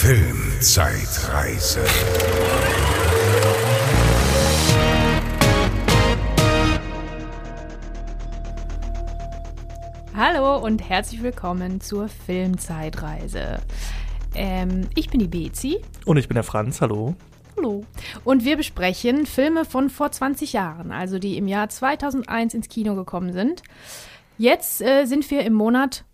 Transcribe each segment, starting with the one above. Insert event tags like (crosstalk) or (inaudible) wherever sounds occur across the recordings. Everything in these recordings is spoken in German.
Filmzeitreise. Hallo und herzlich willkommen zur Filmzeitreise. Ähm, ich bin die Bezi. Und ich bin der Franz, hallo. Hallo. Und wir besprechen Filme von vor 20 Jahren, also die im Jahr 2001 ins Kino gekommen sind. Jetzt äh, sind wir im Monat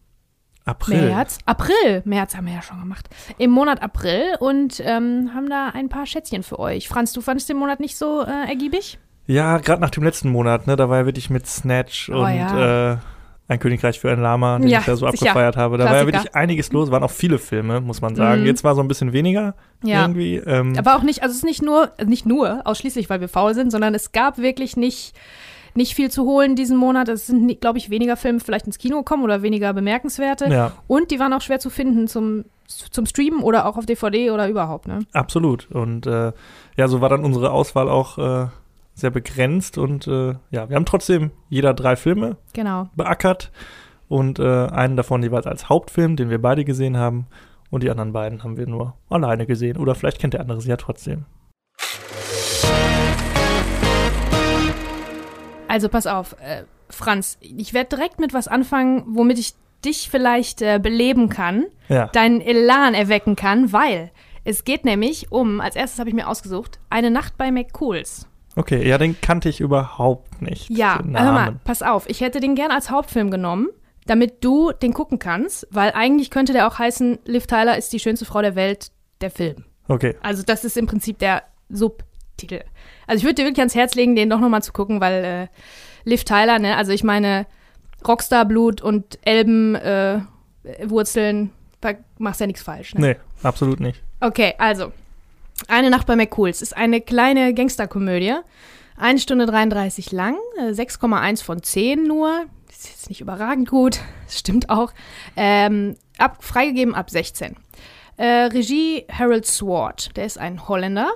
April. März. April. März haben wir ja schon gemacht. Im Monat April und ähm, haben da ein paar Schätzchen für euch. Franz, du fandest den Monat nicht so äh, ergiebig? Ja, gerade nach dem letzten Monat, ne, da war ja wirklich mit Snatch Oh, und ja. äh, Ein Königreich für ein Lama, den Ja, ich da so sicher. abgefeiert habe. Da war ja Klassiker. wirklich einiges los, waren auch viele Filme, muss man sagen. Mhm. Jetzt war so ein bisschen weniger Ja. irgendwie. Ähm, Aber auch nicht, also es ist nicht nur, nicht nur ausschließlich, weil wir faul sind, sondern es gab wirklich nicht, nicht viel zu holen diesen Monat. Es sind, glaube ich, weniger Filme vielleicht ins Kino gekommen oder weniger bemerkenswerte. ja, Und die waren auch schwer zu finden zum, zum Streamen oder auch auf DVD oder überhaupt, ne? absolut. Und äh, ja, so war dann unsere Auswahl auch äh, sehr begrenzt. Und äh, ja, wir haben trotzdem jeder drei Filme Genau. beackert und äh, einen davon jeweils als Hauptfilm, den wir beide gesehen haben. Und die anderen beiden haben wir nur alleine gesehen. Oder vielleicht kennt der andere sie ja trotzdem. Also pass auf, äh, Franz, ich werde direkt mit was anfangen, womit ich dich vielleicht äh, beleben kann, Ja. deinen Elan erwecken kann, weil es geht nämlich um, als erstes habe ich mir ausgesucht, eine Nacht bei McCools. Okay, ja, den kannte ich überhaupt nicht. Ja, hör mal, pass auf, ich hätte den gern als Hauptfilm genommen, damit du den gucken kannst, weil eigentlich könnte der auch heißen, Liv Tyler ist die schönste Frau der Welt, der Film. Okay, Also das ist im Prinzip der Subtitel. Also ich würde dir wirklich ans Herz legen, den doch nochmal zu gucken, weil äh, Liv Tyler, ne, also ich meine, Rockstar-Blut und Elbenwurzeln, äh, Wurzeln, da machst du ja nichts falsch. Ne? nee, absolut nicht. Okay, also, Eine Nacht bei McCools ist eine kleine Gangsterkomödie. Eine Stunde 33 lang, äh, 6,1 von 10 nur. Das ist jetzt nicht überragend gut, (laughs) das stimmt auch. Ähm, ab, freigegeben ab 16. Äh, Regie Harold Swart, der ist ein Holländer.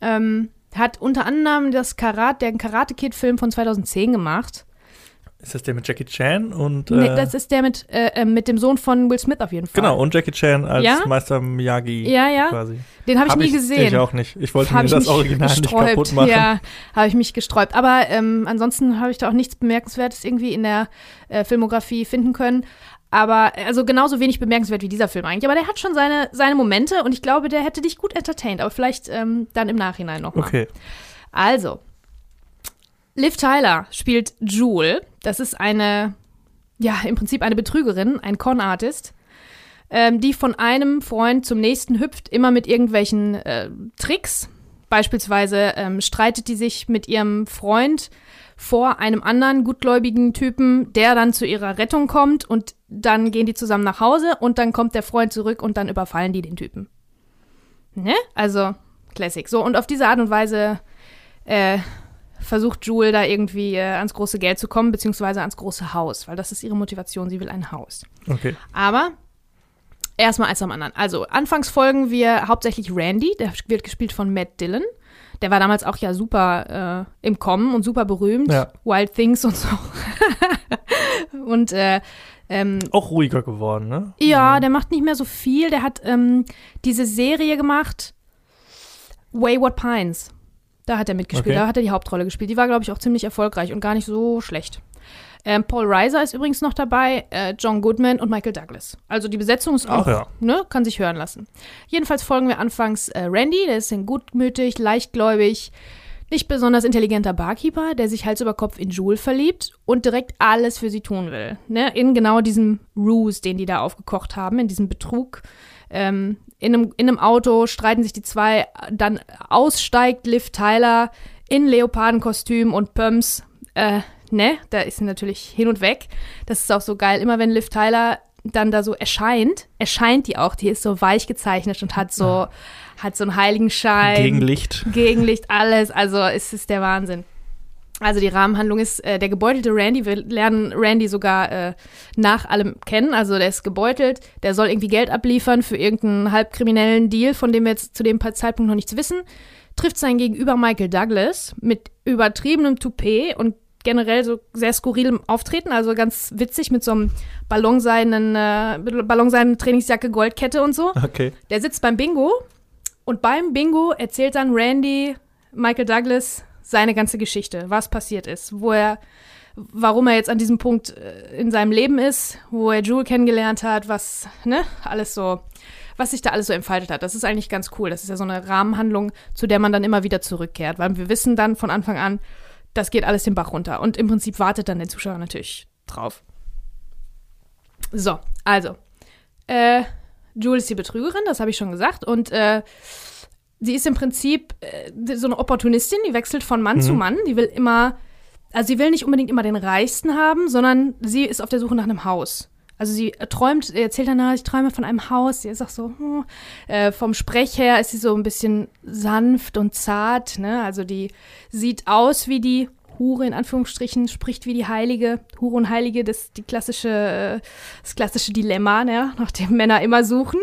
Ähm, hat unter anderem das Karat, den Karate Kid-Film von 2010 gemacht. Ist das der mit Jackie Chan und Nee, äh, das ist der mit, äh, äh, mit dem Sohn von Will Smith auf jeden Fall. genau und Jackie Chan als Ja? Meister Miyagi Ja, ja. quasi. Den habe ich Hab nie gesehen. Ich auch nicht. Ich wollte Hab mir ich das Original nicht kaputt machen. Ja, habe ich mich gesträubt. Aber ähm, ansonsten habe ich da auch nichts Bemerkenswertes irgendwie in der äh, Filmografie finden können. Aber also genauso wenig bemerkenswert wie dieser Film eigentlich. Aber der hat schon seine, seine Momente und ich glaube, der hätte dich gut entertained. Aber vielleicht ähm, dann im Nachhinein nochmal. Okay. Also, Liv Tyler spielt Jewel. Das ist eine, ja, im Prinzip eine Betrügerin, ein Con-Artist, ähm, die von einem Freund zum nächsten hüpft, immer mit irgendwelchen äh, Tricks. Beispielsweise ähm, streitet die sich mit ihrem Freund vor einem anderen gutgläubigen Typen, der dann zu ihrer Rettung kommt und dann gehen die zusammen nach Hause und dann kommt der Freund zurück und dann überfallen die den Typen. Ne? Also, Classic. So, und auf diese Art und Weise äh, versucht Jewel da irgendwie äh, ans große Geld zu kommen, beziehungsweise ans große Haus, weil das ist ihre Motivation, sie will ein Haus. Okay. Aber erstmal eins am anderen. Also, anfangs folgen wir hauptsächlich Randy, der wird gespielt von Matt Dillon. Der war damals auch ja super äh, im Kommen und super berühmt. Ja. Wild Things und so. (laughs) und äh, ähm, Auch ruhiger geworden, ne? ja, der macht nicht mehr so viel. Der hat ähm, diese Serie gemacht, Wayward Pines. Da hat er mitgespielt, Okay. da hat er die Hauptrolle gespielt. Die war, glaube ich, auch ziemlich erfolgreich und gar nicht so schlecht. Ähm, Paul Reiser ist übrigens noch dabei, äh, John Goodman und Michael Douglas. Also die Besetzung ist auch, Ach ja. ne, kann sich hören lassen. Jedenfalls folgen wir anfangs äh, Randy, der ist ein gutmütig, leichtgläubig, nicht besonders intelligenter Barkeeper, der sich Hals über Kopf in Jewel verliebt und direkt alles für sie tun will. Ne? In genau diesem Ruse, den die da aufgekocht haben, in diesem Betrug. Ähm, in, einem, in einem Auto streiten sich die zwei, dann aussteigt Liv Tyler in Leopardenkostüm und Pumps. Äh, ne, da ist sie natürlich hin und weg. Das ist auch so geil. Immer wenn Liv Tyler dann da so erscheint, erscheint die auch. Die ist so weich gezeichnet und hat so, hat so einen Heiligenschein. Gegenlicht. Gegenlicht, alles. Also es ist der Wahnsinn. Also die Rahmenhandlung ist äh, der gebeutelte Randy. Wir lernen Randy sogar äh, nach allem kennen. Also der ist gebeutelt. Der soll irgendwie Geld abliefern für irgendeinen halbkriminellen Deal, von dem wir jetzt zu dem Zeitpunkt noch nichts wissen. Trifft sein Gegenüber Michael Douglas mit übertriebenem Toupet und generell so sehr skurril auftreten, also ganz witzig mit so einem ballonseinen, äh, ballonseinen Trainingsjacke, Goldkette und so. Okay. Der sitzt beim Bingo und beim Bingo erzählt dann Randy Michael Douglas seine ganze Geschichte, was passiert ist, wo er, warum er jetzt an diesem Punkt äh, in seinem Leben ist, wo er Jewel kennengelernt hat, was, ne, alles so, was sich da alles so entfaltet hat. Das ist eigentlich ganz cool. Das ist ja so eine Rahmenhandlung, zu der man dann immer wieder zurückkehrt, weil wir wissen dann von Anfang an, das geht alles den Bach runter. Und im Prinzip wartet dann der Zuschauer natürlich drauf. So, also, äh, Jewel ist die Betrügerin, das habe ich schon gesagt. Und äh, sie ist im Prinzip äh, so eine Opportunistin, die wechselt von Mann Mhm. zu Mann. Die will immer, also sie will nicht unbedingt immer den Reichsten haben, sondern sie ist auf der Suche nach einem Haus. Also sie äh, träumt, er erzählt danach, ich träume von einem Haus. Sie ist auch so, hm. äh, vom Sprech her ist sie so ein bisschen sanft und zart. Ne? Also die sieht aus wie die Hure in Anführungsstrichen, spricht wie die Heilige. Hure und Heilige, das die klassische, äh, das klassische Dilemma, ne? nach dem Männer immer suchen.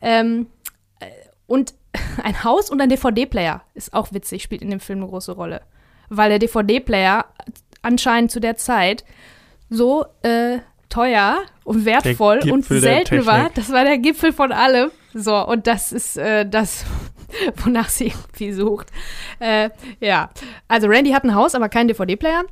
Ähm, äh, und (laughs) ein Haus und ein DVD-Player ist auch witzig, spielt in dem Film eine große Rolle. Weil der DVD-Player anscheinend zu der Zeit so äh, teuer und wertvoll und selten war. Das war der Gipfel von allem. So, und das ist äh, das, (laughs) wonach sie irgendwie sucht. Äh, ja, also Randy hat ein Haus, aber keinen DVD-Player.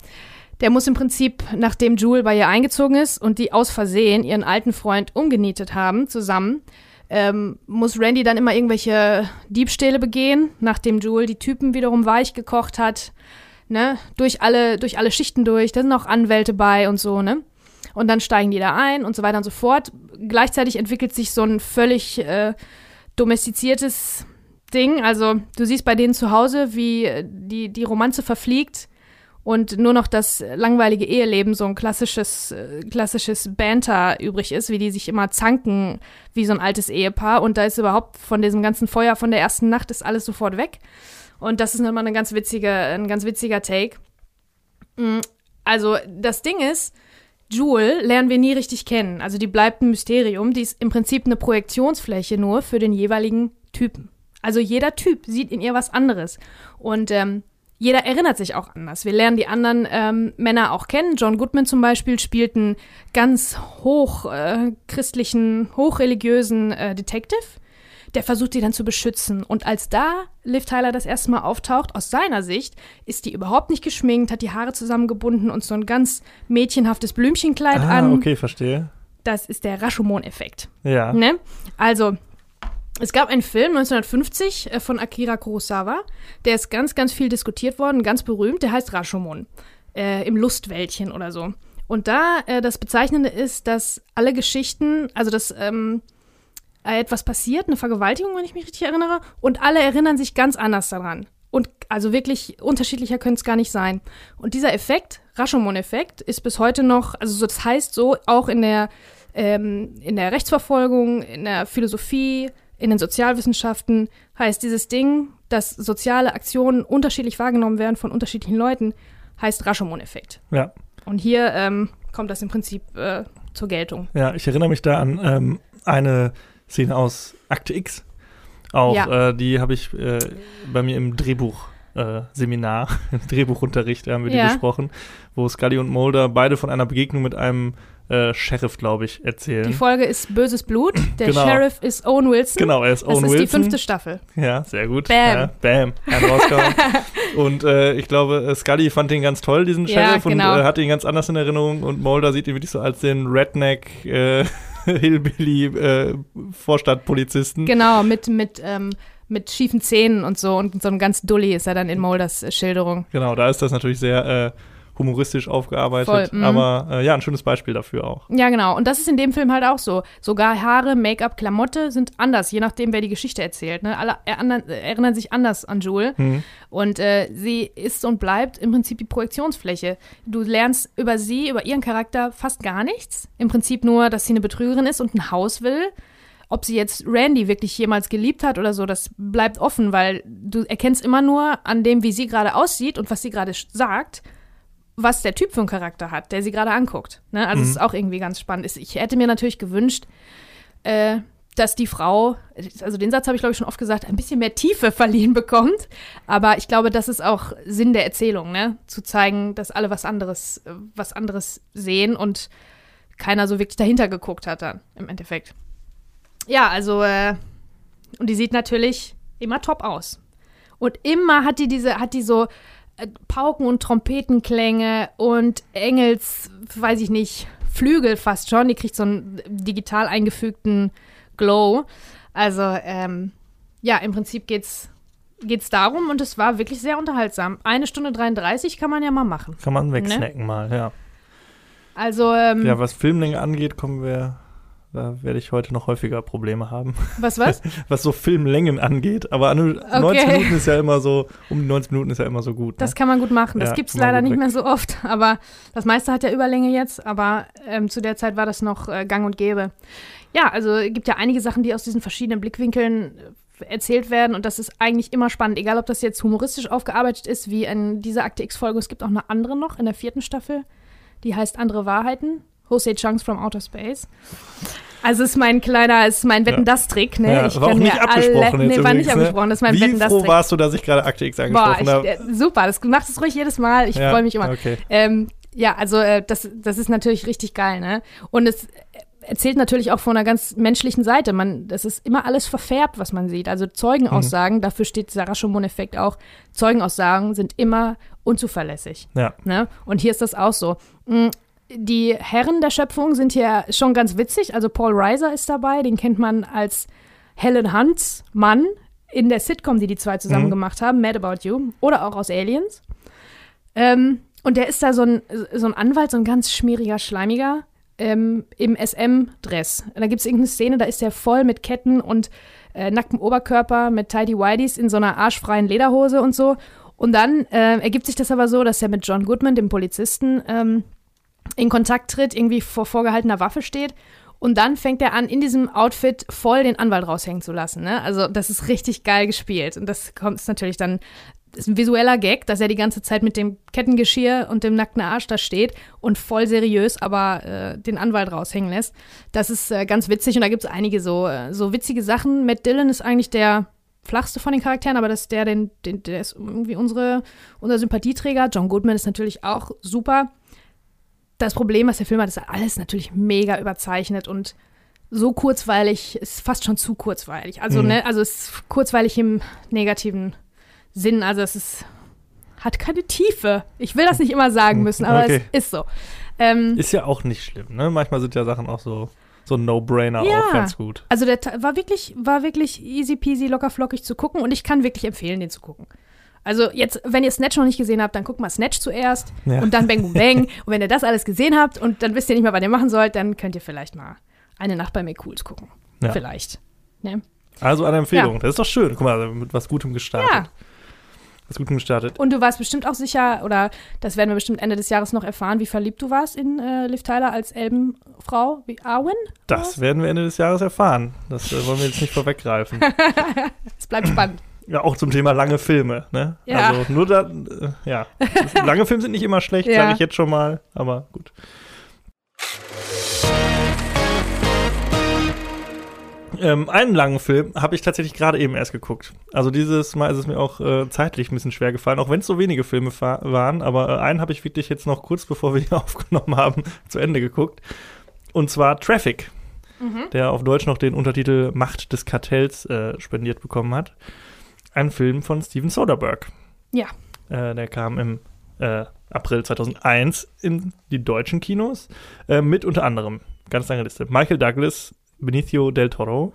Der muss im Prinzip, nachdem Jewel bei ihr eingezogen ist und die aus Versehen ihren alten Freund umgenietet haben, zusammen, ähm, muss Randy dann immer irgendwelche Diebstähle begehen, nachdem Jewel die Typen wiederum weich gekocht hat, ne, durch alle, durch alle Schichten durch, da sind auch Anwälte bei und so, ne. Und dann steigen die da ein und so weiter und so fort. Gleichzeitig entwickelt sich so ein völlig äh, domestiziertes Ding. Also du siehst bei denen zu Hause, wie äh, die, die Romanze verfliegt und nur noch das langweilige Eheleben, so ein klassisches, äh, klassisches Banter übrig ist, wie die sich immer zanken wie so ein altes Ehepaar. Und da ist überhaupt von diesem ganzen Feuer von der ersten Nacht ist alles sofort weg. Und das ist nochmal eine ganz witzige, ein ganz witziger Take. Mm, Also, das Ding ist, Jewel lernen wir nie richtig kennen. Also die bleibt ein Mysterium. Die ist im Prinzip eine Projektionsfläche nur für den jeweiligen Typen. Also jeder Typ sieht in ihr was anderes. Und ähm, jeder erinnert sich auch anders. Wir lernen die anderen ähm, Männer auch kennen. John Goodman zum Beispiel spielt einen ganz hoch äh, hochreligiösen äh, Detective. Der versucht sie dann zu beschützen. Und als da Liv Tyler das erste Mal auftaucht, aus seiner Sicht, ist die überhaupt nicht geschminkt, hat die Haare zusammengebunden und so ein ganz mädchenhaftes Blümchenkleid Ah, an. okay, verstehe. Das ist der Rashomon-Effekt. Ja. Ne? Also, es gab einen Film 1950 äh, von Akira Kurosawa, der ist ganz, ganz viel diskutiert worden, ganz berühmt, der heißt Rashomon. Äh, Im Lustwäldchen oder so. Und da äh, das Bezeichnende ist, dass alle Geschichten, also dass ähm, äh, etwas passiert, eine Vergewaltigung, wenn ich mich richtig erinnere, und alle erinnern sich ganz anders daran. Und also wirklich unterschiedlicher könnte es gar nicht sein. Und dieser Effekt, Rashomon-Effekt, ist bis heute noch, also so, das heißt so auch in der, ähm, in der Rechtsverfolgung, in der Philosophie, in den Sozialwissenschaften, heißt dieses Ding, dass soziale Aktionen unterschiedlich wahrgenommen werden von unterschiedlichen Leuten, heißt Rashomon-Effekt. Ja. Und hier ähm, kommt das im Prinzip äh, zur Geltung. Ja, ich erinnere mich da an ähm, eine Szene aus Akte X. Auch, Ja. äh, die habe ich äh, bei mir im Drehbuch. Äh, Seminar, (laughs) im Drehbuchunterricht haben wir die Ja. besprochen, wo Scully und Mulder beide von einer Begegnung mit einem äh, Sheriff, glaube ich, erzählen. Die Folge ist Böses Blut. (clears throat) Der Genau. Sheriff ist Owen Wilson. genau, er ist Das Owen ist Wilson. die fünfte Staffel. Ja, sehr gut. Bam. Ja, bam. (laughs) Und äh, ich glaube, äh, Scully fand ihn ganz toll, diesen Ja, Sheriff, genau. und äh, hatte ihn ganz anders in Erinnerung. Und Mulder sieht ihn wirklich so als den Redneck, äh, (laughs) Hillbilly, äh, Vorstadtpolizisten. Genau, mit, mit, ähm, mit schiefen Zähnen und so. Und so ein ganz Dulli ist er dann in Mulders äh, Schilderung. Genau, da ist das natürlich sehr äh, humoristisch aufgearbeitet. Voll, mhm. aber äh, ja, ein schönes Beispiel dafür auch. Ja, genau. Und das ist in dem Film halt auch so. Sogar Haare, Make-up, Klamotte sind anders, je nachdem, wer die Geschichte erzählt. Ne? Alle erinnern, sich anders an Jewel. Hm. Und äh, sie ist und bleibt im Prinzip die Projektionsfläche. Du lernst über sie, über ihren Charakter fast gar nichts. Im Prinzip nur, dass sie eine Betrügerin ist und ein Haus will. Ob sie jetzt Randy wirklich jemals geliebt hat oder so, das bleibt offen, weil du erkennst immer nur an dem, wie sie gerade aussieht und was sie gerade sagt, was der Typ für einen Charakter hat, der sie gerade anguckt. Ne? Also es Mhm. ist auch irgendwie ganz spannend. Ich hätte mir natürlich gewünscht, äh, dass die Frau, also den Satz habe ich glaube ich schon oft gesagt, ein bisschen mehr Tiefe (laughs) verliehen bekommt. Aber ich glaube, das ist auch Sinn der Erzählung, ne? Zu zeigen, dass alle was anderes, was anderes sehen und keiner so wirklich dahinter geguckt hat dann im Endeffekt. Ja, also, äh, und die sieht natürlich immer top aus. Und immer hat die diese, hat die so Pauken- und Trompetenklänge und Engels, weiß ich nicht, Flügel fast schon. Die kriegt so einen digital eingefügten Glow. Also, ähm, ja, im Prinzip geht's geht's darum und es war wirklich sehr unterhaltsam. Eine Stunde 33 kann man ja mal machen. Kann man wegsnacken ne? mal, ja. Also, ähm, Ja, was Filmlänge angeht, kommen wir da werde ich heute noch häufiger Probleme haben. Was, was? (laughs) was so Filmlängen angeht. Aber okay. 90 Minuten ist ja immer so, um die 90 Minuten ist ja immer so gut. Ne? Das kann man gut machen. Das ja, gibt es leider nicht weg. mehr so oft. (laughs) Aber das meiste hat ja Überlänge jetzt. Aber ähm, zu der Zeit war das noch äh, gang und gäbe. Ja, also es gibt ja einige Sachen, die aus diesen verschiedenen Blickwinkeln äh, erzählt werden. Und das ist eigentlich immer spannend. Egal, ob das jetzt humoristisch aufgearbeitet ist, wie in dieser Akte X-Folge. Es gibt auch eine andere noch in der vierten Staffel. Die heißt Andere Wahrheiten. Jose Chunks from Outer Space. Also ist mein kleiner, ist mein Wetten das Trick, ne? Ja, ich war auch nicht abgesprochen alle, Nee, war nicht ne? abgesprochen, das ist mein Wie Wetten das Trick. froh warst du, dass ich gerade Akte X angesprochen habe? Äh, super, das machst du ruhig jedes Mal. Ich ja, freue mich immer. Okay. Ähm, ja, also äh, das, das ist natürlich richtig geil, ne? Und es erzählt natürlich auch von einer ganz menschlichen Seite. Man, das ist immer alles verfärbt, was man sieht. Also Zeugenaussagen, mhm. dafür steht dieser Rashomon-Effekt auch. Zeugenaussagen sind immer unzuverlässig. Ja. Ne? Und hier ist das auch so. Die Herren der Schöpfung sind hier schon ganz witzig. Also Paul Reiser ist dabei, den kennt man als Helen Hunts Mann in der Sitcom, die die zwei zusammen mhm. gemacht haben, Mad About You, oder auch aus Aliens. Ähm, und der ist da so ein, so ein Anwalt, so ein ganz schmieriger, schleimiger, ähm, im SM-Dress. Da gibt es irgendeine Szene, da ist er voll mit Ketten und äh, nacktem Oberkörper, mit Tidy Whiteys in so einer arschfreien Lederhose und so. Und dann äh, ergibt sich das aber so, dass er mit John Goodman, dem Polizisten, ähm, in Kontakt tritt, irgendwie vor vorgehaltener Waffe steht. Und dann fängt er an, in diesem Outfit voll den Anwalt raushängen zu lassen. Ne? Also, das ist richtig geil gespielt. Und das kommt natürlich dann ist ein visueller Gag, dass er die ganze Zeit mit dem Kettengeschirr und dem nackten Arsch da steht und voll seriös aber äh, den Anwalt raushängen lässt. Das ist äh, ganz witzig und da gibt es einige so, äh, so witzige Sachen. Matt Dillon ist eigentlich der flachste von den Charakteren, aber das ist der, den, den, der ist irgendwie unsere, unser Sympathieträger. John Goodman ist natürlich auch super das Problem, was der Film hat, ist alles natürlich mega überzeichnet und so kurzweilig, ist fast schon zu kurzweilig. Also, mhm. ne, also es ist kurzweilig im negativen Sinn. Also es ist, hat keine Tiefe. Ich will das nicht immer sagen müssen, aber okay. es ist so. Ähm, ist ja auch nicht schlimm, ne? Manchmal sind ja Sachen auch so, so No-Brainer ja. auch ganz gut. Also der war wirklich, war wirklich easy peasy, locker flockig zu gucken und ich kann wirklich empfehlen, den zu gucken. Also jetzt, wenn ihr Snatch noch nicht gesehen habt, dann guckt mal Snatch zuerst ja. und dann Bang Boom Bang. (laughs) und wenn ihr das alles gesehen habt und dann wisst ihr nicht mehr, was ihr machen sollt, dann könnt ihr vielleicht mal eine Nacht bei McCools gucken. Ja. Vielleicht. Ne? Also eine Empfehlung. Ja. Das ist doch schön. Guck mal, mit was Gutem gestartet. Ja. Was Gutem gestartet. Und du warst bestimmt auch sicher, oder das werden wir bestimmt Ende des Jahres noch erfahren, wie verliebt du warst in äh, Liv Tyler als Elbenfrau, wie Arwen? Das werden wir Ende des Jahres erfahren. Das äh, wollen wir jetzt nicht vorweggreifen. (laughs) es bleibt spannend. Ja, auch zum Thema lange Filme, ne? Ja. Also nur da, äh, ja. (laughs) lange Filme sind nicht immer schlecht, ja. sage ich jetzt schon mal, aber gut. Ähm, einen langen Film habe ich tatsächlich gerade eben erst geguckt. Also dieses Mal ist es mir auch äh, zeitlich ein bisschen schwer gefallen, auch wenn es so wenige Filme waren. Aber äh, einen habe ich wirklich jetzt noch kurz bevor wir ihn (laughs) aufgenommen haben, zu Ende geguckt. Und zwar Traffic, mhm. der auf Deutsch noch den Untertitel Macht des Kartells äh, spendiert bekommen hat ein Film von Steven Soderbergh. Ja. Äh, der kam im äh, April 2001 in die deutschen Kinos äh, mit unter anderem, ganz lange Liste, Michael Douglas, Benicio del Toro,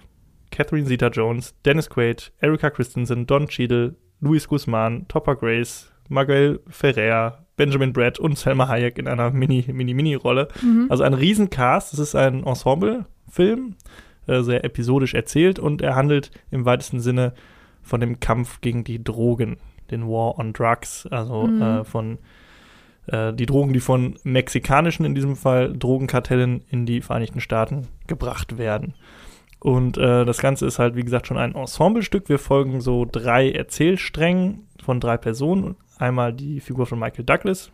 Catherine Zeta-Jones, Dennis Quaid, Erika Christensen, Don Cheadle, Luis Guzman, Topper Grace, Miguel Ferrer, Benjamin Brett und Selma Hayek in einer Mini-Mini-Mini-Rolle. Mhm. Also ein Riesencast. Es ist ein Ensemble-Film, äh, sehr episodisch erzählt und er handelt im weitesten Sinne von dem Kampf gegen die Drogen, den War on Drugs, also mhm. äh, von äh, die Drogen, die von mexikanischen, in diesem Fall Drogenkartellen, in die Vereinigten Staaten gebracht werden. Und äh, das Ganze ist halt, wie gesagt, schon ein Ensemblestück. Wir folgen so drei Erzählsträngen von drei Personen. Einmal die Figur von Michael Douglas.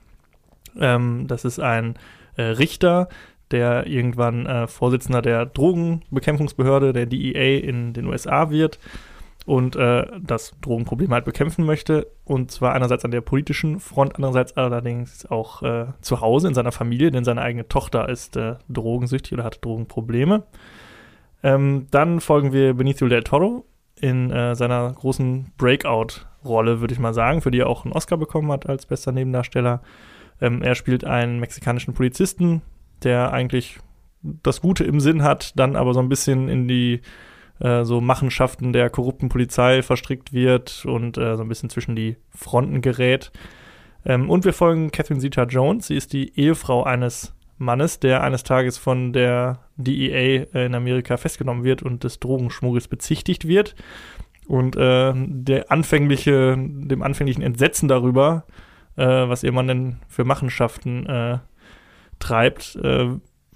Ähm, das ist ein äh, Richter, der irgendwann äh, Vorsitzender der Drogenbekämpfungsbehörde, der DEA in den USA wird und äh, das Drogenproblem halt bekämpfen möchte. Und zwar einerseits an der politischen Front, andererseits allerdings auch äh, zu Hause in seiner Familie, denn seine eigene Tochter ist äh, drogensüchtig oder hat Drogenprobleme. Ähm, dann folgen wir Benicio del Toro in äh, seiner großen Breakout-Rolle, würde ich mal sagen, für die er auch einen Oscar bekommen hat als bester Nebendarsteller. Ähm, er spielt einen mexikanischen Polizisten, der eigentlich das Gute im Sinn hat, dann aber so ein bisschen in die äh, so Machenschaften der korrupten Polizei verstrickt wird und äh, so ein bisschen zwischen die Fronten gerät. Ähm, und wir folgen Catherine Zeta-Jones. Sie ist die Ehefrau eines Mannes, der eines Tages von der DEA äh, in Amerika festgenommen wird und des Drogenschmuggels bezichtigt wird. Und äh, der anfängliche, dem anfänglichen Entsetzen darüber, äh, was ihr Mann denn für Machenschaften äh, treibt, äh,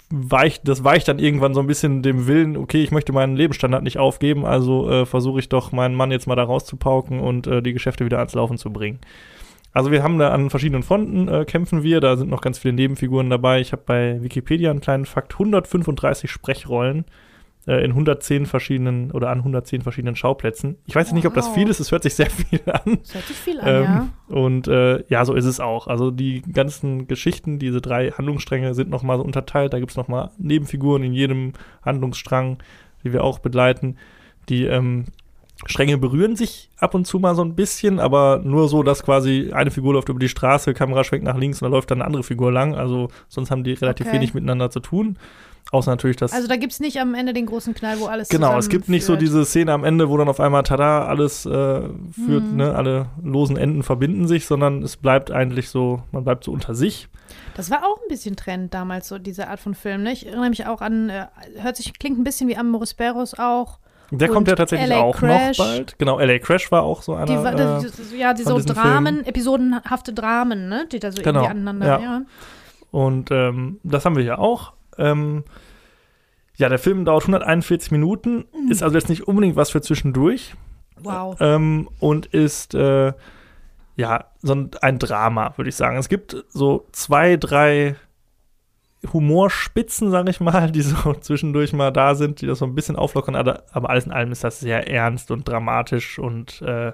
weicht, das weicht dann irgendwann so ein bisschen dem Willen, okay, ich möchte meinen Lebensstandard nicht aufgeben, also äh, versuche ich doch meinen Mann jetzt mal da rauszupauken und äh, die Geschäfte wieder ans Laufen zu bringen. Also wir haben da an verschiedenen Fronten äh, kämpfen wir, da sind noch ganz viele Nebenfiguren dabei. Ich habe bei Wikipedia einen kleinen Fakt, 135 Sprechrollen äh, in 110 verschiedenen oder an 110 verschiedenen Schauplätzen. Ich weiß wow. nicht, ob das viel ist, es hört sich sehr viel an. Es hört sich viel an, ähm, ja. Und äh, ja, so ist es auch. Also die ganzen Geschichten, diese drei Handlungsstränge sind nochmal so unterteilt. Da gibt es nochmal Nebenfiguren in jedem Handlungsstrang, die wir auch begleiten, die ähm, Stränge berühren sich ab und zu mal so ein bisschen, aber nur so, dass quasi eine Figur läuft über die Straße, Kamera schwenkt nach links und da läuft dann eine andere Figur lang. Also sonst haben die relativ okay. wenig miteinander zu tun. Außer natürlich das. Also da gibt es nicht am Ende den großen Knall, wo alles Genau, es gibt nicht so diese Szene am Ende, wo dann auf einmal, tada, alles äh, führt, mhm. ne, alle losen Enden verbinden sich, sondern es bleibt eigentlich so, man bleibt so unter sich. Das war auch ein bisschen Trend damals, so diese Art von Film. Ne? Ich erinnere mich auch an, äh, hört sich, klingt ein bisschen wie Amoris Perros auch. Der kommt ja tatsächlich LA auch Crash. noch bald. Genau, LA Crash war auch so einer. Die, äh, die, ja, die so Dramen, Filmen. episodenhafte Dramen, ne? Die da so genau, irgendwie aneinander, ja. ja. Und ähm, das haben wir hier auch. Ähm, ja, der Film dauert 141 Minuten, mhm. ist also jetzt nicht unbedingt was für zwischendurch. Wow. Ähm, und ist äh, ja so ein, ein Drama, würde ich sagen. Es gibt so zwei, drei Humorspitzen, sage ich mal, (laughs) die so zwischendurch mal da sind, die das so ein bisschen auflockern, aber, aber alles in allem ist das sehr ernst und dramatisch und äh,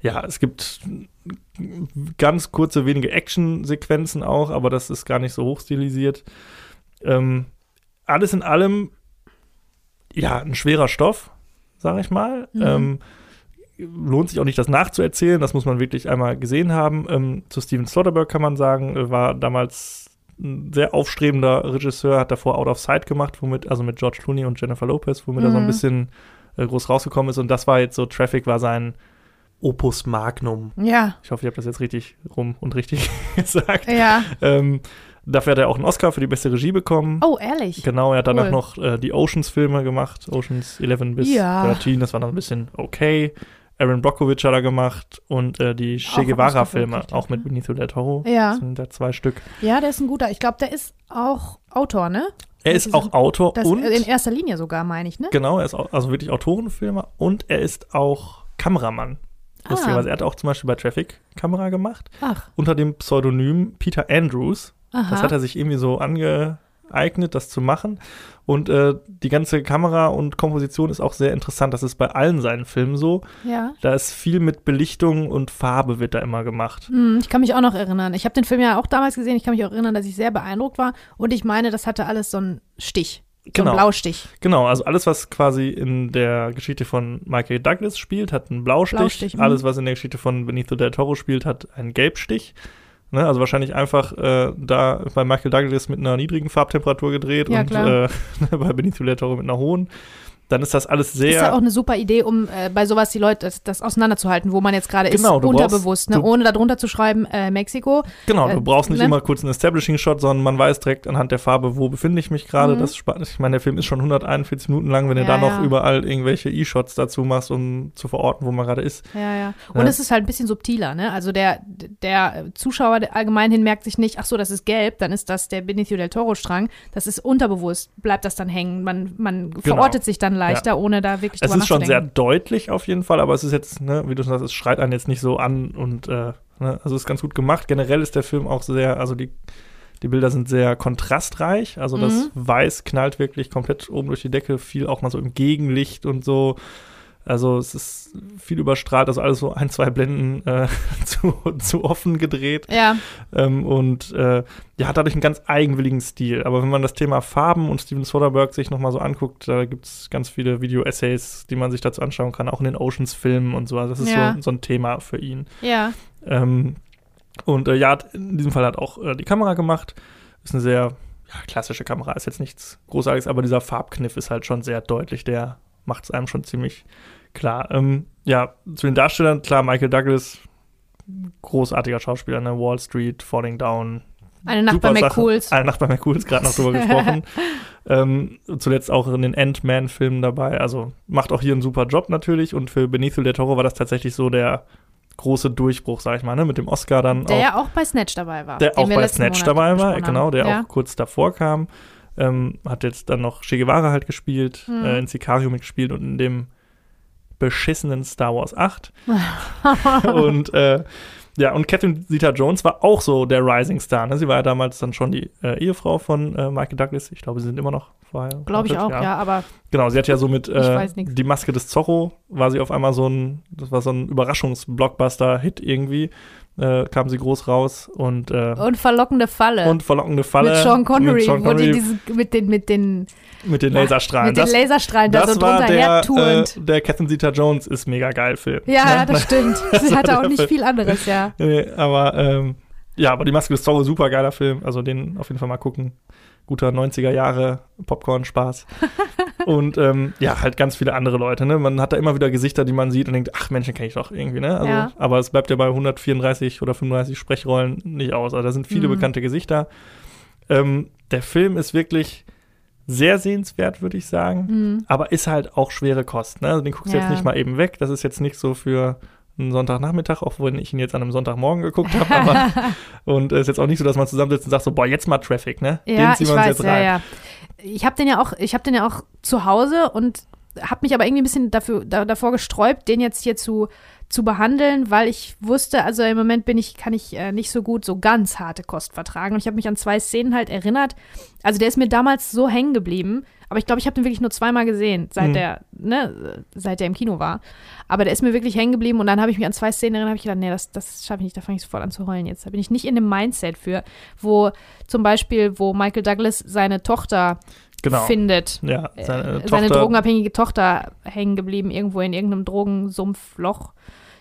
ja, es gibt ganz kurze, wenige Action-Sequenzen auch, aber das ist gar nicht so hochstilisiert. Ähm, alles in allem, ja, ein schwerer Stoff, sage ich mal. Mhm. Ähm, lohnt sich auch nicht, das nachzuerzählen, das muss man wirklich einmal gesehen haben. Ähm, zu Steven Soderbergh kann man sagen, war damals ein sehr aufstrebender Regisseur, hat davor Out of Sight gemacht, womit, also mit George Clooney und Jennifer Lopez, womit mhm. er so ein mhm. bisschen äh, groß rausgekommen ist. Und das war jetzt so, Traffic war sein Opus Magnum. Ja. Ich hoffe, ich habe das jetzt richtig rum und richtig (laughs) gesagt. Ja. Ähm, dafür hat er auch einen Oscar für die beste Regie bekommen. Oh, ehrlich? Genau, er hat cool. danach noch äh, die Oceans-Filme gemacht, Oceans 11 bis ja. 13, das war dann ein bisschen okay. Aaron Brockovich hat er gemacht und äh, die Che Guevara-Filme, auch mit Benicio del Toro. Ja. Das sind da zwei Stück. Ja, der ist ein guter. Ich glaube, der ist auch Autor, ne? Er ist auch Autor das, und. In erster Linie sogar, meine ich, ne? Genau, er ist auch, also wirklich Autorenfilmer und er ist auch Kameramann. Ah. Er hat auch zum Beispiel bei Traffic Kamera gemacht. Ach. Unter dem Pseudonym Peter Andrews. Aha. Das hat er sich irgendwie so angeeignet, das zu machen. Und äh, die ganze Kamera und Komposition ist auch sehr interessant. Das ist bei allen seinen Filmen so. Ja. Da ist viel mit Belichtung und Farbe wird da immer gemacht. Hm, ich kann mich auch noch erinnern. Ich habe den Film ja auch damals gesehen. Ich kann mich auch erinnern, dass ich sehr beeindruckt war. Und ich meine, das hatte alles so einen Stich. So genau. einen Blaustich. Genau, also alles, was quasi in der Geschichte von Michael Douglas spielt, hat einen Blaustich. Blaustich alles, hm. was in der Geschichte von Benito del Toro spielt, hat einen Gelbstich. Ne? Also wahrscheinlich einfach äh, da bei Michael Douglas mit einer niedrigen Farbtemperatur gedreht ja, und äh, (laughs) bei Benicio del Toro mit einer hohen dann ist das alles sehr. Ist ja auch eine super Idee, um äh, bei sowas die Leute das, das auseinanderzuhalten, wo man jetzt gerade genau, ist, unterbewusst, brauchst, ne? ohne darunter zu schreiben, äh, Mexiko. Genau, du äh, brauchst nicht ne? immer kurz einen Establishing-Shot, sondern man weiß direkt anhand der Farbe, wo befinde ich mich gerade. Mhm. Das. Ich meine, der Film ist schon 141 Minuten lang, wenn ja, du da noch überall irgendwelche E-Shots dazu machst, um zu verorten, wo man gerade ist. Ja, ja. Und es ist halt ein bisschen subtiler, ne? Also der, der Zuschauer der allgemein hin merkt sich nicht, ach so, das ist gelb, dann ist das der Benicio del Toro-Strang. Das ist unterbewusst, bleibt das dann hängen. Man, man genau. verortet sich dann leichter, ja. ohne da wirklich Es ist schon sehr deutlich auf jeden Fall, aber es ist jetzt, ne, wie du schon sagst, es schreit einen jetzt nicht so an und äh, ne, also ist ganz gut gemacht. Generell ist der Film auch sehr, also die, Die Bilder sind sehr kontrastreich, also das Mhm. Weiß knallt wirklich komplett oben durch die Decke, viel auch mal so im Gegenlicht und so. Also es ist viel überstrahlt, also alles so ein, zwei Blenden äh, (laughs) zu, zu offen gedreht Ja, ähm, und äh, ja, hat dadurch einen ganz eigenwilligen Stil. Aber wenn man das Thema Farben und Steven Soderbergh sich nochmal so anguckt, da gibt es ganz viele Video-Essays, die man sich dazu anschauen kann, auch in den Oceans-Filmen und so. Also das ist Ja. so, so ein Thema für ihn. ja. Ähm, und äh, ja, in diesem Fall hat auch äh, die Kamera gemacht. Ist eine sehr ja, klassische Kamera, ist jetzt nichts Großartiges, aber dieser Farbkniff ist halt schon sehr deutlich. Der macht es einem schon ziemlich klar. Ähm, ja, zu den Darstellern, klar, Michael Douglas, großartiger Schauspieler, ne? Wall Street, Falling Down. Eine Nacht bei. McCools. Eine Nacht bei McCools, gerade noch drüber (laughs) gesprochen. Ähm, zuletzt auch in den Ant-Man-Filmen dabei. Also macht auch hier einen super Job natürlich. Und für Benicio del Toro war das tatsächlich so der große Durchbruch, sag ich mal, ne? mit dem Oscar dann Der auch. ja auch bei Snatch dabei war. Der auch bei Snatch Monat dabei war, genau, der ja. auch kurz davor kam. Ähm, hat jetzt dann noch Che Guevara halt gespielt, Mhm. äh, in Sicario mitgespielt und in dem beschissenen Star Wars 8. (laughs) und äh, ja, und Catherine Zeta-Jones war auch so der Rising Star. Ne? Sie war ja damals dann schon die äh, Ehefrau von äh, Michael Douglas. Ich glaube, sie sind immer noch vorher. Glaube ich auch, ja. aber Genau, sie hat ja so mit äh. Die Maske des Zorro, war sie auf einmal so ein, das war so ein Überraschungs-Blockbuster-Hit irgendwie. Äh, kam sie groß raus und, äh, und verlockende Falle. und verlockende Falle. mit Sean Connery, mit, Sean wo die Connery, diese, mit den, mit den, mit den Laserstrahlen. mit den das Laserstrahlen da das so war der, äh, der Catherine Zeta-Jones ist mega geil Film. ja, Ne? das stimmt. (laughs) Sie hatte auch nicht Film. viel anderes, ja. (laughs) Nee, aber ähm, ja, aber die Maske des Zorro, super geiler Film. Also den auf jeden Fall mal gucken. Guter 90er Jahre Popcorn-Spaß. (laughs) und ähm, ja, halt ganz viele andere Leute. Ne? Man hat da immer wieder Gesichter, die man sieht und denkt, ach Menschen kenne ich doch irgendwie. Ne? Also, Ja. Aber es bleibt ja bei 134 oder 35 Sprechrollen nicht aus. Also da sind viele Mhm. bekannte Gesichter. Ähm, der Film ist wirklich sehr sehenswert, würde ich sagen. Mhm. Aber ist halt auch schwere Kost. Ne? Also den guckst du Ja. jetzt nicht mal eben weg. Das ist jetzt nicht so für einen Sonntagnachmittag, auch wenn ich ihn jetzt an einem Sonntagmorgen geguckt habe. Aber (laughs) und es ist jetzt auch nicht so, dass man zusammensitzt und sagt so, boah, jetzt mal Traffic, ne? Ja, ziehen ich wir uns weiß, jetzt ja, rein. ja. Ich habe den ja auch, ich habe den ja auch zu Hause und habe mich aber irgendwie ein bisschen dafür, da, davor gesträubt, den jetzt hier zu, zu behandeln, weil ich wusste, also im Moment bin ich, kann ich äh, nicht so gut so ganz harte Kost vertragen. Und ich habe mich an zwei Szenen halt erinnert. Also der ist mir damals so hängen geblieben, aber ich glaube, ich habe den wirklich nur zweimal gesehen, seit Mhm. der, ne, seit der im Kino war. Aber der ist mir wirklich hängen geblieben und dann habe ich mich an zwei Szenen erinnert, habe ich gedacht, nee, das, das schaffe ich nicht, da fange ich sofort an zu heulen jetzt. Da bin ich nicht in dem Mindset für, wo zum Beispiel, wo Michael Douglas seine Tochter Genau. findet. Ja, Äh, seine, Seine Tochter, drogenabhängige Tochter hängen geblieben, irgendwo in irgendeinem Drogensumpfloch.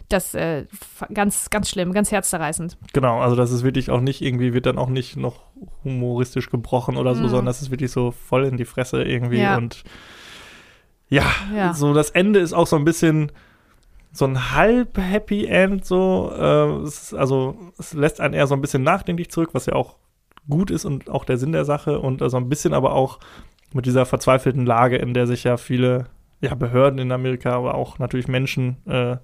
Das äh, ganz, ganz schlimm, ganz herzzerreißend. genau, also das ist wirklich auch nicht irgendwie, wird dann auch nicht noch humoristisch gebrochen oder so, Mhm. sondern das ist wirklich so voll in die Fresse irgendwie Ja. und ja, Ja. so das Ende ist auch so ein bisschen so ein halb Happy End so, äh, es also es lässt einen eher so ein bisschen nachdenklich zurück, was ja auch gut ist und auch der Sinn der Sache und also ein bisschen aber auch mit dieser verzweifelten Lage, in der sich ja viele ja, Behörden in Amerika, aber auch natürlich Menschen äh,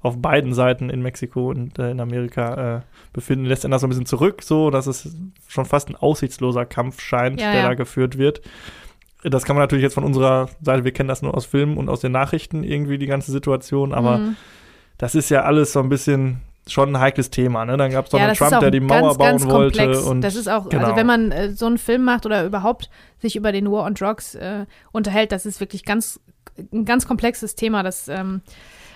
auf beiden Seiten in Mexiko und äh, in Amerika äh, befinden, lässt einen das so ein bisschen zurück, so dass es schon fast ein aussichtsloser Kampf scheint, Ja, der ja. da geführt wird. Das kann man natürlich jetzt von unserer Seite, wir kennen das nur aus Filmen und aus den Nachrichten irgendwie, die ganze Situation, aber Mhm. das ist ja alles so ein bisschen schon ein heikles Thema. Ne? Dann gab es ja, Donald Trump, der die Mauer ganz, bauen ganz wollte. komplex. Und das ist auch, genau. also wenn man äh, so einen Film macht oder überhaupt sich über den War on Drugs äh, unterhält, das ist wirklich ganz, ein ganz komplexes Thema. Das ähm,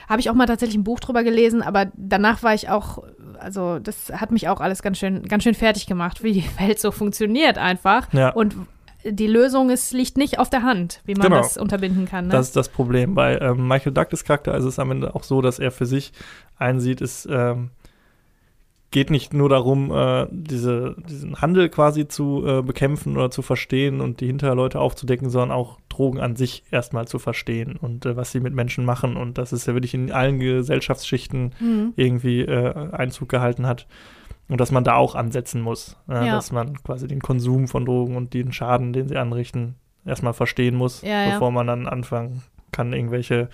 habe ich auch mal tatsächlich ein Buch drüber gelesen, aber danach war ich auch, also das hat mich auch alles ganz schön, ganz schön fertig gemacht, wie die (laughs) Welt so funktioniert einfach. Ja. Und die Lösung ist, liegt nicht auf der Hand, wie man Genau. das unterbinden kann. Ne? Das ist das Problem. Bei ähm, Michael Douglas Charakter ist es am Ende auch so, dass er für sich einsieht, es ähm, geht nicht nur darum, äh, diese, diesen Handel quasi zu äh, bekämpfen oder zu verstehen und die Hinterleute aufzudecken, sondern auch Drogen an sich erstmal zu verstehen und äh, was sie mit Menschen machen. Und das ist ja wirklich in allen Gesellschaftsschichten Mhm. irgendwie äh, Einzug gehalten hat. Und dass man da auch ansetzen muss. Äh, Ja. Dass man quasi den Konsum von Drogen und den Schaden, den sie anrichten, erstmal verstehen muss, Ja, ja. bevor man dann anfangen kann, irgendwelche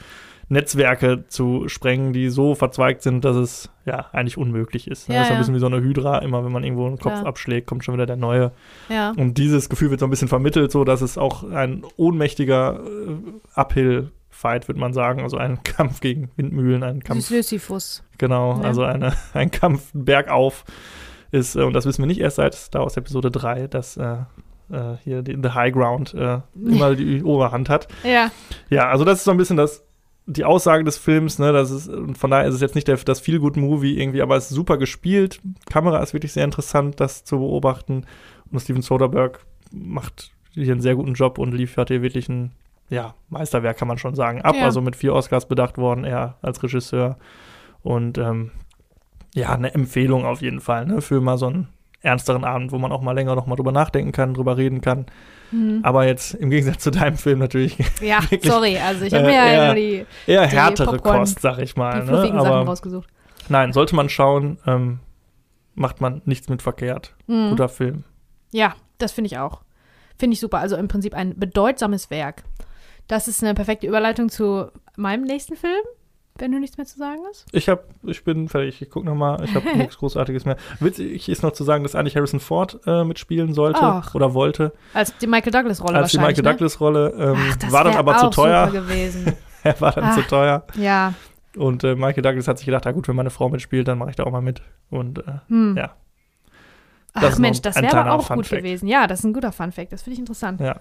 Netzwerke zu sprengen, die so verzweigt sind, dass es ja eigentlich unmöglich ist. Ja, das ist ein ja. bisschen wie so eine Hydra, immer wenn man irgendwo einen Kopf Klar. abschlägt, kommt schon wieder der neue. Ja. Und dieses Gefühl wird so ein bisschen vermittelt, so dass es auch ein ohnmächtiger äh, Uphill-Fight, würde man sagen. Also ein (laughs) Kampf gegen Windmühlen, ein Kampf Sisyphus. Genau, Ja. also eine, (laughs) ein Kampf bergauf ist, äh, und das wissen wir nicht erst seit Star Wars Episode 3, dass äh, äh, hier die, The High Ground äh, (laughs) immer die Oberhand hat. Ja. Ja, also das ist so ein bisschen das, die Aussage des Films, ne, das ist, und von daher ist es jetzt nicht der, das Feel-Good-Movie irgendwie, aber es ist super gespielt. Kamera ist wirklich sehr interessant, das zu beobachten. Und Steven Soderbergh macht hier einen sehr guten Job und liefert hier wirklich ein, ja, Meisterwerk, kann man schon sagen, ab. Ja. Also mit vier Oscars bedacht worden, er als Regisseur. Und ähm, ja, eine Empfehlung auf jeden Fall, ne, für mal so einen ernsteren Abend, wo man auch mal länger noch mal drüber nachdenken kann, drüber reden kann. Hm. Aber jetzt im Gegensatz zu deinem Film natürlich Ja, (laughs) Wirklich, sorry, also ich habe äh, mir ja eher- nur die, eher Die härtere Popcorn- Kost, sag ich mal. die Ne? fluffigen Sachen Aber rausgesucht. nein, sollte man schauen, ähm, macht man nichts mit verkehrt. Mhm. Guter Film. Ja, das finde ich auch. Finde ich super. Also im Prinzip ein bedeutsames Werk. Das ist eine perfekte Überleitung zu meinem nächsten Film, wenn du nichts mehr zu sagen hast. Ich hab, ich bin fertig. Ich guck noch mal. Ich habe (laughs) nichts Großartiges mehr. Witzig ist noch zu sagen, dass eigentlich Harrison Ford äh, mitspielen sollte Ach. oder wollte. Als die Michael Douglas-Rolle Als die. Michael Douglas-Rolle ähm, ne? Ach, das war dann aber zu teuer. (laughs) Er war dann Ah. zu teuer. ja. Und äh, Michael Douglas hat sich gedacht, ja gut, wenn meine Frau mitspielt, dann mache ich da auch mal mit. Und äh, Hm. Ja. Das Ach Mensch, das wäre aber auch Fun gut Fact. gewesen. Ja, das ist ein guter Fun-Fact. Das finde ich interessant. ja.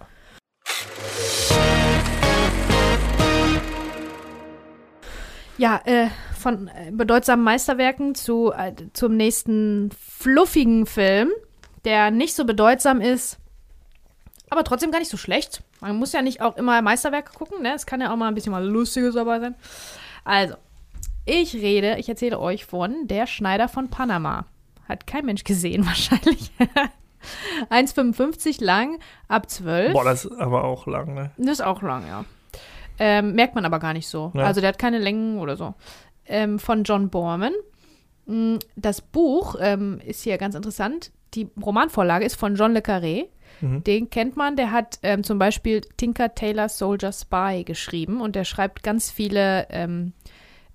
Ja, äh, von äh, bedeutsamen Meisterwerken zu, äh, zum nächsten fluffigen Film, der nicht so bedeutsam ist, aber trotzdem gar nicht so schlecht. Man muss ja nicht auch immer Meisterwerke gucken, ne? Es kann ja auch mal ein bisschen mal Lustiges dabei sein. Also, ich rede, ich erzähle euch von Der Schneider von Panama. Hat kein Mensch gesehen, (laughs) wahrscheinlich. 1,55 lang, ab 12. Boah, das ist aber auch lang, ne? Das ist auch lang, ja. Ähm, merkt man aber gar nicht so. Ja. Also der hat keine Längen oder so. Ähm, von John Borman. Mm, Das Buch ähm, ist hier ganz interessant. Die Romanvorlage ist von John Le Carré. Mhm. Den kennt man. Der hat ähm, zum Beispiel Tinker Tailor Soldier Spy geschrieben und der schreibt ganz viele ähm,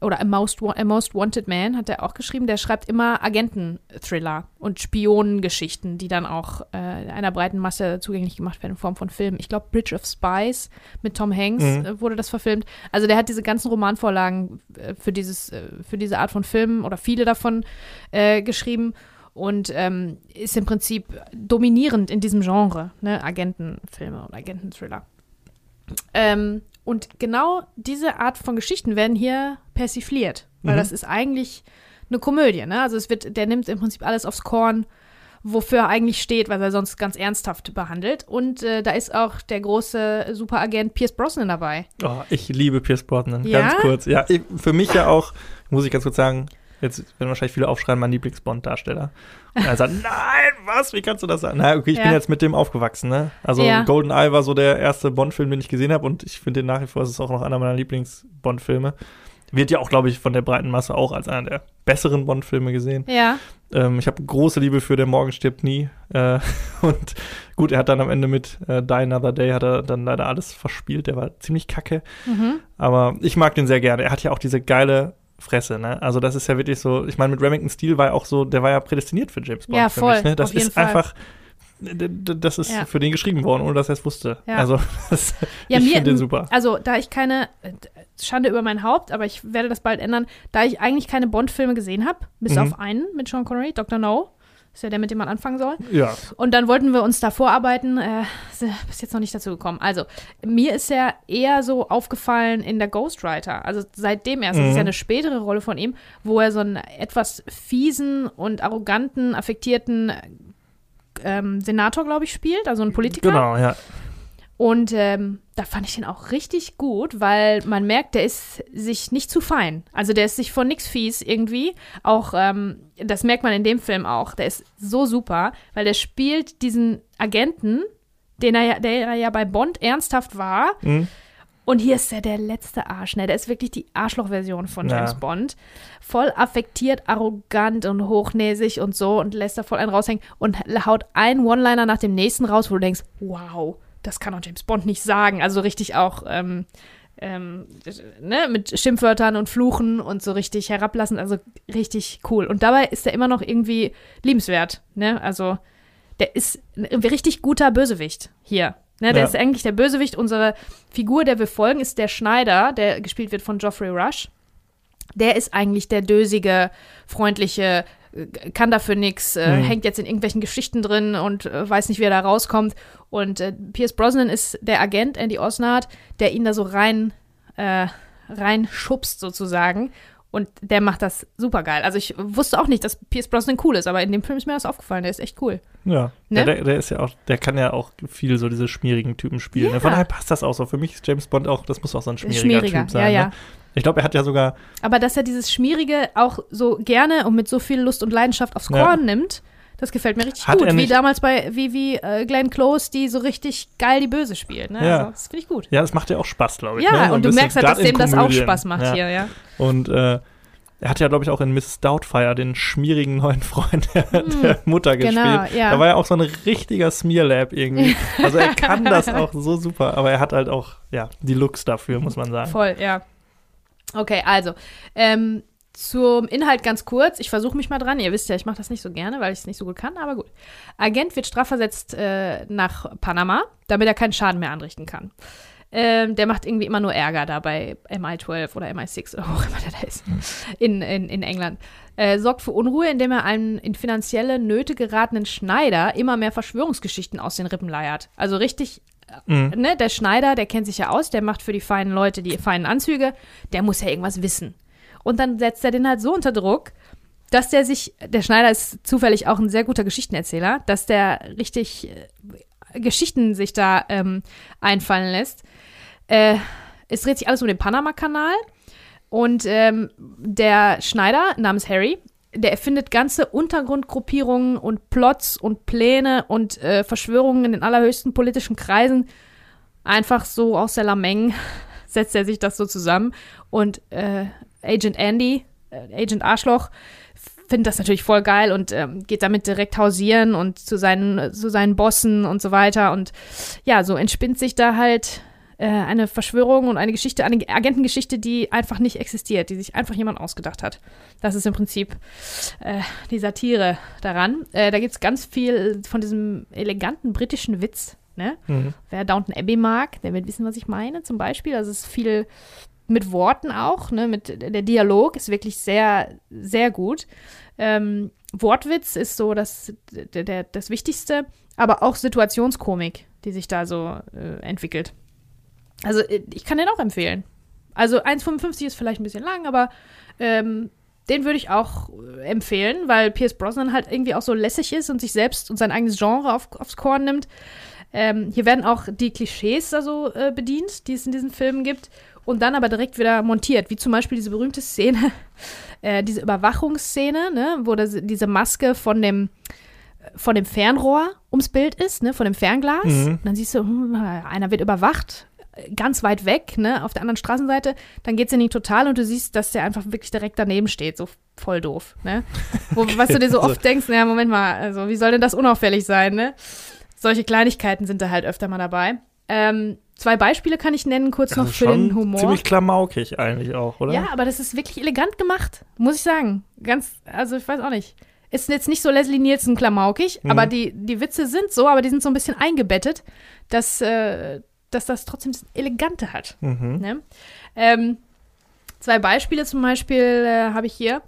oder A Most, A Most Wanted Man hat er auch geschrieben. Der schreibt immer Agenten-Thriller und Spionengeschichten, die dann auch äh, einer breiten Masse zugänglich gemacht werden in Form von Filmen. Ich glaube, Bridge of Spies mit Tom Hanks Mhm. äh, wurde das verfilmt. Also der hat diese ganzen Romanvorlagen äh, für, dieses, äh, für diese Art von Filmen oder viele davon äh, geschrieben und ähm, ist im Prinzip dominierend in diesem Genre, ne? Agentenfilme und Agententhriller. Ähm, und genau diese Art von Geschichten werden hier persifliert, weil Mhm. das ist eigentlich eine Komödie, ne? Also es wird, der nimmt im Prinzip alles aufs Korn, wofür er eigentlich steht, weil er sonst ganz ernsthaft behandelt. Und äh, da ist auch der große Superagent Pierce Brosnan dabei. Oh, ich liebe Pierce Brosnan, Ja? ganz kurz. Ja, ich, für mich ja auch, muss ich ganz kurz sagen, jetzt werden wahrscheinlich viele aufschreien, mein Lieblings-Bond-Darsteller. Und er sagt, (laughs) nein, was, wie kannst du das sagen? Na, okay, ich bin Ja. jetzt mit dem aufgewachsen, ne? Also Ja. GoldenEye war so der erste Bond-Film, den ich gesehen habe und ich finde den nach wie vor, es ist auch noch einer meiner Lieblings-Bond-Filme. Wird ja auch, glaube ich, von der breiten Masse auch als einer der besseren Bond-Filme gesehen. Ja. Ähm, ich habe große Liebe für Der Morgen stirbt nie. Äh, (laughs) und gut, er hat dann am Ende mit äh, Die Another Day hat er dann leider alles verspielt. Der war ziemlich kacke. Mhm. Aber ich mag den sehr gerne. Er hat ja auch diese geile Fresse, ne? Also das ist ja wirklich so, ich meine, mit Remington Steel war ja auch so, der war ja prädestiniert für James Bond. Ja, für voll, Mich, ne? Das ist Fall. einfach, das ist Ja. für den geschrieben worden, ohne dass er es wusste. Ja. Also (laughs) das, Ja, ich finde den super. Also, da ich keine, äh, Schande über mein Haupt, aber ich werde das bald ändern, da ich eigentlich keine Bond-Filme gesehen habe, bis Mhm. auf einen mit Sean Connery, Dr. No, ist ja der, mit dem man anfangen soll. Ja. Und dann wollten wir uns da vorarbeiten, äh, bis jetzt noch nicht dazu gekommen. Also, mir ist er eher so aufgefallen in der Ghostwriter. Also seitdem erst, das ist Mhm. ja eine spätere Rolle von ihm, wo er so einen etwas fiesen und arroganten, affektierten ähm, Senator, glaube ich, spielt, also einen Politiker. Genau, ja. Und ähm, da fand ich den auch richtig gut, weil man merkt, der ist sich nicht zu fein. Also der ist sich von nix fies irgendwie. Auch, ähm, das merkt man in dem Film auch. Der ist so super, weil der spielt diesen Agenten, den er ja, der ja bei Bond ernsthaft war. Mhm. Und hier ist er der letzte Arsch. Ne? Der ist wirklich die Arschloch-Version von Ja. James Bond. Voll affektiert, arrogant und hochnäsig und so und lässt da voll einen raushängen und haut einen One-Liner nach dem nächsten raus, wo du denkst, wow, das kann doch James Bond nicht sagen. Also richtig auch ähm, ähm, ne, mit Schimpfwörtern und Fluchen und so richtig herablassend, also richtig cool. Und dabei ist er immer noch irgendwie liebenswert. Ne? Also der ist ein richtig guter Bösewicht hier. Ne, der Ja. ist eigentlich der Bösewicht. Unsere Figur, der wir folgen, ist der Schneider, der gespielt wird von Geoffrey Rush. Der ist eigentlich der dösige, freundliche äh, kann dafür nichts, äh, Mhm. hängt jetzt in irgendwelchen Geschichten drin und äh, weiß nicht, wie er da rauskommt. Und äh, Pierce Brosnan ist der Agent, Andy Osnard, der ihn da so rein, äh, rein schubst sozusagen. Und der macht das super geil. Also ich wusste auch nicht, dass Pierce Brosnan cool ist, aber in dem Film ist mir das aufgefallen. Der ist echt cool. Ja, Ne? ja der, der ist ja auch, der kann ja auch viel so diese schmierigen Typen spielen. Ja. Von daher passt das auch so. Für mich ist James Bond auch, das muss auch so ein schmieriger, Schmieriger, Typ sein. ja, ja. Ne? Ich glaube, er hat ja sogar, Aber dass er dieses Schmierige auch so gerne und mit so viel Lust und Leidenschaft aufs. Korn nimmt, das gefällt mir richtig Hat gut. Wie damals bei, wie, wie äh, Glenn Close, die so richtig geil die Böse spielt. Ne? Ja. Also, das finde ich gut. ja, das macht ja auch Spaß, glaube ich. Ja, ne? So und du merkst halt, dass dem das auch. Spaß macht ja. hier, ja. Und äh, er hat ja, glaube ich, auch in Mrs. Doubtfire den schmierigen neuen (laughs) Freund der, Hm, der Mutter gespielt. genau, ja. Da war ja auch so ein richtiger Smearlab irgendwie. (laughs) Also er kann das auch so super, aber er hat halt auch, ja, die Looks dafür, muss man sagen. Voll, ja. Okay, also, ähm, zum Inhalt ganz kurz. Ich versuche mich mal dran. Ihr wisst ja, ich mache das nicht so gerne, weil ich es nicht so gut kann, aber gut. Agent wird strafversetzt äh, nach Panama, damit er keinen Schaden mehr anrichten kann. Ähm, der macht irgendwie immer nur Ärger da bei MI12 oder MI6 oder wo auch immer der da ist. In, in, in England. Äh, sorgt für Unruhe, indem er einen in finanzielle Nöte geratenen Schneider immer mehr Verschwörungsgeschichten aus den Rippen leiert. Also richtig Mhm. ne, der Schneider, der kennt sich ja aus, der macht für die feinen Leute die feinen Anzüge, der muss ja irgendwas wissen. Und dann setzt er den halt so unter Druck, dass der sich, der Schneider ist zufällig auch ein sehr guter Geschichtenerzähler, dass der richtig äh, Geschichten sich da ähm, einfallen lässt. Äh, es dreht sich alles um den Panama-Kanal und ähm, der Schneider namens Harry, der erfindet ganze Untergrundgruppierungen und Plots und Pläne und äh, Verschwörungen in den allerhöchsten politischen Kreisen. Einfach so aus der Lameng (laughs) setzt er sich das so zusammen. Und äh, Agent Andy, äh, Agent Arschloch, findet das natürlich voll geil und ähm, geht damit direkt hausieren und zu seinen, zu seinen Bossen und so weiter. Und ja, so entspinnt sich da halt äh, eine Verschwörung und eine Geschichte, eine Agentengeschichte, die einfach nicht existiert, die sich einfach jemand ausgedacht hat. Das ist im Prinzip äh, die Satire daran. Äh, da gibt es ganz viel von diesem eleganten britischen Witz. Ne? Mhm. Wer Downton Abbey mag, der wird wissen, was ich meine, zum Beispiel. Also es ist viel mit Worten auch, ne? Mit der Dialog ist wirklich sehr, sehr gut. Ähm, Wortwitz ist so das, der, der, das Wichtigste, aber auch Situationskomik, die sich da so äh, entwickelt. Also äh, ich kann den auch empfehlen. Also 1,55 ist vielleicht ein bisschen lang, aber ähm, den würde ich auch äh, empfehlen, weil Pierce Brosnan halt irgendwie auch so lässig ist und sich selbst und sein eigenes Genre auf, aufs Korn nimmt. Ähm, hier werden auch die Klischees also äh, bedient, die es in diesen Filmen gibt, und dann aber direkt wieder montiert, wie zum Beispiel diese berühmte Szene, (laughs) äh, diese Überwachungsszene, ne, wo das, diese Maske von dem von dem Fernrohr ums Bild ist, ne, von dem Fernglas. Mhm. Und dann siehst du, hm, einer wird überwacht, ganz weit weg, ne, auf der anderen Straßenseite. Dann geht's in die Total und du siehst, dass der einfach wirklich direkt daneben steht, so voll doof, ne. (laughs) Wo, was du dir so Also- oft denkst, naja, Moment mal, also wie soll denn das unauffällig sein, ne? Solche Kleinigkeiten sind da halt öfter mal dabei. Ähm, zwei Beispiele kann ich nennen, kurz noch Also für schon den Humor. ziemlich klamaukig eigentlich auch, oder? Ja, aber das ist wirklich elegant gemacht, muss ich sagen. Ganz, also ich weiß auch nicht. Ist jetzt nicht so Leslie Nielsen klamaukig, Mhm. aber die, die Witze sind so, aber die sind so ein bisschen eingebettet, dass, äh, dass das trotzdem das Elegante hat. Mhm. Ne? Ähm, zwei Beispiele zum Beispiel äh, habe ich hier.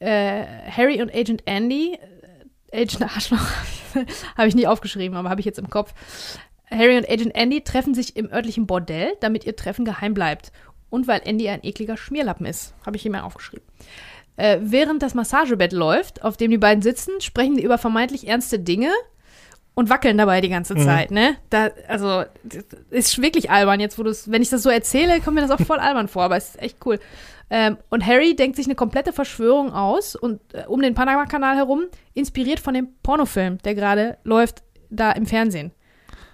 Äh, Harry und Agent Andy. Äh, Agent Arschloch (laughs) habe ich nie aufgeschrieben, aber habe ich jetzt im Kopf. Harry und Agent Andy treffen sich im örtlichen Bordell, damit ihr Treffen geheim bleibt. Und weil Andy ein ekliger Schmierlappen ist, habe ich mal aufgeschrieben. Äh, während das Massagebett läuft, auf dem die beiden sitzen, sprechen sie über vermeintlich ernste Dinge und wackeln dabei die ganze Mhm. Zeit, ne? Da, also, das ist wirklich albern jetzt, wo du wenn ich das so erzähle, kommt mir das auch voll albern vor, aber es ist echt cool. Ähm, und Harry denkt sich eine komplette Verschwörung aus und äh, um den Panama-Kanal herum, inspiriert von dem Pornofilm, der gerade läuft da im Fernsehen.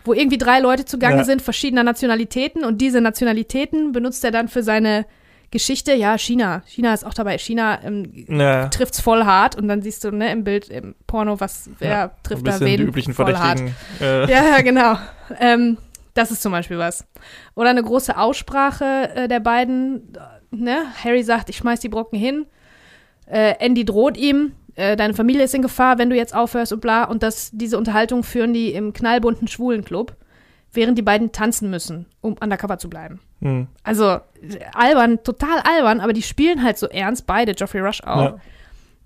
Wo irgendwie drei Leute zugange Ja. sind, verschiedener Nationalitäten und diese Nationalitäten benutzt er dann für seine Geschichte. Ja, China. China ist auch dabei. China ähm, Ja, trifft's voll hart und dann siehst du ne, im Bild, im Porno, was, wer Ja, trifft da wen die üblichen voll hart. Verdächtigen. Äh, Ja, ja, genau. Ähm, das ist zum Beispiel was. Oder eine große Aussprache äh, der beiden. äh, Ne? Harry sagt, ich schmeiß die Brocken hin. Äh, Andy droht ihm, äh, deine Familie ist in Gefahr, wenn du jetzt aufhörst und bla. Und das, diese Unterhaltung führen die im knallbunten Schwulenclub, während die beiden tanzen müssen, um undercover zu bleiben. hm. Also albern, total albern, aber die spielen halt so ernst, beide, Geoffrey Rush auch. Ja.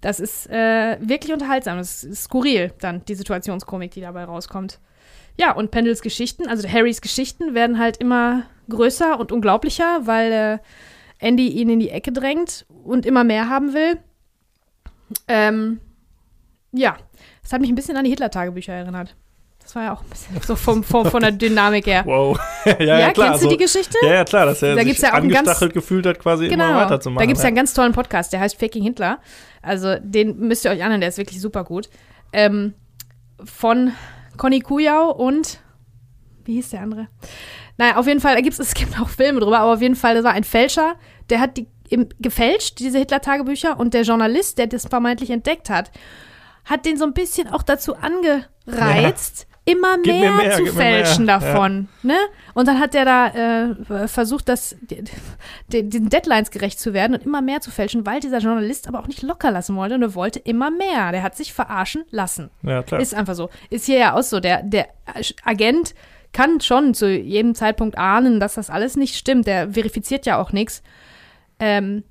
Das ist äh, wirklich unterhaltsam. Das ist skurril, dann die Situationskomik, die dabei rauskommt. Ja, und Pendles Geschichten, also Harrys Geschichten, werden halt immer größer und unglaublicher, weil äh, Andy ihn in die Ecke drängt und immer mehr haben will. Ähm, ja, das hat mich ein bisschen an die Hitler-Tagebücher erinnert. Das war ja auch ein bisschen so vom, vom, von der Dynamik her. Wow. (laughs) ja, ja, Ja, klar. kennst du so- die Geschichte? Ja, ja, klar, dass er Da sich gibt's ja auch einen ganz- angestachelt gefühlt hat, quasi immer Genau. weiterzumachen. Da gibt es ja einen ganz tollen Podcast, der heißt Faking Hitler. Also den müsst ihr euch anhören, der ist wirklich super gut. Ähm, von Conny Kujau und wie hieß der andere? Naja, auf jeden Fall, da gibt's, es gibt auch Filme drüber, aber auf jeden Fall, das war ein Fälscher, der hat die im, gefälscht, diese Hitler-Tagebücher, und der Journalist, der das vermeintlich entdeckt hat, hat den so ein bisschen auch dazu angereizt, immer Gib mir mehr, mehr, zu mir mehr, fälschen ja. davon. Ne? Und dann hat der da äh, versucht, das, die, den Deadlines gerecht zu werden und immer mehr zu fälschen, weil dieser Journalist aber auch nicht locker lassen wollte und er wollte immer mehr. Der hat sich verarschen lassen. Ja, klar. Ist einfach so. Ist hier ja auch so. Der, der Agent kann schon zu jedem Zeitpunkt ahnen, dass das alles nicht stimmt. Der verifiziert ja auch nichts. Ähm,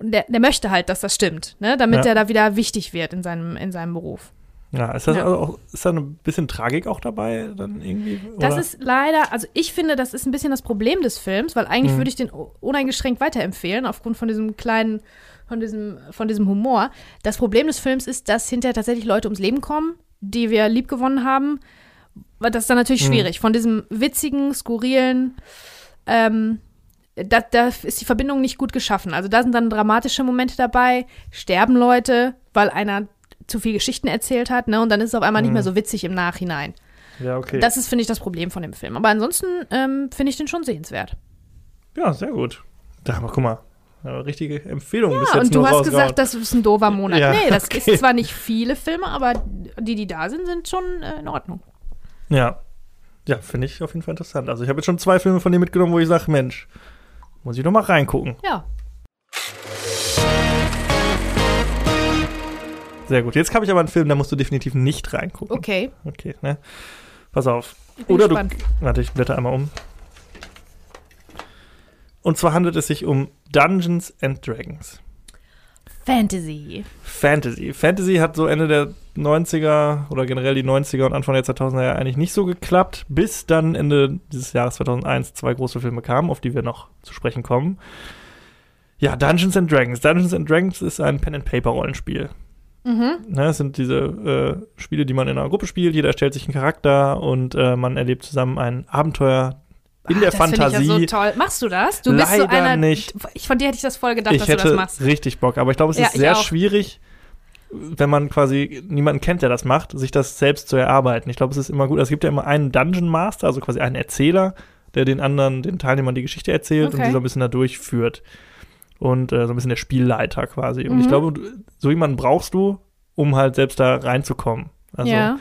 der, der möchte halt, dass das stimmt, ne? damit Ja. er da wieder wichtig wird in seinem, in seinem Beruf. ja, ist das Ja. also auch, ist da ein bisschen Tragik auch dabei dann irgendwie? Das oder? ist leider, also ich finde, das ist ein bisschen das Problem des Films, weil eigentlich Mhm. würde ich den uneingeschränkt weiterempfehlen, aufgrund von diesem kleinen, von diesem, von diesem Humor. Das Problem des Films ist, dass hinterher tatsächlich Leute ums Leben kommen, die wir liebgewonnen haben. Weil Das ist dann natürlich Mhm. schwierig. Von diesem witzigen, skurrilen, ähm, da, da ist die Verbindung nicht gut geschaffen. Also da sind dann dramatische Momente dabei, sterben Leute, weil einer zu viel Geschichten erzählt hat, ne? Und dann ist es auf einmal nicht Mhm. mehr so witzig im Nachhinein. ja, okay. Das ist, finde ich, das Problem von dem Film. Aber ansonsten ähm, finde ich den schon sehenswert. ja, sehr gut. Da, aber guck mal, eine richtige Empfehlung bis Ja, jetzt und du hast rausgehauen. gesagt, das ist ein doofer Monat. Ja, nee, das okay. ist zwar nicht viele Filme, aber die, die da sind, sind schon äh, in Ordnung. Ja. Ja, finde ich auf jeden Fall interessant. Also ich habe jetzt schon zwei Filme von dir mitgenommen, wo ich sage, Mensch, muss ich doch mal reingucken. Ja. Sehr gut. Jetzt habe ich aber einen Film, da musst du definitiv nicht reingucken. Okay. Okay, ne? Pass auf. Bin Oder gespannt. du. Warte, ich blätter einmal um. Und zwar handelt es sich um Dungeons and Dragons. Fantasy. Fantasy. Fantasy hat so Ende der 90er oder generell die 90er und Anfang der 2000er ja eigentlich nicht so geklappt, bis dann Ende dieses Jahres 2001 zwei große Filme kamen, auf die wir noch zu sprechen kommen. Ja, Dungeons and Dragons. Dungeons and Dragons ist ein Pen-and-Paper-Rollenspiel. Mhm. Ne, es sind diese äh, Spiele, die man in einer Gruppe spielt. Jeder erstellt sich einen Charakter und äh, man erlebt zusammen ein Abenteuer in Ah, der das finde Fantasie. Ich ja so toll. Machst du das? Du bist so Leider einer. nicht. Ich, von dir hätte ich das voll gedacht, ich dass du das machst. richtig Bock, aber ich glaube, es Ja, ist sehr auch. schwierig, wenn man quasi niemanden kennt, der das macht, sich das selbst zu erarbeiten. Ich glaube, es ist immer gut. Es gibt ja immer einen Dungeon Master, also quasi einen Erzähler, der den anderen, den Teilnehmern die Geschichte erzählt und Okay. die so ein bisschen da durchführt. Und äh, so ein bisschen der Spielleiter quasi. Und Mhm. ich glaube, du- so jemanden brauchst du, um halt selbst da reinzukommen. Also, ja.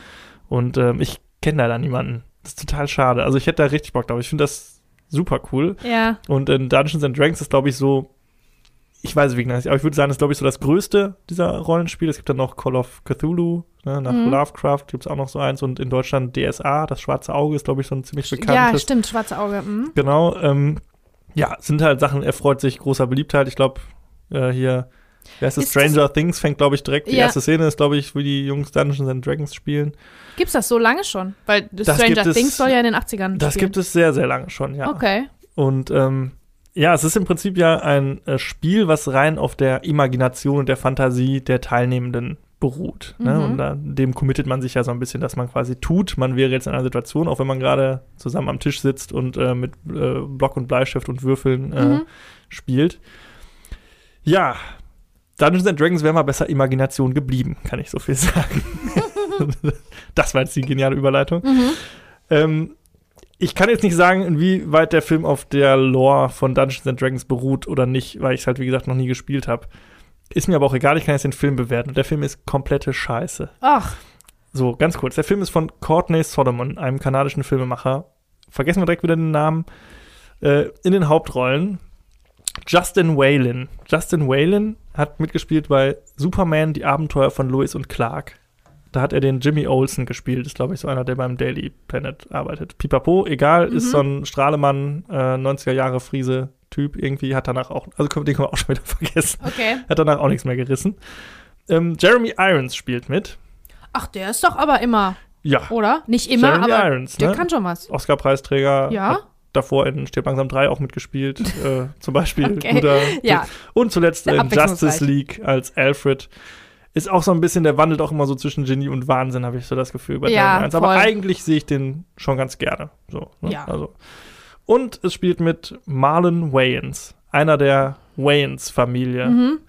Und ähm, ich kenne leider niemanden. Das ist total schade. Also ich hätte da richtig Bock drauf. Ich finde das super cool. Ja. Und in Dungeons and Dragons ist, glaube ich, so, ich weiß es wie genau, aber ich würde sagen, das ist, glaube ich, so das größte dieser Rollenspiele. Es gibt dann noch Call of Cthulhu, ne, nach Mhm. Lovecraft gibt es auch noch so eins und in Deutschland DSA, das Schwarze Auge ist, glaube ich, so ein ziemlich Ja, bekanntes. stimmt, schwarze Auge. Mhm. Genau, ähm, ja, sind halt Sachen, erfreut sich großer Beliebtheit. Ich glaube, äh, hier, wer ist es? Ist das- Stranger Things fängt, glaube ich, direkt. Die Ja. erste Szene ist, glaube ich, wie die Jungs Dungeons and Dragons spielen. Gibt's das so lange schon? Weil Das Stranger gibt es- Things soll ja in den 80ern Das spielen. gibt es sehr, sehr lange schon, ja. Okay. Und ähm, ja, es ist im Prinzip ja ein äh, Spiel, was rein auf der Imagination und der Fantasie der Teilnehmenden beruht. Ne? Mhm. Und da, dem committet man sich ja so ein bisschen, dass man quasi tut, man wäre jetzt in einer Situation, auch wenn man gerade zusammen am Tisch sitzt und äh, mit äh, Block und Bleistift und Würfeln äh, Mhm. spielt. Ja, Dungeons and Dragons wäre mal besser Imagination geblieben, kann ich so viel (laughs) sagen. (laughs) das war jetzt die geniale Überleitung. Mhm. Ähm, ich kann jetzt nicht sagen, inwieweit der Film auf der Lore von Dungeons and Dragons beruht oder nicht, weil ich es halt, wie gesagt, noch nie gespielt habe. Ist mir aber auch egal, ich kann jetzt den Film bewerten. Und der Film ist komplette Scheiße. Ach, So, ganz kurz. Der Film ist von Courtney Solomon, einem kanadischen Filmemacher. Vergessen wir direkt wieder den Namen. Äh, in den Hauptrollen Justin Whalen. Justin Whalen hat mitgespielt bei Superman, die Abenteuer von Lois und Clark. Da hat er den Jimmy Olsen gespielt. Ist, glaube ich, so einer, der beim Daily Planet arbeitet. Pipapo, egal, ist Mhm. so ein Strahlemann, äh, 90er Jahre Friese-Typ. Irgendwie hat danach auch, also können- den können wir auch schon wieder (laughs) vergessen okay. hat danach auch nichts mehr gerissen. Ähm, Jeremy Irons spielt mit. Ach, der ist doch aber immer, Ja, oder? Nicht immer, Jeremy aber Irons, der ne? kann schon was. Oscar-Preisträger. Ja? Davor in Stirb langsam 3 auch mitgespielt. äh, zum Beispiel. (laughs) Okay. Guter, Ja. Und zuletzt in. Justice League als Alfred. Ist auch so ein bisschen, der wandelt auch immer so zwischen Genie und Wahnsinn, habe ich so das Gefühl bei Ja, Jeremy Irons. Aber voll. eigentlich sehe ich den schon ganz gerne. So, ne? Ja. also. Und es spielt mit Marlon Wayans, einer der Wayans-Familie. Mhm.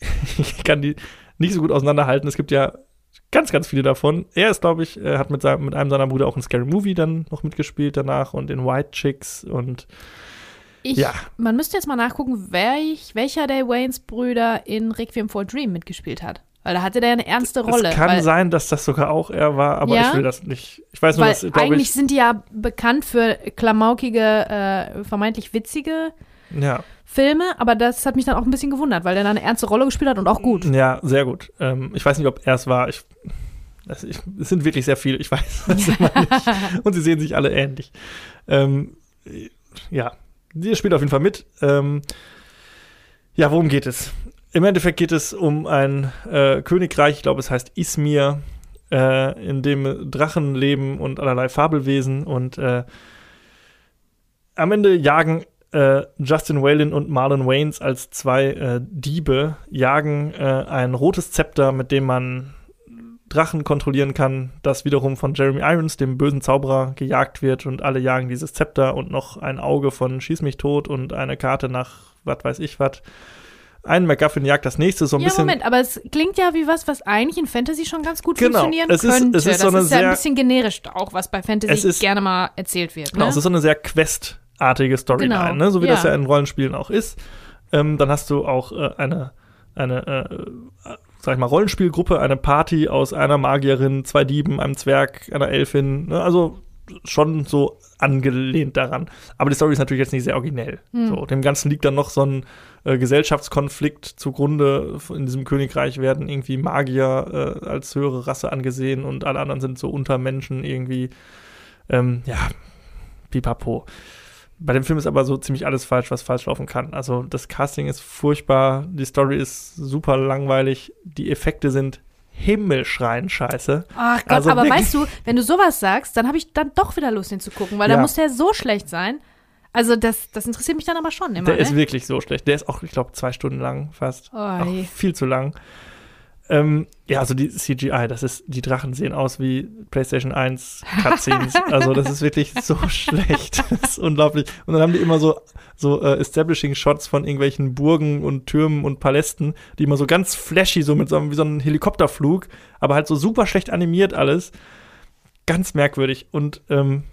(laughs) Ich kann die nicht so gut auseinanderhalten. Es gibt ja ganz, ganz viele davon. Er ist, glaube ich, äh, hat mit, seinem, mit einem seiner Brüder auch in Scary Movie dann noch mitgespielt danach und in White Chicks und Ich, Ja. Man müsste jetzt mal nachgucken, welch, welcher der Waynes-Brüder in Requiem for a Dream mitgespielt hat. Weil da hatte der eine ernste Rolle. es kann weil, sein, dass das sogar auch er war, aber Ja? ich will das nicht. Ich weiß nur, weil dass, eigentlich ich, sind die ja bekannt für klamaukige, äh, vermeintlich witzige ja, Filme, aber das hat mich dann auch ein bisschen gewundert, weil der da eine ernste Rolle gespielt hat und auch gut. ja, sehr gut. Ähm, ich weiß nicht, ob er es war. Ich, also ich, es sind wirklich sehr viele, ich weiß (laughs) es immer nicht. (laughs) Und sie sehen sich alle ähnlich. Ähm, ja, die spielt auf jeden Fall mit. Ähm, ja, worum geht es? Im Endeffekt geht es um ein äh, Königreich, ich glaube, es heißt Ismir, äh, in dem Drachen leben und allerlei Fabelwesen. Und äh, am Ende jagen äh, Justin Whalen und Marlon Waynes als zwei äh, Diebe, jagen äh, ein rotes Zepter, mit dem man Drachen kontrollieren kann, das wiederum von Jeremy Irons, dem bösen Zauberer, gejagt wird und alle jagen dieses Zepter und noch ein Auge von Schieß mich tot und eine Karte nach was weiß ich was. Ein MacGuffin jagt das nächste, so ein Ja, bisschen. Moment, aber es klingt ja wie was, was eigentlich in Fantasy schon ganz gut Genau, funktionieren es ist- könnte. es ist so das eine ist ja sehr- ein bisschen generisch auch, was bei Fantasy ist- gerne mal erzählt wird. Genau, Ne? es ist so eine sehr questartige Storyline, Genau, ne? so wie ja. das ja in Rollenspielen auch ist. Ähm, dann hast du auch äh, eine, eine äh, sag ich mal, Rollenspielgruppe, eine Party aus einer Magierin, zwei Dieben, einem Zwerg, einer Elfin. Ne? Also schon so angelehnt daran. Aber die Story ist natürlich jetzt nicht sehr originell. Hm. So, dem Ganzen liegt dann noch so ein äh, Gesellschaftskonflikt zugrunde. In diesem Königreich werden irgendwie Magier äh, als höhere Rasse angesehen und alle anderen sind so Untermenschen irgendwie. Ähm, ja, pipapo. Bei dem Film ist aber so ziemlich alles falsch, was falsch laufen kann. Also das Casting ist furchtbar, die Story ist super langweilig, die Effekte sind himmelschreien scheiße. Ach Gott, Also aber weißt du, wenn du sowas sagst, dann habe ich dann doch wieder Lust, den zu gucken, weil Ja. da muss der so schlecht sein. Also das, das interessiert mich dann aber schon immer. Der ist ne? wirklich so schlecht. Der ist auch, ich glaube, zwei Stunden lang fast. Oh, viel zu lang. Ähm, ja, also die CGI, das ist, die Drachen sehen aus wie PlayStation 1 Cutscenes. (laughs) also das ist wirklich so schlecht. Das ist unglaublich. Und dann haben die immer so, so äh, Establishing-Shots von irgendwelchen Burgen und Türmen und Palästen, die immer so ganz flashy, so mit so einem, wie so einem Helikopterflug, aber halt so super schlecht animiert alles. Ganz merkwürdig. Und ähm,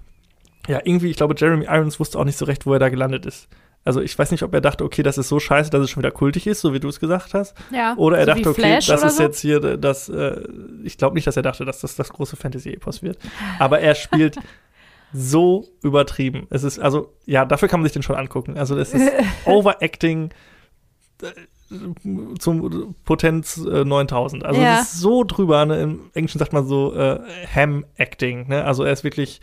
ja, irgendwie, ich glaube, Jeremy Irons wusste auch nicht so recht, wo er da gelandet ist. Also ich weiß nicht, ob er dachte, okay, das ist so scheiße, dass es schon wieder kultig ist, so wie du es gesagt hast. Ja, Oder er so dachte, okay, das ist so. jetzt hier das, äh, ich glaube nicht, dass er dachte, dass das das große Fantasy-Epos wird. Aber er spielt (laughs) so übertrieben. Es ist, also, ja, dafür kann man sich den schon angucken. Also das ist (laughs) Overacting äh, zum Potenz äh, 9000. Also Ja. es ist so drüber, ne? im Englischen sagt man so äh, Ham-Acting, ne? Also er ist wirklich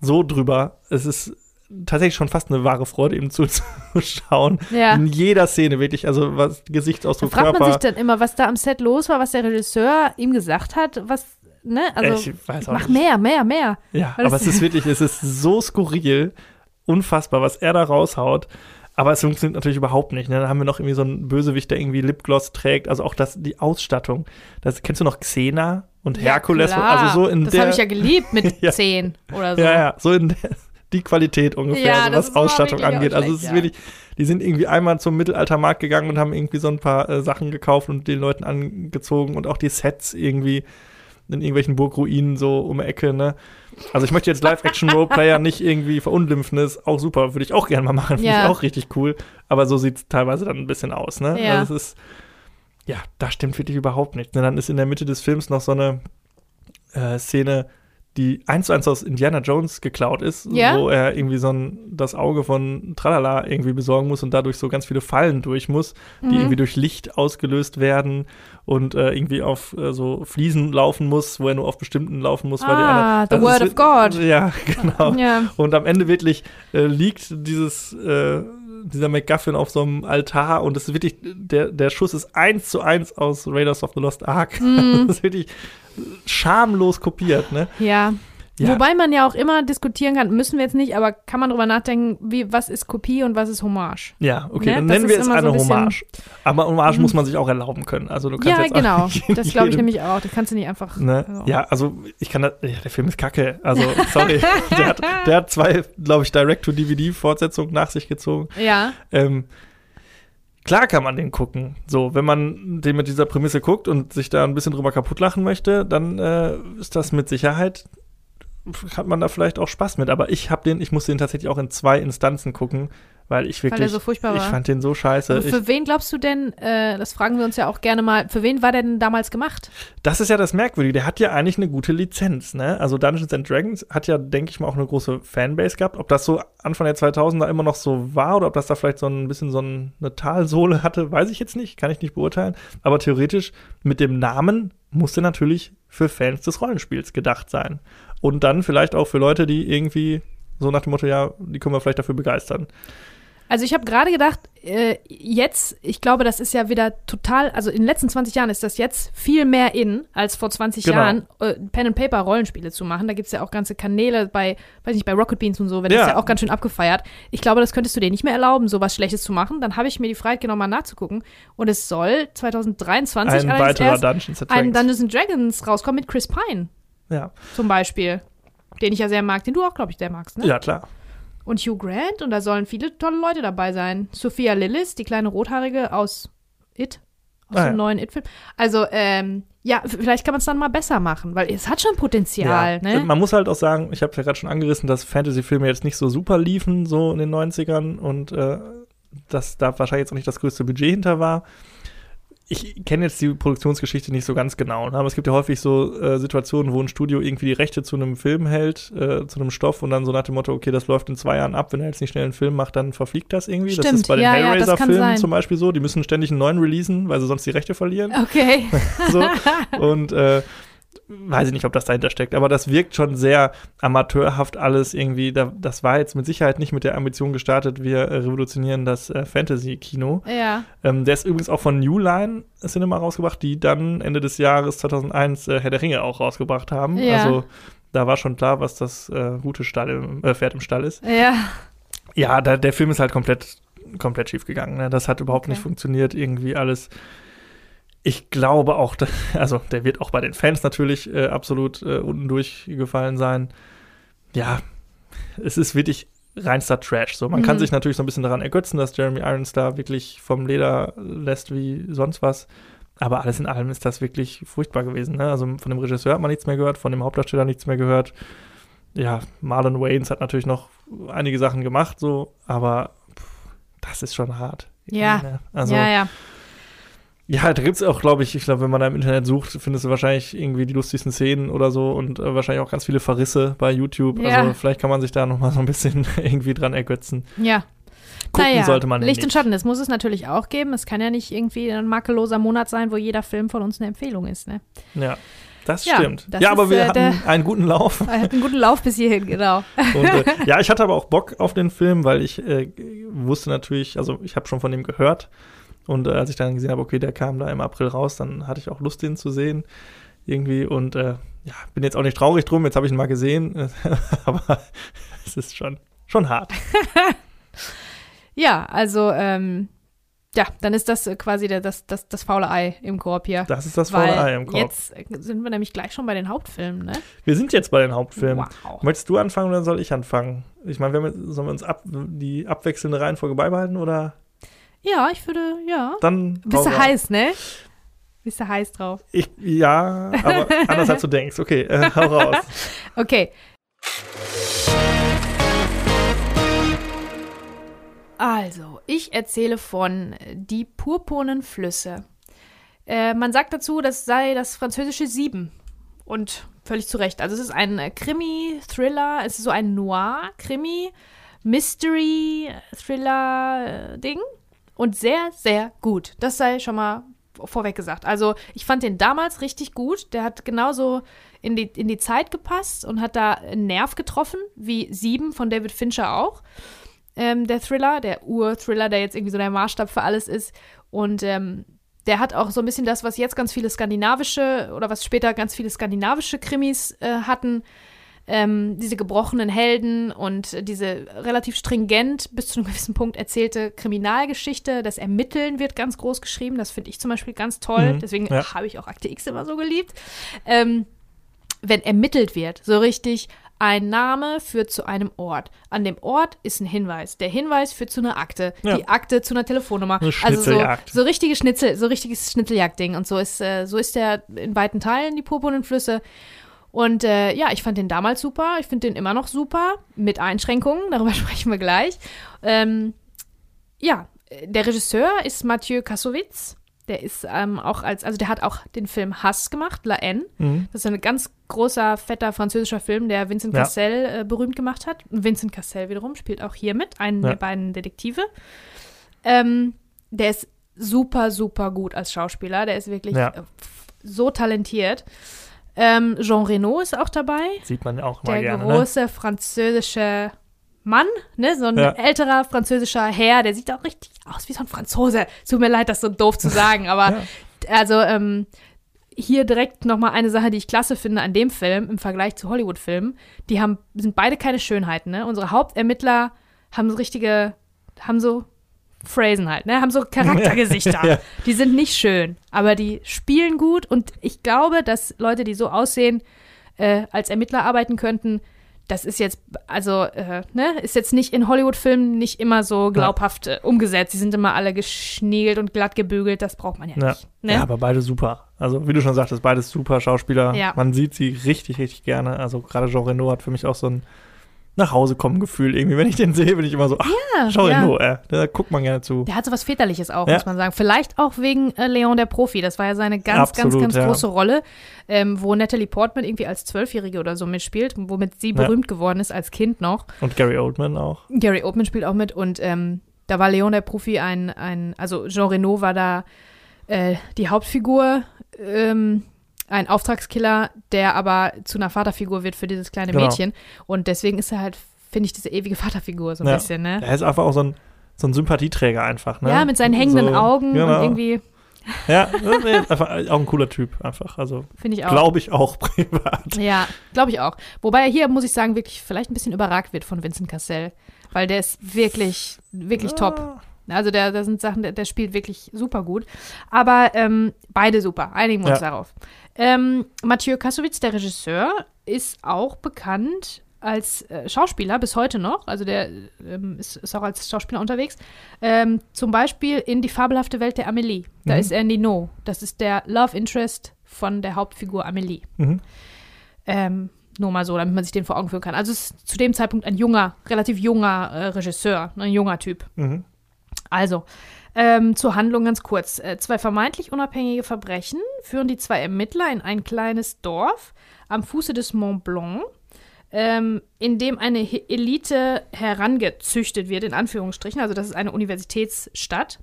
so drüber. Es ist tatsächlich schon fast eine wahre Freude, ihm (laughs) zuzuschauen. Ja. In jeder Szene wirklich, also was Da Gesichtsausdruck, fragt man sich dann immer, was da am Set los war, was der Regisseur ihm gesagt hat, was, ne? Also, ich weiß auch mach nicht. mehr, mehr, mehr. Ja, Weil aber es ist wirklich, es ist so skurril, unfassbar, was er da raushaut. Aber es funktioniert natürlich überhaupt nicht. Ne? Dann haben wir noch irgendwie so einen Bösewicht, der irgendwie Lipgloss trägt. Also auch das, die Ausstattung. Das, kennst du noch Xena und Herkules? Ja, klar. also so in das habe ich ja geliebt mit (laughs) Ja. 10 oder so. ja, ja, so in der, die Qualität ungefähr, Ja, so, das was Ausstattung angeht. Also es ist wirklich, die sind irgendwie einmal zum Mittelaltermarkt gegangen und haben irgendwie so ein paar äh, Sachen gekauft und den Leuten angezogen und auch die Sets irgendwie in irgendwelchen Burgruinen so um die Ecke, ne? Also ich möchte jetzt Live-Action-Roleplayer (laughs) nicht irgendwie verunglimpfen, das ist auch super, würde ich auch gerne mal machen, finde Ja. ich auch richtig cool, aber so sieht es teilweise dann ein bisschen aus, ne? Ja. Also es ist, ja, da stimmt wirklich überhaupt nichts. Ne? Dann ist in der Mitte des Films noch so eine äh, Szene, die eins zu eins aus Indiana Jones geklaut ist, Ja? wo er irgendwie so ein, das Auge von Tralala irgendwie besorgen muss und dadurch so ganz viele Fallen durch muss, die Mhm. irgendwie durch Licht ausgelöst werden und äh, irgendwie auf äh, so Fliesen laufen muss, wo er nur auf bestimmten laufen muss, weil die Ah, the word wird- of God. Ja, (laughs) genau. Ja. Und am Ende wirklich äh, liegt dieses, äh, dieser MacGuffin auf so einem Altar und das ist wirklich, der, der Schuss ist eins zu eins aus Raiders of the Lost Ark. Mhm. (laughs) Das ist wirklich schamlos kopiert, ne? Ja. Ja. Wobei man ja auch immer diskutieren kann, müssen wir jetzt nicht, aber kann man drüber nachdenken, wie, was ist Kopie und was ist Hommage? Ja, okay, Ne, dann das nennen wir es immer so eine ein Mhm. Hommage. Aber Hommage muss man sich auch erlauben können. Also du kannst Ja, jetzt genau. (laughs) Das glaube ich nämlich auch. Das kannst du nicht einfach. Ne? so. Ja, also ich kann das, ja, der Film ist kacke. Also, sorry. (laughs) der, hat, der hat zwei, glaube ich, Direct-to-DVD-Fortsetzungen nach sich gezogen. Ja. Ähm, klar kann man den gucken. So, wenn man den mit dieser Prämisse guckt und sich da ein bisschen drüber kaputt lachen möchte, dann äh, ist das mit Sicherheit, hat man da vielleicht auch Spaß mit. Aber ich habe den, ich musste den tatsächlich auch in zwei Instanzen gucken, weil ich Weil wirklich, er so furchtbar ich war. fand den so scheiße. Aber Ich, für wen glaubst du denn, äh, das fragen wir uns ja auch gerne mal, für wen war der denn damals gemacht? Das ist ja das Merkwürdige. Der hat ja eigentlich eine gute Lizenz, ne? Also Dungeons and Dragons hat ja, denke ich mal, auch eine große Fanbase gehabt. Ob das so Anfang der 2000er immer noch so war oder ob das da vielleicht so ein bisschen so ein- eine Talsohle hatte, weiß ich jetzt nicht, kann ich nicht beurteilen. Aber theoretisch mit dem Namen musste natürlich für Fans des Rollenspiels gedacht sein. Und dann vielleicht auch für Leute, die irgendwie so nach dem Motto, ja, die können wir vielleicht dafür begeistern. Also ich habe gerade gedacht, äh, jetzt, ich glaube, das ist ja wieder total, also in den letzten 20 Jahren ist das jetzt viel mehr in, als vor 20 Genau. Jahren, äh, Pen-and-Paper-Rollenspiele zu machen. Da gibt es ja auch ganze Kanäle bei, weiß nicht, bei Rocket Beans und so, wird das Ja. ja auch ganz schön abgefeiert. Ich glaube, das könntest du dir nicht mehr erlauben, sowas Schlechtes zu machen. Dann habe ich mir die Freiheit genommen, mal nachzugucken. Und es soll 2023 Ein weiterer Dungeons and ein Dragons. Dungeons and Dragons rauskommen mit Chris Pine ja. zum Beispiel. Den ich ja sehr mag, den du auch, glaube ich, sehr magst, ne? ja, klar. Und Hugh Grant und da sollen viele tolle Leute dabei sein. Sophia Lillis, die kleine Rothaarige aus It, aus Ah, dem ja. neuen It-Film. Also, ähm, ja, vielleicht kann man es dann mal besser machen, weil es hat schon Potenzial, Ja. ne? Man muss halt auch sagen, ich habe ja gerade schon angerissen, dass Fantasy-Filme jetzt nicht so super liefen, so in den 90ern und äh, dass da wahrscheinlich jetzt auch nicht das größte Budget hinter war. Ich kenne jetzt die Produktionsgeschichte nicht so ganz genau, ne? aber es gibt ja häufig so äh, Situationen, wo ein Studio irgendwie die Rechte zu einem Film hält, äh, zu einem Stoff und dann so nach dem Motto, okay, das läuft in zwei Jahren ab, wenn er jetzt nicht schnell einen Film macht, dann verfliegt das irgendwie. das Stimmt, ist bei den ja, ja, das Hellraiser-Filmen sein. zum Beispiel so, die müssen ständig einen neuen releasen, weil sie sonst die Rechte verlieren Okay. (laughs) so. (laughs) Und äh, weiß ich nicht, ob das dahinter steckt, aber das wirkt schon sehr amateurhaft alles irgendwie. Da, das war jetzt mit Sicherheit nicht mit der Ambition gestartet, wir revolutionieren das äh, Fantasy-Kino. ja. Ähm, der ist übrigens auch von New Line Cinema rausgebracht, die dann Ende des Jahres 2001 äh, Herr der Ringe auch rausgebracht haben. Ja. Also da war schon klar, was das äh, gute Stall im, äh, Pferd im Stall ist. Ja. Ja, da, der Film ist halt komplett, komplett schief gegangen. Ne? Das hat überhaupt Okay. nicht funktioniert, irgendwie alles. Ich glaube auch, (laughs) also der wird auch bei den Fans natürlich äh, absolut äh, unten durchgefallen sein. Ja, es ist wirklich reinster Trash. So, man kann Mhm. sich natürlich so ein bisschen daran ergötzen, dass Jeremy Irons da wirklich vom Leder lässt wie sonst was. Aber alles in allem ist das wirklich furchtbar gewesen. Ne? Also von dem Regisseur hat man nichts mehr gehört, von dem Hauptdarsteller nichts mehr gehört. Ja, Marlon Waynes hat natürlich noch einige Sachen gemacht, so, aber pff, das ist schon hart. Ja. Ne? Also, ja, ja. Ja, da gibt es auch, glaube ich, ich glaube, wenn man da im Internet sucht, findest du wahrscheinlich irgendwie die lustigsten Szenen oder so und äh, wahrscheinlich auch ganz viele Verrisse bei YouTube. Ja. Also vielleicht kann man sich da noch mal so ein bisschen (laughs) irgendwie dran ergötzen. Ja. Gucken naja, sollte man Licht und nicht. Schatten, das muss es natürlich auch geben. Es kann ja nicht irgendwie ein makelloser Monat sein, wo jeder Film von uns eine Empfehlung ist, ne? Ja, das Ja, stimmt. das ja, aber wir äh, hatten einen guten Lauf. Er (laughs) hat einen guten Lauf bis hierhin, genau. Und, äh, (laughs) ja, ich hatte aber auch Bock auf den Film, weil ich äh, wusste natürlich, also ich habe schon von ihm gehört. Und äh, als ich dann gesehen habe, okay, der kam da im April raus, dann hatte ich auch Lust, den zu sehen. Irgendwie. Und äh, ja, bin jetzt auch nicht traurig drum, jetzt habe ich ihn mal gesehen. (laughs) aber es ist schon, schon hart. (laughs) Ja, also, ähm, ja, dann ist das äh, quasi der, das, das, das faule Ei im Korb hier. Das ist das Weil faule Ei im Korb. Jetzt äh, sind wir nämlich gleich schon bei den Hauptfilmen, ne? Wir sind jetzt bei den Hauptfilmen. Wow. Möchtest du anfangen oder soll ich anfangen? Ich meine, sollen wir uns ab, die abwechselnde Reihenfolge beibehalten oder Ja, ich würde, ja. dann. Bist du heiß, ne? Bist du heiß drauf? Ich, ja, aber anders als du denkst. Okay, äh, hau raus. (laughs) Okay. Also, ich erzähle von Die purpurnen Flüsse. Äh, man sagt dazu, das sei das französische Sieben. Und völlig zu Recht. Also, es ist ein äh, Krimi, Thriller, es ist so ein Noir-Krimi, Mystery, Thriller-Ding. Und sehr, sehr gut. Das sei schon mal vorweg gesagt. Also, ich fand den damals richtig gut. Der hat genauso in die, in die Zeit gepasst und hat da einen Nerv getroffen, wie Sieben von David Fincher auch. ähm, der Thriller, der Ur-Thriller, der jetzt irgendwie so der Maßstab für alles ist. Und ähm, der hat auch so ein bisschen das, was jetzt ganz viele skandinavische oder was später ganz viele skandinavische Krimis äh, hatten. Ähm, diese gebrochenen Helden und diese relativ stringent bis zu einem gewissen Punkt erzählte Kriminalgeschichte. Das Ermitteln wird ganz groß geschrieben. Das finde ich zum Beispiel ganz toll. Mhm, Deswegen ja. habe ich auch Akte X immer so geliebt. Ähm, wenn ermittelt wird, so richtig, ein Name führt zu einem Ort. An dem Ort ist ein Hinweis. Der Hinweis führt zu einer Akte. Ja. Die Akte zu einer Telefonnummer. Eine also so, so richtige Schnitzel, so richtiges Schnitzeljagd-Ding. Und so ist, äh, so ist der in weiten Teilen, die purpurnen Flüsse. Und äh, ja, ich fand den damals super. Ich finde den immer noch super. Mit Einschränkungen. (laughs) Darüber sprechen wir gleich. Ähm, ja, der Regisseur ist Mathieu Kassovitz. Der ist ähm, auch als, also der hat auch den Film Hass gemacht, La N. Mhm. Das ist ein ganz großer, fetter französischer Film, der Vincent Ja. Cassel äh, berühmt gemacht hat. Und Vincent Cassel wiederum spielt auch hier mit, einen Ja. der beiden Detektive. Ähm, der ist super, super gut als Schauspieler. Der ist wirklich Ja. so talentiert. Ähm, Jean Reno ist auch dabei. Sieht man auch mal Der gerne. Ne? große französische Mann, ne? So ein Ja. älterer französischer Herr, der sieht auch richtig aus wie so ein Franzose. Tut mir leid, das so doof zu sagen, (laughs) aber Ja. also ähm, hier direkt noch mal eine Sache, die ich klasse finde an dem Film im Vergleich zu Hollywood-Filmen. Die haben sind beide keine Schönheiten, ne? Unsere Hauptermittler haben so richtige, haben so Phrasen halt, ne? Haben so Charaktergesichter. (laughs) Ja. Die sind nicht schön, aber die spielen gut und ich glaube, dass Leute, die so aussehen, äh, als Ermittler arbeiten könnten, das ist jetzt, also, äh, ne, ist jetzt nicht in Hollywood-Filmen nicht immer so glaubhaft äh, umgesetzt. Die sind immer alle geschniegelt und glatt gebügelt, das braucht man ja, Ja. nicht. Ne? ja, aber beide super. Also, wie du schon sagtest, beides super Schauspieler. Ja. Man sieht sie richtig, richtig gerne. Also, gerade Jean Reno hat für mich auch so ein Nachhausekommen-Gefühl. Irgendwie, wenn ich den sehe, bin ich immer so, ach, ja, Jean ja. Reno, äh, da guckt man gerne zu. Der hat so was Väterliches auch, Ja. muss man sagen. Vielleicht auch wegen äh, Leon der Profi. Das war ja seine ganz, ganz, Absolut, ganz ja. große Rolle, ähm, wo Natalie Portman irgendwie als Zwölfjährige oder so mitspielt, womit sie berühmt geworden ist als Kind noch. Und Gary Oldman auch. Gary Oldman spielt auch mit und ähm, da war Leon der Profi ein, ein also Jean Reno war da äh, die Hauptfigur, ähm, ein Auftragskiller, der aber zu einer Vaterfigur wird für dieses kleine Genau. Mädchen. Und deswegen ist er halt, finde ich, diese ewige Vaterfigur so ein Ja. bisschen, ne? Er ist einfach auch so ein, so ein Sympathieträger einfach, ne? Ja, mit seinen hängenden so, Augen genau. und irgendwie, Ja, nee, einfach auch ein cooler Typ einfach. Also, finde ich auch. glaube ich auch (laughs) privat. Ja, glaube ich auch. Wobei er hier, muss ich sagen, wirklich vielleicht ein bisschen überragt wird von Vincent Cassel. Weil der ist wirklich, wirklich top. Also da, da sind Sachen, der, der spielt wirklich super gut. Aber ähm, beide super, einigen wir uns Ja. darauf. Ähm, Mathieu Kassowitz, der Regisseur, ist auch bekannt als äh, Schauspieler bis heute noch. Also der ähm, ist, ist auch als Schauspieler unterwegs. Ähm, zum Beispiel in Die fabelhafte Welt der Amélie. Da Mhm. ist er Nino. Das ist der Love Interest von der Hauptfigur Amélie. Mhm. Ähm, nur mal so, damit man sich den vor Augen führen kann. Also es ist zu dem Zeitpunkt ein junger, relativ junger äh, Regisseur, ein junger Typ. Mhm. Also, ähm, zur Handlung ganz kurz. Äh, zwei vermeintlich unabhängige Verbrechen führen die zwei Ermittler in ein kleines Dorf am Fuße des Mont Blanc, ähm, in dem eine Elite herangezüchtet wird, in Anführungsstrichen. Also, das ist eine Universitätsstadt.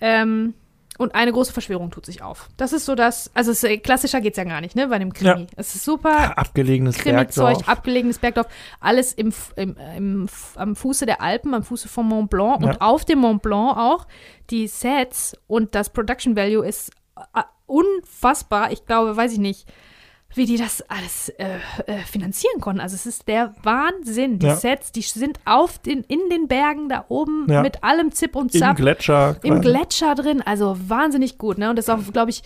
Ähm, und eine große Verschwörung tut sich auf. Das ist so das, also es, äh, klassischer geht's ja gar nicht, ne, bei dem Krimi. Ja. Es ist super, Abgelegenes Krimi-Zeug, Bergdorf. abgelegenes Bergdorf, alles im, im, im, am Fuße der Alpen, am Fuße vom Mont Blanc und Ja. auf dem Mont Blanc auch. Die Sets und das Production Value ist äh, unfassbar. Ich glaube, weiß ich nicht, wie die das alles äh, äh, finanzieren konnten. Also es ist der Wahnsinn. Die Ja. Sets, die sind auf den, in den Bergen da oben Ja. mit allem Zip und Im Zap Gletscher. im quasi. Gletscher drin, also wahnsinnig gut, ne? Und das ist auch, glaube ich,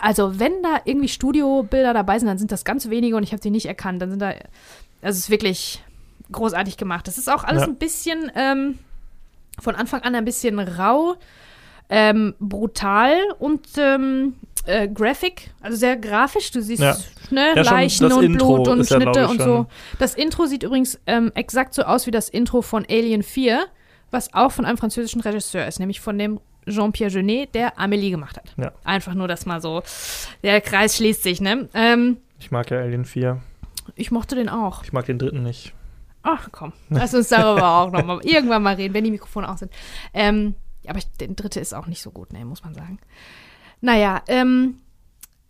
also wenn da irgendwie Studiobilder dabei sind, dann sind das ganz wenige und ich habe die nicht erkannt. Dann sind da, also es ist wirklich großartig gemacht. Das ist auch alles Ja. ein bisschen ähm, von Anfang an ein bisschen rau, ähm, brutal und ähm, äh, graphic, also sehr grafisch. Du siehst Ja. ne, Ja, Leichen und Intro Blut und ja, Schnitte ich, und so. Das Intro sieht übrigens ähm, exakt so aus wie das Intro von Alien 4, was auch von einem französischen Regisseur ist, nämlich von dem Jean-Pierre Jeunet, der Amélie gemacht hat. Ja. Einfach nur, dass mal so, der Kreis schließt sich, ne? Ähm, Ich mag ja Alien 4. ich mochte den auch. Ich mag den dritten nicht. Ach komm, lass uns darüber auch nochmal irgendwann mal reden, wenn die Mikrofone aus sind. Ähm, aber ich, der dritte ist auch nicht so gut, ne, muss man sagen. Naja, ähm,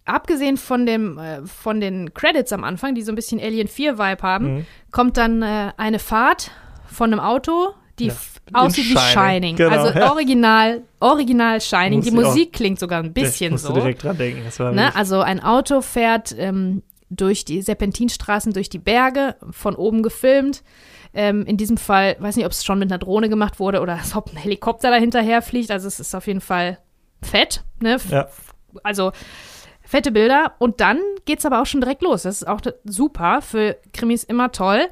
abgesehen von, dem, äh, von den Credits am Anfang, die so ein bisschen Alien 4-Vibe haben, Mhm. kommt dann äh, eine Fahrt von einem Auto, die Ja. aussieht wie Shining. Genau, also ja. original, original Shining. Muss Die Musik klingt sogar ein bisschen ich musste so. direkt dran denken. Das war Ne? Also ein Auto fährt ähm, durch die Serpentinstraßen, durch die Berge, von oben gefilmt. Ähm, in diesem Fall, weiß nicht, ob es schon mit einer Drohne gemacht wurde oder (laughs) ob ein Helikopter dahinterher fliegt. Also es ist auf jeden Fall fett. Ne? Ja. Also fette Bilder. Und dann geht's aber auch schon direkt los. Das ist auch super. Für Krimis immer toll.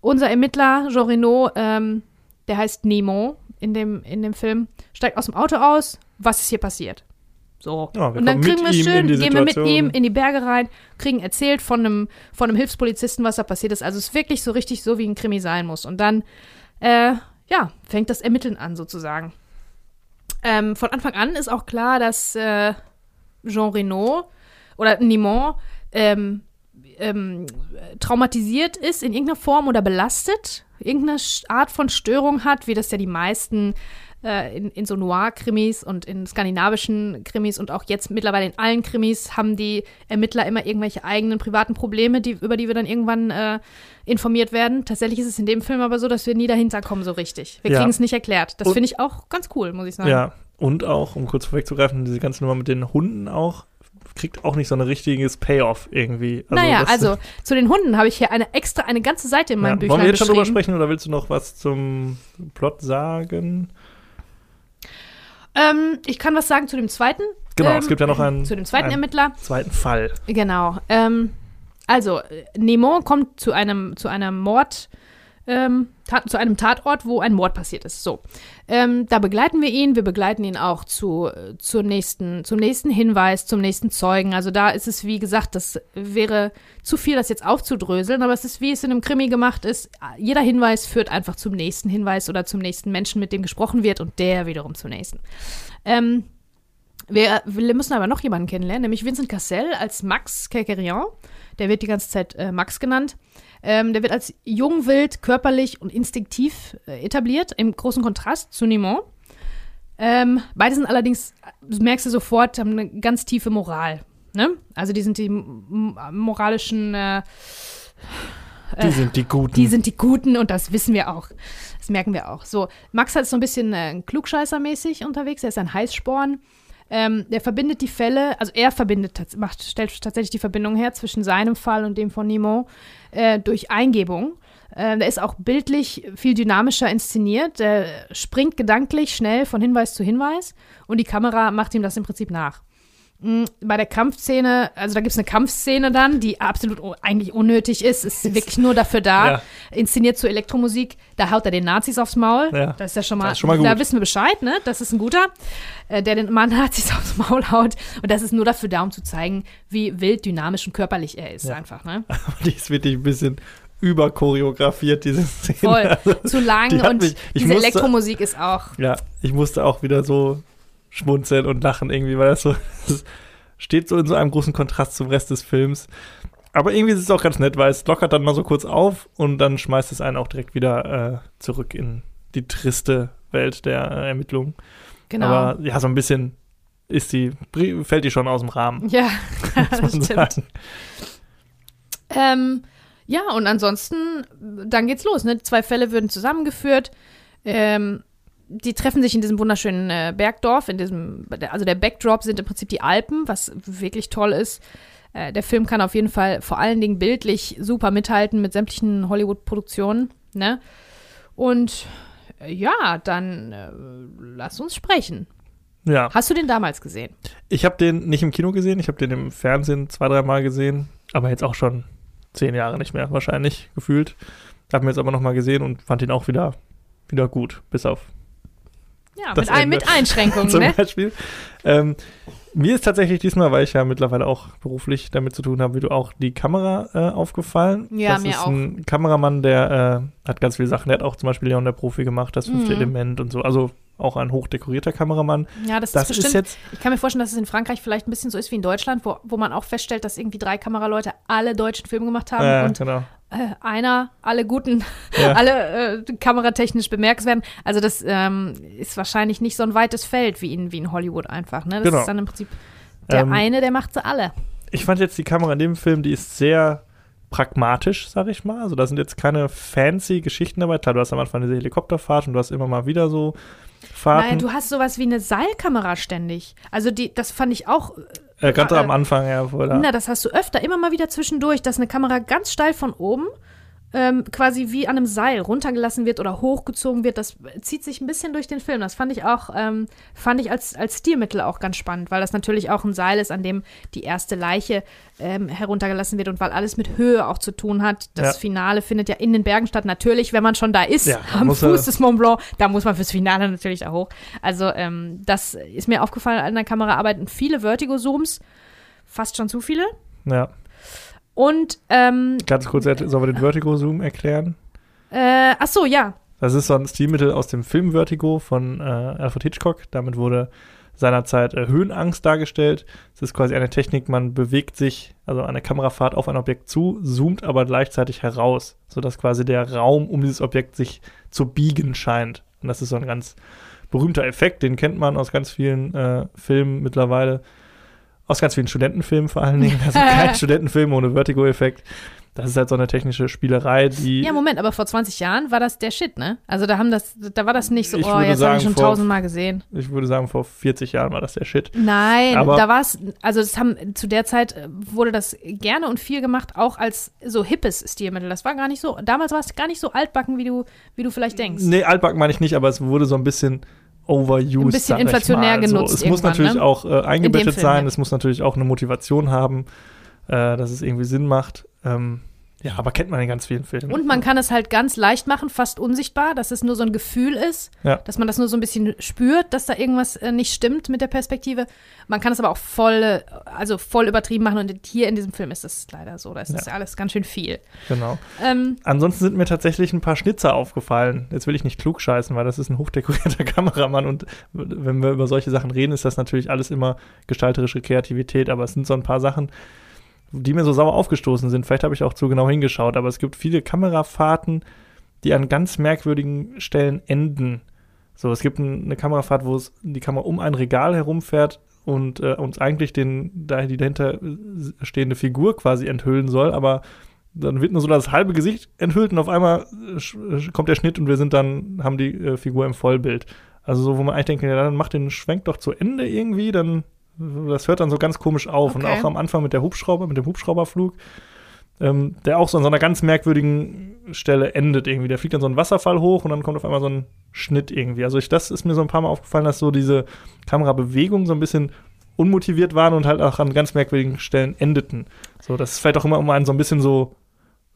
Unser Ermittler, Jean Reno, ähm, der heißt Nemo in dem, in dem Film, steigt aus dem Auto aus. Was ist hier passiert? So. Ja, und dann kriegen wir ihm schön, gehen wir mit ihm in die Berge rein, kriegen erzählt von einem, von einem Hilfspolizisten, was da passiert ist. Also es ist wirklich so richtig so, wie ein Krimi sein muss. Und dann, äh, ja, fängt das Ermitteln an sozusagen. Ähm, von Anfang an ist auch klar, dass äh, Jean Reno oder Nimon ähm, ähm, traumatisiert ist in irgendeiner Form oder belastet, irgendeine Art von Störung hat, wie das ja die meisten äh, in, in so Noir-Krimis und in skandinavischen Krimis und auch jetzt mittlerweile in allen Krimis haben die Ermittler immer irgendwelche eigenen privaten Probleme, die, über die wir dann irgendwann äh, informiert werden. Tatsächlich ist es in dem Film aber so, dass wir nie dahinter kommen so richtig. Wir Ja. kriegen es nicht erklärt. Das finde ich auch ganz cool, muss ich sagen. Ja, und auch, um kurz vorwegzugreifen, diese ganze Nummer mit den Hunden auch, kriegt auch nicht so ein richtiges Payoff irgendwie. naja, das- also zu den Hunden habe ich hier eine extra, eine ganze Seite in ja. meinem Wollen Büchlein wir jetzt schon drüber sprechen oder willst du noch was zum Plot sagen? Ähm, ich kann was sagen zu dem zweiten. Genau, ähm, es gibt ja noch einen, Zu dem zweiten einen Ermittler. zweiten Fall. Genau. Ähm, also, Nemo kommt zu einem, zu einem Mord, ähm, zu einem Tatort, wo ein Mord passiert ist. So. Ähm, da begleiten wir ihn. Wir begleiten ihn auch zu, äh, zur nächsten, zum nächsten Hinweis, zum nächsten Zeugen. Also da ist es, wie gesagt, das wäre zu viel, das jetzt aufzudröseln, aber es ist, wie es in einem Krimi gemacht ist. Jeder Hinweis führt einfach zum nächsten Hinweis oder zum nächsten Menschen, mit dem gesprochen wird und der wiederum zum nächsten. Ähm, wir, wir müssen aber noch jemanden kennenlernen, nämlich Vincent Cassel als Max Kerkerian. Der wird die ganze Zeit äh, Max genannt. Ähm, der wird als jung, wild, körperlich und instinktiv äh, etabliert, im großen Kontrast zu Nimon. Ähm, beide sind allerdings, das merkst du sofort, haben eine ganz tiefe Moral. Ne? Also die sind die moralischen, äh, Die Äh, sind die Guten. die sind die Guten und das wissen wir auch. Das merken wir auch. So, Max hat so ein bisschen äh, klugscheißermäßig unterwegs. Er ist ein Heißsporn. Ähm, der verbindet die Fälle, also er verbindet, macht, stellt tatsächlich die Verbindung her zwischen seinem Fall und dem von Nemo äh, durch Eingebung. Äh, der ist auch bildlich viel dynamischer inszeniert. Der springt gedanklich schnell von Hinweis zu Hinweis und die Kamera macht ihm das im Prinzip nach. Mm, Bei der Kampfszene, also da gibt es eine Kampfszene dann, die absolut eigentlich unnötig ist, ist (laughs) wirklich nur dafür da, Ja. inszeniert zur Elektromusik, da haut er den Nazis aufs Maul. Ja. Das ist ja schon mal, schon mal gut. da wissen wir Bescheid, ne? Das ist ein guter, äh, der den Mann (laughs) Nazis aufs Maul haut. Und das ist nur dafür da, um zu zeigen, wie wild, dynamisch und körperlich er ist, Ja. einfach, ne? (laughs) die ist wirklich ein bisschen überchoreografiert, diese Szene. Voll. Also, Zu lang und mich- ich diese musste- Elektromusik ist auch. ja, ich musste auch wieder so schmunzeln und lachen irgendwie, weil das so das steht so in so einem großen Kontrast zum Rest des Films. Aber irgendwie ist es auch ganz nett, weil es lockert dann mal so kurz auf und dann schmeißt es einen auch direkt wieder äh, zurück in die triste Welt der äh, Ermittlungen. Genau. Aber ja, so ein bisschen ist die, fällt die schon aus dem Rahmen, ja, (laughs) (laughs) das stimmt. sagen. Ähm, ja, und ansonsten, dann geht's los. Ne? Zwei Fälle würden zusammengeführt. Ähm, die treffen sich in diesem wunderschönen äh, Bergdorf, in diesem, also der Backdrop sind im Prinzip die Alpen, was wirklich toll ist. Äh, der Film kann auf jeden Fall vor allen Dingen bildlich super mithalten mit sämtlichen Hollywood-Produktionen. Ne? Und äh, ja, dann äh, lass uns sprechen. Ja. Hast du den damals gesehen? Ich habe den nicht im Kino gesehen, ich habe den im Fernsehen zwei, dreimal gesehen, aber jetzt auch schon zehn Jahre nicht mehr wahrscheinlich gefühlt. Habe mir jetzt aber nochmal gesehen und fand ihn auch wieder, wieder gut, bis auf Ja, mit, ein, mit Einschränkungen, (laughs) zum ne? Beispiel. Ähm, mir ist tatsächlich diesmal, weil ich ja mittlerweile auch beruflich damit zu tun habe, wie du auch, die Kamera äh, aufgefallen. Ja, das mir ist auch. ein Kameramann, der äh, hat ganz viele Sachen. Der hat auch zum Beispiel Leon der Profi gemacht, das fünfte Mhm. Element und so. Also auch ein hochdekorierter Kameramann. Ja, das, Das ist ist bestimmt jetzt, Ich kann mir vorstellen, dass es in Frankreich vielleicht ein bisschen so ist wie in Deutschland, wo, wo man auch feststellt, dass irgendwie drei Kameraleute alle deutschen Filme gemacht haben äh, und genau. Äh, einer alle guten, Ja. (laughs) alle äh, kameratechnisch bemerkenswert. Also das ähm, ist wahrscheinlich nicht so ein weites Feld wie in, wie in Hollywood einfach. Ne? Das Genau. ist dann im Prinzip der Ähm, eine, der macht sie alle. ich fand jetzt die Kamera in dem Film, die ist sehr pragmatisch, sag ich mal. Also da sind jetzt keine fancy Geschichten dabei. Klar, du hast am Anfang diese Helikopterfahrt und du hast immer mal wieder so Fahrten. Naja, du hast sowas wie eine Seilkamera ständig. Also die, das fand ich auch. Äh, Gerade äh, am Anfang, ja. Vor der, Na, das hast du öfter, immer mal wieder zwischendurch, dass eine Kamera ganz steil von oben ähm, quasi wie an einem Seil runtergelassen wird oder hochgezogen wird. Das zieht sich ein bisschen durch den Film. Das fand ich auch, ähm, fand ich als, als Stilmittel auch ganz spannend, weil das natürlich auch ein Seil ist, an dem die erste Leiche ähm, heruntergelassen wird und weil alles mit Höhe auch zu tun hat. Das Ja. Finale findet ja in den Bergen statt. Natürlich, wenn man schon da ist, Ja, am Fuß des Mont Blanc, da muss man fürs Finale natürlich da hoch. Also ähm, das ist mir aufgefallen, an der Kamera arbeiten viele Vertigo-Zooms, fast schon zu viele. ja. Und, ähm, Ganz kurz, sollen wir den Vertigo-Zoom erklären? äh, ach so, ja, Das ist so ein Stilmittel aus dem Film Vertigo von äh, Alfred Hitchcock. Damit wurde seinerzeit äh, Höhenangst dargestellt. Es ist quasi eine Technik, man bewegt sich, also eine Kamerafahrt auf ein Objekt zu, zoomt aber gleichzeitig heraus, sodass quasi der Raum um dieses Objekt sich zu biegen scheint. Und das ist so ein ganz berühmter Effekt, den kennt man aus ganz vielen äh, Filmen mittlerweile. Aus ganz vielen Studentenfilmen vor allen Dingen. Also (laughs) kein Studentenfilm ohne Vertigo-Effekt. Das ist halt so eine technische Spielerei, die. Ja, Moment, aber vor 20 Jahren war das der Shit, ne? Also da haben das, da war das nicht so, oh, jetzt habe ich sagen, schon tausendmal gesehen. ich würde sagen, vor 40 Jahren war das der Shit. Nein, Aber- da war es, also das haben, zu der Zeit äh, wurde das gerne und viel gemacht, auch als so hippes Stilmittel. Das war gar nicht so, damals war es gar nicht so altbacken, wie du, wie du vielleicht denkst. Nee, altbacken meine ich nicht, aber es wurde so ein bisschen overused. Ein bisschen inflationär mal. genutzt So, es muss natürlich ne? auch äh, eingebettet Film, sein, ja. es muss natürlich auch eine Motivation haben, äh, dass es irgendwie Sinn macht. Ähm, ja, aber kennt man in ganz vielen Filmen. Und man kann es halt ganz leicht machen, fast unsichtbar, dass es nur so ein Gefühl ist, Ja. dass man das nur so ein bisschen spürt, dass da irgendwas äh, nicht stimmt mit der Perspektive. Man kann es aber auch voll, äh, also voll übertrieben machen und hier in diesem Film ist das leider so. Da ist das Ja. alles ganz schön viel. Genau. Ähm, Ansonsten sind mir tatsächlich ein paar Schnitzer aufgefallen. Jetzt will ich nicht klug scheißen, weil das ist ein hochdekorierter (laughs) Kameramann und wenn wir über solche Sachen reden, ist das natürlich alles immer gestalterische Kreativität, aber es sind so ein paar Sachen, die mir so sauer aufgestoßen sind. Vielleicht habe ich auch zu genau hingeschaut, aber es gibt viele Kamerafahrten, die an ganz merkwürdigen Stellen enden. So, es gibt ein, eine Kamerafahrt, wo es die Kamera um ein Regal herumfährt und äh, uns eigentlich den, die dahinter stehende Figur quasi enthüllen soll, aber dann wird nur so das halbe Gesicht enthüllt und auf einmal äh, sch- kommt der Schnitt und wir sind dann, haben die äh, Figur im Vollbild. Also so, wo man eigentlich denkt, ja, dann macht den Schwenk doch zu Ende irgendwie, dann, das hört dann so ganz komisch auf. Und Okay. auch am Anfang mit der Hubschrauber, mit dem Hubschrauberflug, ähm, der auch so an so einer ganz merkwürdigen Stelle endet irgendwie. Der fliegt dann so einen Wasserfall hoch und dann kommt auf einmal so ein Schnitt irgendwie. Also ich, das ist mir so ein paar Mal aufgefallen, dass so diese Kamerabewegungen so ein bisschen unmotiviert waren und halt auch an ganz merkwürdigen Stellen endeten. So, das ist vielleicht auch immer, um einen so ein bisschen so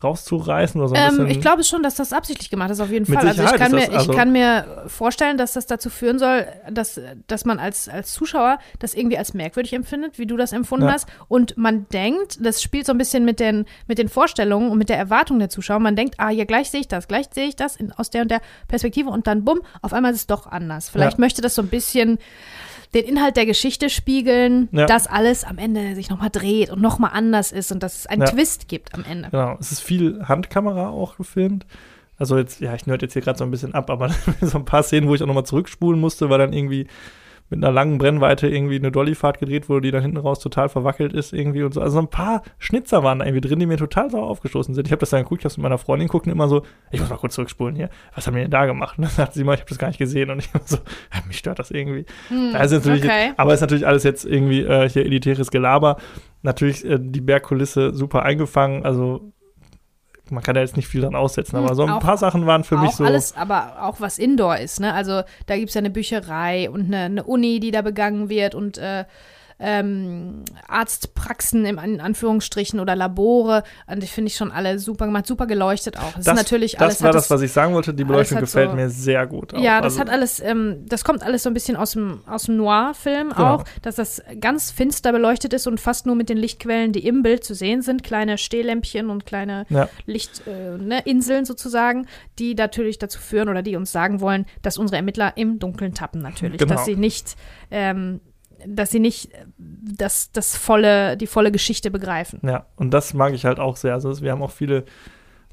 rauszureißen oder so ein ähm, bisschen. ich glaube schon, dass das absichtlich gemacht ist, auf jeden Fall. Also ich kann, mir, das- also- ich kann mir vorstellen, dass das dazu führen soll, dass, dass man als, als Zuschauer das irgendwie als merkwürdig empfindet, wie du das empfunden Ja. hast. Und man denkt, das spielt so ein bisschen mit den, mit den Vorstellungen und mit der Erwartung der Zuschauer. Man denkt, ah, ja, gleich sehe ich das, gleich sehe ich das in, aus der und der Perspektive und dann bumm, auf einmal ist es doch anders. Vielleicht Ja. möchte das so ein bisschen den Inhalt der Geschichte spiegeln, Ja. dass alles am Ende sich nochmal dreht und nochmal anders ist und dass es einen Ja. Twist gibt am Ende. Genau, es ist viel Handkamera auch gefilmt. Also jetzt, ja, ich nerd jetzt hier gerade so ein bisschen ab, aber (laughs) so ein paar Szenen, wo ich auch nochmal zurückspulen musste, weil dann irgendwie mit einer langen Brennweite irgendwie eine Dollyfahrt gedreht wurde, die dann hinten raus total verwackelt ist irgendwie und so. Also so ein paar Schnitzer waren da irgendwie drin, die mir total sauer aufgestoßen sind. Ich habe das dann geguckt, ich habe mit meiner Freundin gucken immer so, ich muss mal kurz zurückspulen hier. Was haben wir denn da gemacht? Und (laughs) dann sagt sie mal, ich habe das gar nicht gesehen und ich so, ja, (laughs) mich stört das irgendwie. Hm, Da ist natürlich, okay. aber ist natürlich alles jetzt irgendwie äh, hier elitäres Gelaber. Natürlich äh, die Bergkulisse super eingefangen, also man kann da jetzt nicht viel dran aussetzen, aber Hm, so ein auch- paar Sachen waren für mich so. alles, aber auch was Indoor ist, ne? Also da gibt es ja eine Bücherei und eine, eine Uni, die da begangen wird und äh, ähm, Arztpraxen im in Anführungsstrichen oder Labore. Und ich finde ich schon alle super gemacht, super geleuchtet auch. Das, ist natürlich das alles. war hat das, was ich sagen wollte. Die Beleuchtung gefällt so- mir sehr gut. auch. ja, das also, hat alles, ähm, das kommt alles so ein bisschen aus dem, aus dem Noir-Film Genau. auch, dass das ganz finster beleuchtet ist und fast nur mit den Lichtquellen, die im Bild zu sehen sind, kleine Stehlämpchen und kleine Ja. Lichtinseln äh, ne, sozusagen, die natürlich dazu führen oder die uns sagen wollen, dass unsere Ermittler im Dunkeln tappen natürlich, Genau. dass sie nicht, ähm, dass sie nicht äh, das, das volle, die volle Geschichte begreifen. Ja, und das mag ich halt auch sehr. Also wir haben auch viele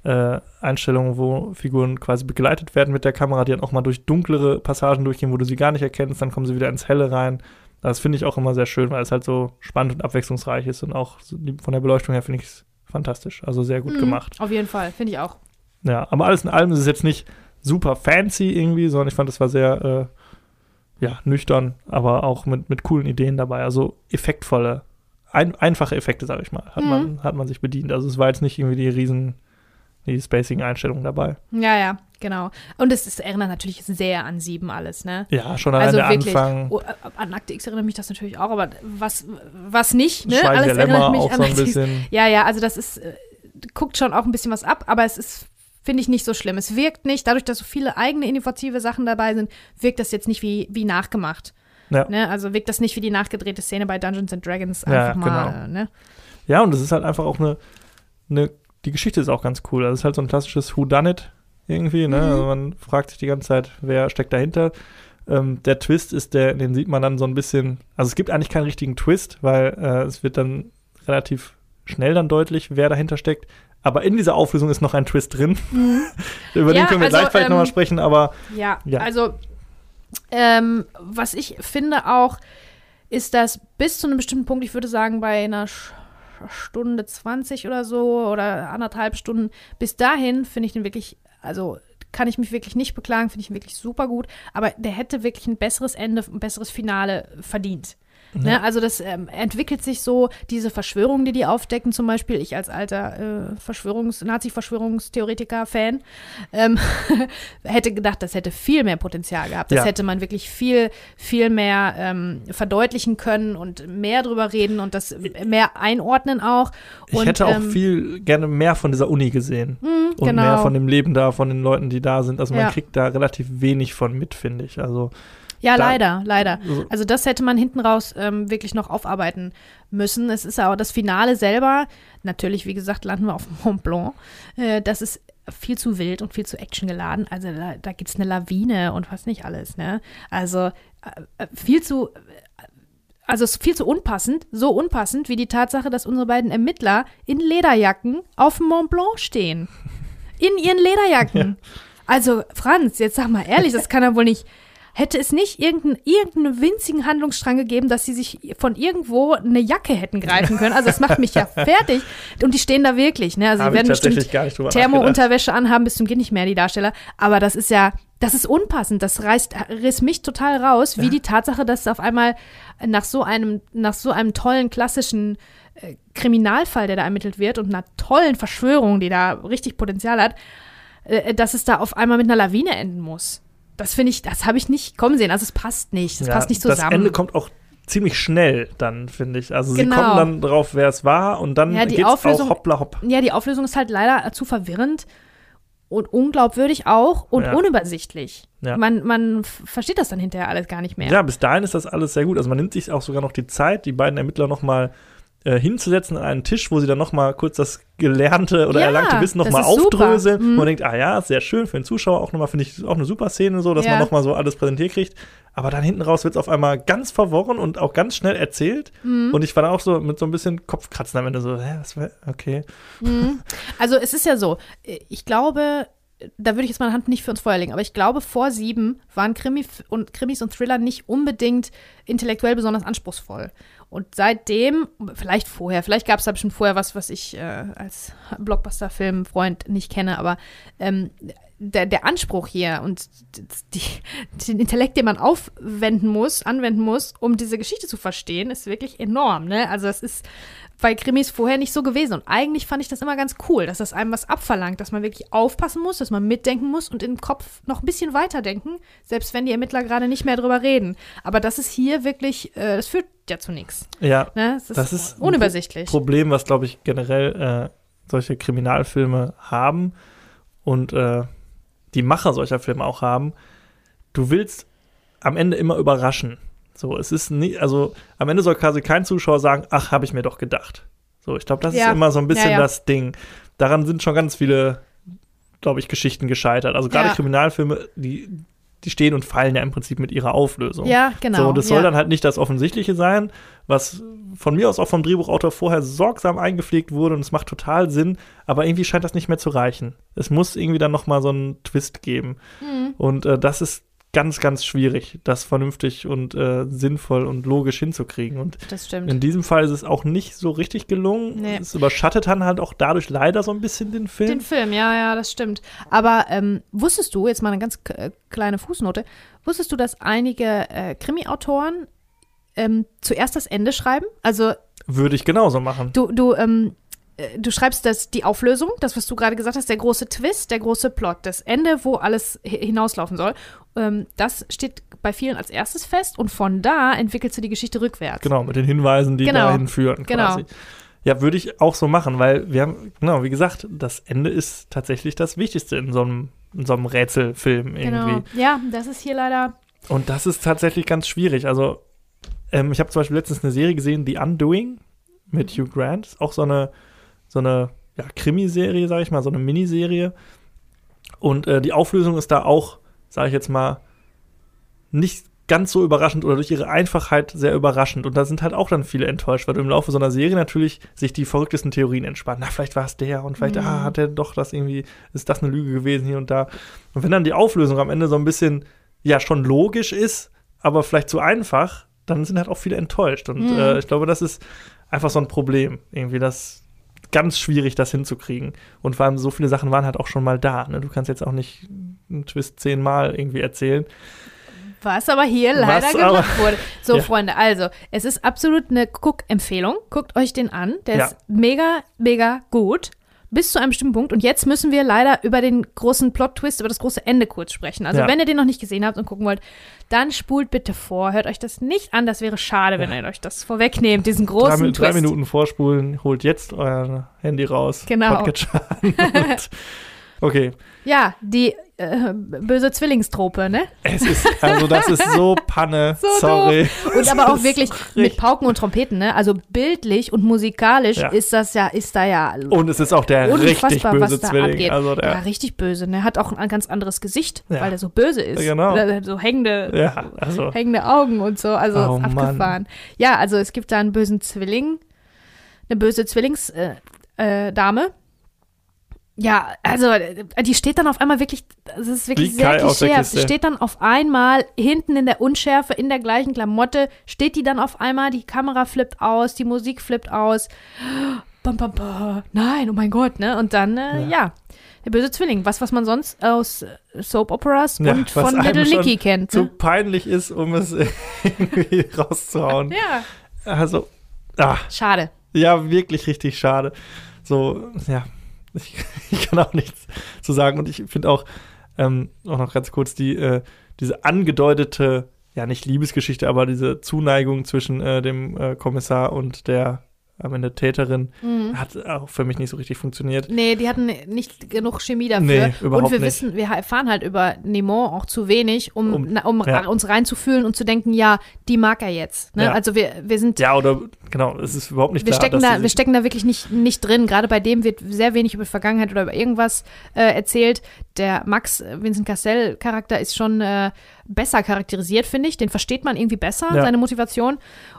äh, Einstellungen, wo Figuren quasi begleitet werden mit der Kamera, die dann auch mal durch dunklere Passagen durchgehen, wo du sie gar nicht erkennst, dann kommen sie wieder ins Helle rein. Das finde ich auch immer sehr schön, weil es halt so spannend und abwechslungsreich ist und auch von der Beleuchtung her finde ich es fantastisch. Also sehr gut Mhm, gemacht. Auf jeden Fall, finde ich auch. Ja, aber alles in allem ist es jetzt nicht super fancy irgendwie, sondern ich fand, es war sehr äh, ja, nüchtern, aber auch mit, mit coolen Ideen dabei. Also effektvolle, ein, einfache Effekte, sage ich mal, hat, Mhm. man, hat man sich bedient. Also es war jetzt nicht irgendwie die riesen, die Spacing-Einstellung dabei. Ja, ja, genau. Und es, es erinnert natürlich sehr an sieben alles, ne? Ja, schon allein Also der wirklich. Anfang. Oh, äh, an Akte X erinnert mich das natürlich auch, aber was, was nicht, ne? Alles Lämmer erinnert mich auch an so ein bisschen. Ja, ja, also das ist, äh, guckt schon auch ein bisschen was ab, aber es ist, finde ich, nicht so schlimm. Es wirkt nicht, dadurch, dass so viele eigene innovative Sachen dabei sind, wirkt das jetzt nicht wie, wie nachgemacht. Ja. Ne? Also wirkt das nicht wie die nachgedrehte Szene bei Dungeons and Dragons Ja, einfach mal, genau. äh, ne? Ja, und es ist halt einfach auch eine, eine, die Geschichte ist auch ganz cool. Also es ist halt so ein klassisches Whodunit irgendwie, ne? Mhm. Also man fragt sich die ganze Zeit, wer steckt dahinter. Ähm, der Twist ist der, den sieht man dann so ein bisschen, also es gibt eigentlich keinen richtigen Twist, weil äh, es wird dann relativ schnell dann deutlich, wer dahinter steckt. Aber in dieser Auflösung ist noch ein Twist drin. (laughs) Über den Ja, können wir also, gleich vielleicht ähm, nochmal sprechen, aber Ja, Ja. also ähm, was ich finde auch, ist, dass bis zu einem bestimmten Punkt, ich würde sagen, bei einer Stunde 20 oder so oder anderthalb Stunden, bis dahin finde ich den wirklich, also kann ich mich wirklich nicht beklagen, finde ich ihn wirklich super gut, aber der hätte wirklich ein besseres Ende, ein besseres Finale verdient. Ne, also das ähm, entwickelt sich so, diese Verschwörungen, die die aufdecken, zum Beispiel, ich als alter äh, Verschwörungs-, Nazi-Verschwörungstheoretiker-Fan, ähm, (laughs) hätte gedacht, das hätte viel mehr Potenzial gehabt. Das Ja. hätte man wirklich viel, viel mehr ähm, verdeutlichen können und mehr drüber reden und das mehr einordnen auch. ich und, hätte auch ähm, viel gerne mehr von dieser Uni gesehen. mh, und genau. mehr von dem Leben da, von den Leuten, die da sind. Also man Ja. kriegt da relativ wenig von mit, finde ich. Also Ja, da- leider, leider. so- Also das hätte man hinten raus ähm, wirklich noch aufarbeiten müssen. Es ist aber das Finale selber, natürlich, wie gesagt, landen wir auf Mont Blanc. Äh, das ist viel zu wild und viel zu actiongeladen. Also da, da gibt es eine Lawine und was nicht alles. Ne? Also äh, äh, viel zu, also es ist viel zu unpassend, so unpassend wie die Tatsache, dass unsere beiden Ermittler in Lederjacken auf dem Mont Blanc stehen. In ihren Lederjacken. (laughs) Also Franz, jetzt sag mal ehrlich, das kann ja wohl nicht. Hätte es nicht irgendeinen, irgendeinen winzigen Handlungsstrang gegeben, dass sie sich von irgendwo eine Jacke hätten greifen können? Also das macht mich ja (laughs) fertig. Und die stehen da wirklich, ne? Also Habe sie werden bestimmt. Thermo-Unterwäsche anhaben bis zum geht nicht mehr, die Darsteller. Aber das ist ja, das ist unpassend. Das reißt, riss mich total raus, wie die Tatsache, dass auf einmal nach so einem, nach so einem tollen klassischen äh, Kriminalfall, der da ermittelt wird und einer tollen Verschwörung, die da richtig Potenzial hat, äh, dass es da auf einmal mit einer Lawine enden muss. Das finde ich, das habe ich nicht kommen sehen. Also es passt nicht. Es Ja, passt nicht Das zusammen. Ende kommt auch ziemlich schnell dann, finde ich. Also Genau. sie kommen dann drauf, wer es war und dann Ja, die geht's Auflösung- auch hoppla hopp. Ja, die Auflösung ist halt leider zu verwirrend und unglaubwürdig auch und Ja. unübersichtlich. Ja. Man, man versteht das dann hinterher alles gar nicht mehr. Ja, bis dahin ist das alles sehr gut. Also man nimmt sich auch sogar noch die Zeit, die beiden Ermittler noch mal äh, hinzusetzen an einen Tisch, wo sie dann noch mal kurz das gelernte oder Ja, erlangte Wissen noch das mal ist super. aufdröseln. Mhm. Und man denkt, ah ja, sehr schön für den Zuschauer auch noch mal, finde ich auch eine super Szene so, dass Ja. man noch mal so alles präsentiert kriegt. Aber dann hinten raus wird es auf einmal ganz verworren und auch ganz schnell erzählt. Mhm. Und ich war dann auch so mit so ein bisschen Kopfkratzen am Ende so, hä, was war, okay. Mhm. Also es ist ja so, ich glaube, da würde ich jetzt meine Hand nicht für uns Feuer legen, aber ich glaube, vor sieben waren Krimi und Krimis und Thriller nicht unbedingt intellektuell besonders anspruchsvoll. Und seitdem, vielleicht vorher, vielleicht gab es da bestimmt vorher was, was ich äh, als Blockbuster-Film-Freund nicht kenne, aber ähm, der, der Anspruch hier und die, den Intellekt, den man aufwenden muss, anwenden muss, um diese Geschichte zu verstehen, ist wirklich enorm. Ne? Also das ist bei Krimis vorher nicht so gewesen. Und eigentlich fand ich das immer ganz cool, dass das einem was abverlangt, dass man wirklich aufpassen muss, dass man mitdenken muss und im Kopf noch ein bisschen weiterdenken, selbst wenn die Ermittler gerade nicht mehr drüber reden. Aber das ist hier wirklich, äh, das führt ja zu nichts. Ja, Ne? Es ist, Das ist ein unübersichtlich. Problem, was, glaube ich, generell äh, solche Kriminalfilme haben und äh, die Macher solcher Filme auch haben. Du willst am Ende immer überraschen. So, es ist nie, also am Ende soll quasi kein Zuschauer sagen, ach, habe ich mir doch gedacht. So, ich glaube, das Ja. ist immer so ein bisschen Ja, ja. das Ding. Daran sind schon ganz viele, glaube ich, Geschichten gescheitert. Also gerade. Kriminalfilme, die, die stehen und fallen ja im Prinzip mit ihrer Auflösung. ja, genau. So, und es soll dann halt nicht das Offensichtliche sein, was von mir aus auch vom Drehbuchautor vorher sorgsam eingepflegt wurde und es macht total Sinn, aber irgendwie scheint das nicht mehr zu reichen. Es muss irgendwie dann noch mal so einen Twist geben. Mhm. Und äh, das ist ganz, ganz schwierig, das vernünftig und äh, sinnvoll und logisch hinzukriegen. Und Das stimmt. in diesem Fall ist es auch nicht so richtig gelungen. Nee. Es überschattet dann halt auch dadurch leider so ein bisschen den Film. Den Film, ja, ja, das stimmt. Aber ähm, wusstest du, jetzt mal eine ganz äh, kleine Fußnote, wusstest du, dass einige äh, Krimi-Autoren ähm, zuerst das Ende schreiben? Also Würde ich genauso machen. du, du, ähm, äh, du schreibst das, die Auflösung, das, was du gerade gesagt hast, der große Twist, der große Plot, das Ende, wo alles hi- hinauslaufen soll. Ähm, das steht bei vielen als erstes fest und von da entwickelst du die Geschichte rückwärts. Genau, mit den Hinweisen, die Genau. dahin führen. Genau. Quasi. Ja, würde ich auch so machen, weil wir haben, genau, wie gesagt, das Ende ist tatsächlich das Wichtigste in so einem, in so einem Rätselfilm irgendwie. Genau. Ja, das ist hier leider. Und das ist tatsächlich ganz schwierig. Also, ähm, ich habe zum Beispiel letztens eine Serie gesehen, The Undoing, mit Hugh Grant. Auch so eine, so eine ja, Krimiserie, sage ich mal, so eine Miniserie. Und äh, die Auflösung ist da auch, sage ich jetzt mal, nicht ganz so überraschend oder durch ihre Einfachheit sehr überraschend. Und da sind halt auch dann viele enttäuscht, weil im Laufe so einer Serie natürlich sich die verrücktesten Theorien entspannen. Na, vielleicht war es der und vielleicht, Mhm. ah, hat er doch das irgendwie, ist das eine Lüge gewesen hier und da. Und wenn dann die Auflösung am Ende so ein bisschen, ja, schon logisch ist, aber vielleicht zu einfach, dann sind halt auch viele enttäuscht. Und Mhm. äh, ich glaube, das ist einfach so ein Problem. Irgendwie das ganz schwierig, das hinzukriegen. Und vor allem so viele Sachen waren halt auch schon mal da. Ne? Du kannst jetzt auch nicht einen Twist zehnmal irgendwie erzählen. Was aber hier leider Was gemacht aber- wurde. So, (laughs) Ja. Freunde, also, es ist absolut eine Guck-Empfehlung. Guckt euch den an. Der Ja. ist mega, mega gut. Bis zu einem bestimmten Punkt. Und jetzt müssen wir leider über den großen Plot-Twist, über das große Ende kurz sprechen. Also, Ja. wenn ihr den noch nicht gesehen habt und gucken wollt, dann spult bitte vor. Hört euch das nicht an. Das wäre schade, wenn ihr euch das vorwegnehmt, diesen Drei, großen Mi- Twist. drei Minuten vorspulen, holt jetzt euer Handy raus. Genau. (laughs) Und, okay. Ja, die äh, böse Zwillingstrope, ne? Es ist, also das ist so (laughs) Panne. So sorry. Und aber auch wirklich mit Pauken und Trompeten, ne? Also bildlich und musikalisch Ja. ist das ja, ist da ja Und es ist auch der richtig unfassbar, böse was da Zwilling. Also ja, der, richtig böse, ne? Hat auch ein ganz anderes Gesicht, Ja. weil er so böse ist. Genau. So hängende, ja, also hängende Augen und so, also Oh, ist Mann. abgefahren. Ja, also es gibt da einen bösen Zwilling, eine böse Zwillingsdame. Äh, Dame. Ja, also die steht dann auf einmal wirklich, das ist wirklich Wie sehr klischeehaft. Kiste. steht dann auf einmal hinten in der Unschärfe, in der gleichen Klamotte, steht die dann auf einmal, die Kamera flippt aus, die Musik flippt aus. Bam, bam, bam. Nein, oh mein Gott, ne? Und dann, äh, Ja. ja. der böse Zwilling, was, was man sonst aus äh, Soap Operas Ja, und von Little Nicky kennt. zu Ne? peinlich ist, um es (laughs) irgendwie rauszuhauen. Ja, Also, ah, schade. ja, wirklich richtig schade. So, ja, ich, (laughs) ich kann auch nichts zu sagen. Und ich finde auch, ähm, auch noch ganz kurz, die, äh, diese angedeutete, ja, nicht Liebesgeschichte, aber diese Zuneigung zwischen äh, dem äh, Kommissar und der am Ende Täterin Mhm. hat auch für mich nicht so richtig funktioniert. Nee, die hatten nicht genug Chemie dafür. Nee, überhaupt und wir nicht. wissen, wir erfahren halt über Nemo auch zu wenig, um, Um- um ja. uns reinzufühlen und zu denken, ja, die mag er jetzt. Ne? Ja. Also wir, wir sind Ja, oder genau, es ist überhaupt nicht wir klar, stecken, da, wir stecken da wirklich nicht, nicht drin. Gerade bei dem wird sehr wenig über die Vergangenheit oder über irgendwas äh, erzählt. Der Max Vincent Cassel Charakter ist schon äh, besser charakterisiert, finde ich. Den versteht man irgendwie besser, Ja. seine Motivation.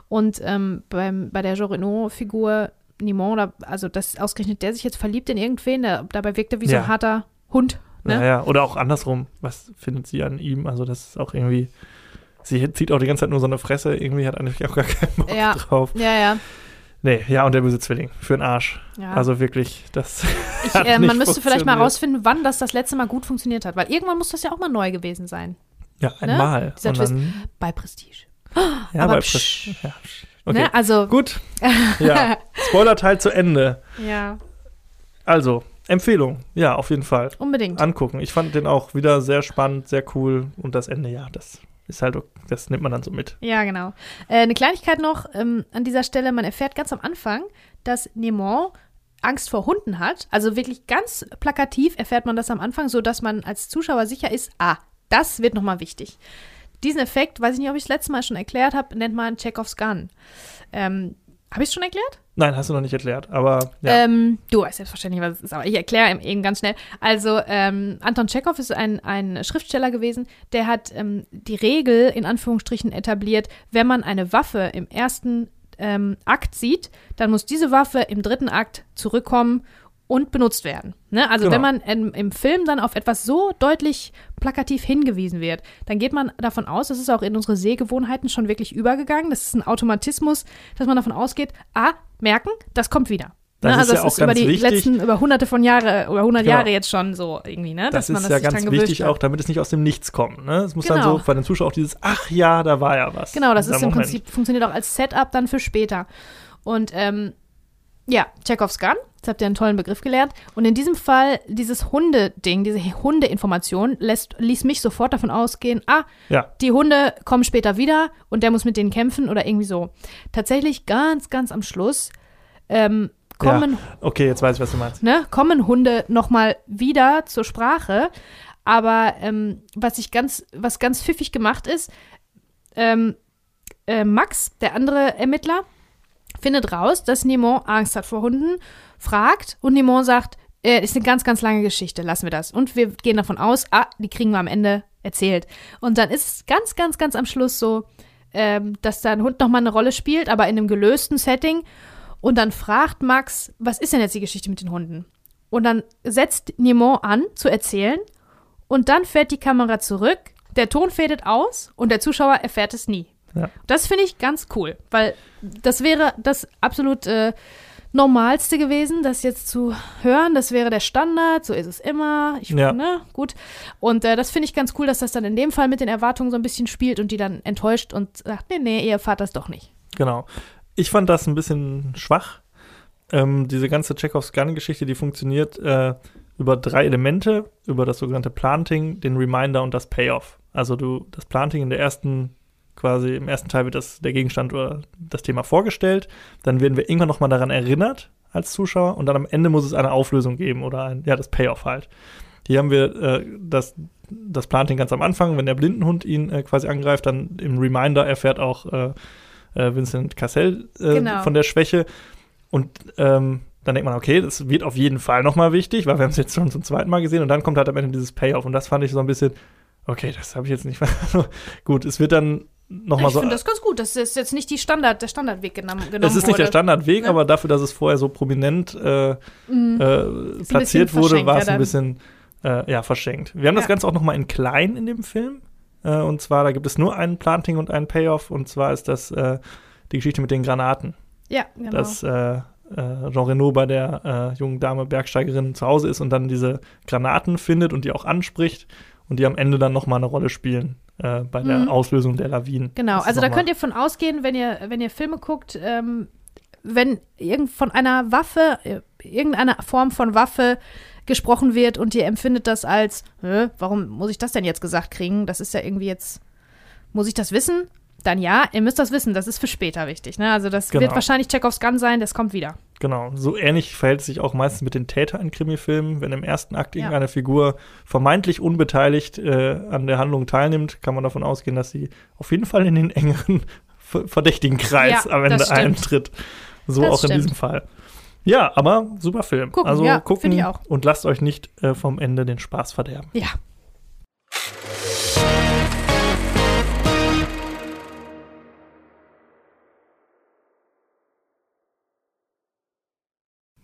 Und ähm, beim, bei der Jean Reno-Figur Nimon, da, also das ausgerechnet der sich jetzt verliebt in irgendwen, der, dabei wirkt er wie so Ja. ein harter Hund. Ne? Ja, ja, oder auch andersrum. Was findet sie an ihm? Also, das ist auch irgendwie. Sie zieht auch die ganze Zeit nur so eine Fresse. Irgendwie hat eigentlich auch gar keinen Bock Ja. drauf. Ja, ja. Nee, ja, und der böse Zwilling. Für den Arsch. ja. Also wirklich, das. (laughs) ich, äh, man müsste vielleicht mal rausfinden, wann das das letzte Mal gut funktioniert hat. Weil irgendwann muss das ja auch mal neu gewesen sein. Ja, Ne? einmal. Dieser und dann, Bei Prestige. ja, aber bei psch. Pres- ja, psch. Okay. Ne? Also, Gut. Ja. (laughs) Spoiler-Teil zu Ende. ja, Also, Empfehlung. Ja, auf jeden Fall. unbedingt. Angucken. Ich fand den auch wieder sehr spannend, sehr cool. Und das Ende, ja, das ist halt, das nimmt man dann so mit. Ja, genau. Äh, eine Kleinigkeit noch ähm, an dieser Stelle. Man erfährt ganz am Anfang, dass Nemo Angst vor Hunden hat. Also wirklich ganz plakativ erfährt man das am Anfang, so dass man als Zuschauer sicher ist, ah, das wird nochmal wichtig. Diesen Effekt, weiß ich nicht, ob ich es letztes Mal schon erklärt habe, nennt man Chekhovs Gun. Ähm, habe ich es schon erklärt? Nein, hast du noch nicht erklärt, aber ja. Ähm, du weißt selbstverständlich, was es ist, aber ich erkläre eben ganz schnell. Also, ähm, Anton Tschechow ist ein, ein Schriftsteller gewesen, der hat ähm, die Regel in Anführungsstrichen etabliert, wenn man eine Waffe im ersten ähm, Akt sieht, dann muss diese Waffe im dritten Akt zurückkommen und benutzt werden. Ne? Also Genau. wenn man im, im Film dann auf etwas so deutlich plakativ hingewiesen wird, dann geht man davon aus, das ist auch in unsere Sehgewohnheiten schon wirklich übergegangen. Das ist ein Automatismus, dass man davon ausgeht, ah, merken, das kommt wieder. Das ne? ist Also ja auch ist über die wichtig. letzten, über hunderte von Jahre, über hundert Genau. Jahre jetzt schon so irgendwie, ne? Das dass man ist das ja ganz wichtig auch, damit es nicht aus dem Nichts kommt. Ne? Es muss dann Genau. so bei den Zuschauern auch dieses, ach ja, da war ja was. Genau, das ist im Moment. Prinzip, funktioniert auch als Setup dann für später. Und ähm, ja, Chekhovs Gun, jetzt habt ihr einen tollen Begriff gelernt. Und in diesem Fall, dieses Hunde-Ding, diese Hundeinformation, lässt, ließ mich sofort davon ausgehen, ah, Ja, die Hunde kommen später wieder und der muss mit denen kämpfen oder irgendwie so. Tatsächlich ganz, ganz am Schluss ähm, kommen okay, jetzt weiß ich, was du meinst. ne, kommen Hunde nochmal wieder zur Sprache. Aber ähm, was ich ganz, was ganz pfiffig gemacht ist, ähm, äh, Max, der andere Ermittler, findet raus, dass Nimon Angst hat vor Hunden, fragt und Nimon sagt, äh, ist eine ganz, ganz lange Geschichte, lassen wir das. Und wir gehen davon aus, ah, die kriegen wir am Ende erzählt. Und dann ist es ganz, ganz, ganz am Schluss so, ähm, dass da ein Hund nochmal eine Rolle spielt, aber in einem gelösten Setting. Und dann fragt Max, was ist denn jetzt die Geschichte mit den Hunden? Und dann setzt Nimon an zu erzählen und dann fährt die Kamera zurück, der Ton fadet aus und der Zuschauer erfährt es nie. Ja. Das finde ich ganz cool, weil das wäre das absolut äh, Normalste gewesen, das jetzt zu hören. Das wäre der Standard, so ist es immer. Ich, Ja. ne, gut. Und äh, das finde ich ganz cool, dass das dann in dem Fall mit den Erwartungen so ein bisschen spielt und die dann enttäuscht und sagt, nee, nee, ihr erfahrt das doch nicht. Genau. Ich fand das ein bisschen schwach. Ähm, diese ganze Chekhovs Gun-Geschichte, die funktioniert äh, über drei Elemente, über das sogenannte Planting, den Reminder und das Payoff. Also du, das Planting in der ersten, quasi im ersten Teil wird das der Gegenstand oder das Thema vorgestellt. Dann werden wir irgendwann nochmal daran erinnert als Zuschauer und dann am Ende muss es eine Auflösung geben oder ein, ja, das Payoff halt. Hier haben wir äh, das, das Planting ganz am Anfang, wenn der Blindenhund ihn äh, quasi angreift, dann im Reminder erfährt auch äh, äh, Vincent Cassell äh, Genau. von der Schwäche. Und ähm, dann denkt man, okay, das wird auf jeden Fall nochmal wichtig, weil wir haben es jetzt schon zum zweiten Mal gesehen und dann kommt halt am Ende dieses Payoff und das fand ich so ein bisschen, okay, das habe ich jetzt nicht. (laughs) Gut, es wird dann nochmal ich so. finde das ganz gut. Das ist jetzt nicht die Standard, der Standardweg genommen, genommen Es ist nicht der. Standardweg, Ja. aber dafür, dass es vorher so prominent äh, Mhm. äh, platziert wurde, war es ein bisschen äh, ja, verschenkt. Wir haben das Ja. Ganze auch nochmal in klein in dem Film. Äh, und zwar, da gibt es nur einen Planting und einen Payoff. Und zwar ist das äh, die Geschichte mit den Granaten. Ja, genau. Dass äh, Jean Reno bei der jungen Dame Bergsteigerin zu Hause ist und dann diese Granaten findet und die auch anspricht. Und die am Ende dann nochmal eine Rolle spielen äh, bei der Mhm. Auslösung der Lawinen. Genau, also da könnt ihr von ausgehen, wenn ihr, wenn ihr Filme guckt, ähm, wenn irgend von einer Waffe, äh, irgendeiner Form von Waffe gesprochen wird und ihr empfindet das als, warum muss ich das denn jetzt gesagt kriegen? Das ist ja irgendwie jetzt, muss ich das wissen? Dann ja, ihr müsst das wissen, das ist für später wichtig. Ne? Also das wird Genau. wahrscheinlich Chekhovs Gun sein, das kommt wieder. Genau, so ähnlich verhält es sich auch meistens mit den Tätern in Krimifilmen. Wenn im ersten Akt Ja. irgendeine Figur vermeintlich unbeteiligt äh, an der Handlung teilnimmt, kann man davon ausgehen, dass sie auf jeden Fall in den engeren (laughs) ver- verdächtigen Kreis Ja, am Ende eintritt. So Das auch in stimmt. diesem Fall. Ja, aber super Film. Gucken, also ja, gucken und lasst euch nicht äh, vom Ende den Spaß verderben. Ja.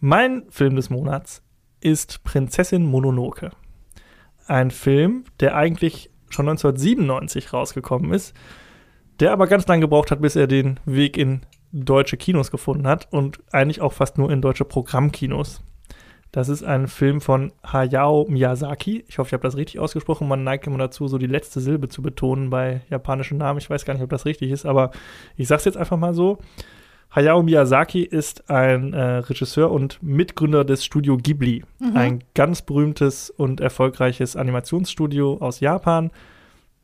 Mein Film des Monats ist Prinzessin Mononoke. Ein Film, der eigentlich schon 1997 rausgekommen ist, der aber ganz lange gebraucht hat, bis er den Weg in deutsche Kinos gefunden hat und eigentlich auch fast nur in deutsche Programmkinos. Das ist ein Film von Hayao Miyazaki. Ich hoffe, ich habe das richtig ausgesprochen. Man neigt immer dazu, so die letzte Silbe zu betonen bei japanischen Namen. Ich weiß gar nicht, ob das richtig ist, aber ich sage es jetzt einfach mal so. Hayao Miyazaki ist ein äh, Regisseur und Mitgründer des Studio Ghibli, Mhm. ein ganz berühmtes und erfolgreiches Animationsstudio aus Japan.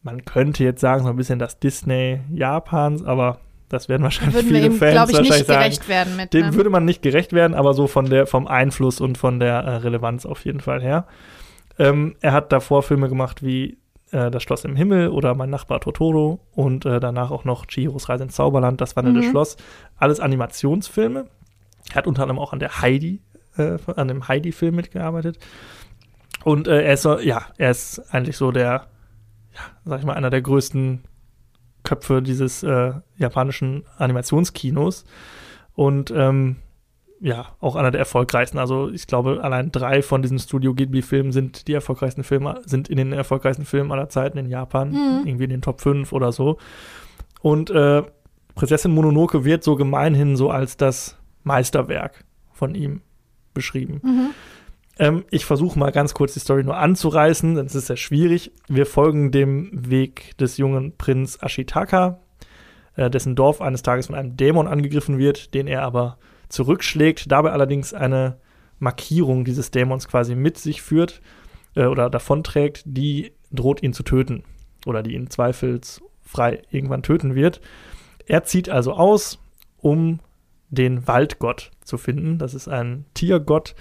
Man könnte jetzt sagen, so ein bisschen das Disney Japans, aber das werden wahrscheinlich Würden wir viele ihm, Fans ich, wahrscheinlich nicht sagen. gerecht werden mit. Dem ne? würde man nicht gerecht werden, aber so von der, vom Einfluss und von der äh, Relevanz auf jeden Fall her. Ähm, er hat davor Filme gemacht wie äh, Das Schloss im Himmel oder Mein Nachbar Totoro und äh, danach auch noch Chihiros Reise ins Zauberland, Das wandelnde Mhm. Schloss. Alles Animationsfilme. Er hat unter anderem auch an der Heidi, äh, an dem Heidi-Film mitgearbeitet. Und äh, er ist so, ja, er ist eigentlich so der, ja, sag ich mal, einer der größten Köpfe dieses äh, japanischen Animationskinos. Und ähm, ja auch einer der erfolgreichsten. Also ich glaube, allein drei von diesen Studio Ghibli-Filmen sind die erfolgreichsten Filme, sind in den erfolgreichsten Filmen aller Zeiten in Japan, Mhm. irgendwie in den Top 5 oder so. Und äh, Prinzessin Mononoke wird so gemeinhin so als das Meisterwerk von ihm beschrieben. Mhm. Ähm, ich versuche mal ganz kurz die Story nur anzureißen, denn es ist sehr schwierig. Wir folgen dem Weg des jungen Prinz Ashitaka, äh, dessen Dorf eines Tages von einem Dämon angegriffen wird, den er aber zurückschlägt, dabei allerdings eine Markierung dieses Dämons quasi mit sich führt äh, oder davonträgt, die droht ihn zu töten oder die ihn zweifelsfrei irgendwann töten wird. Er zieht also aus, um den Waldgott zu finden. Das ist ein Tiergott,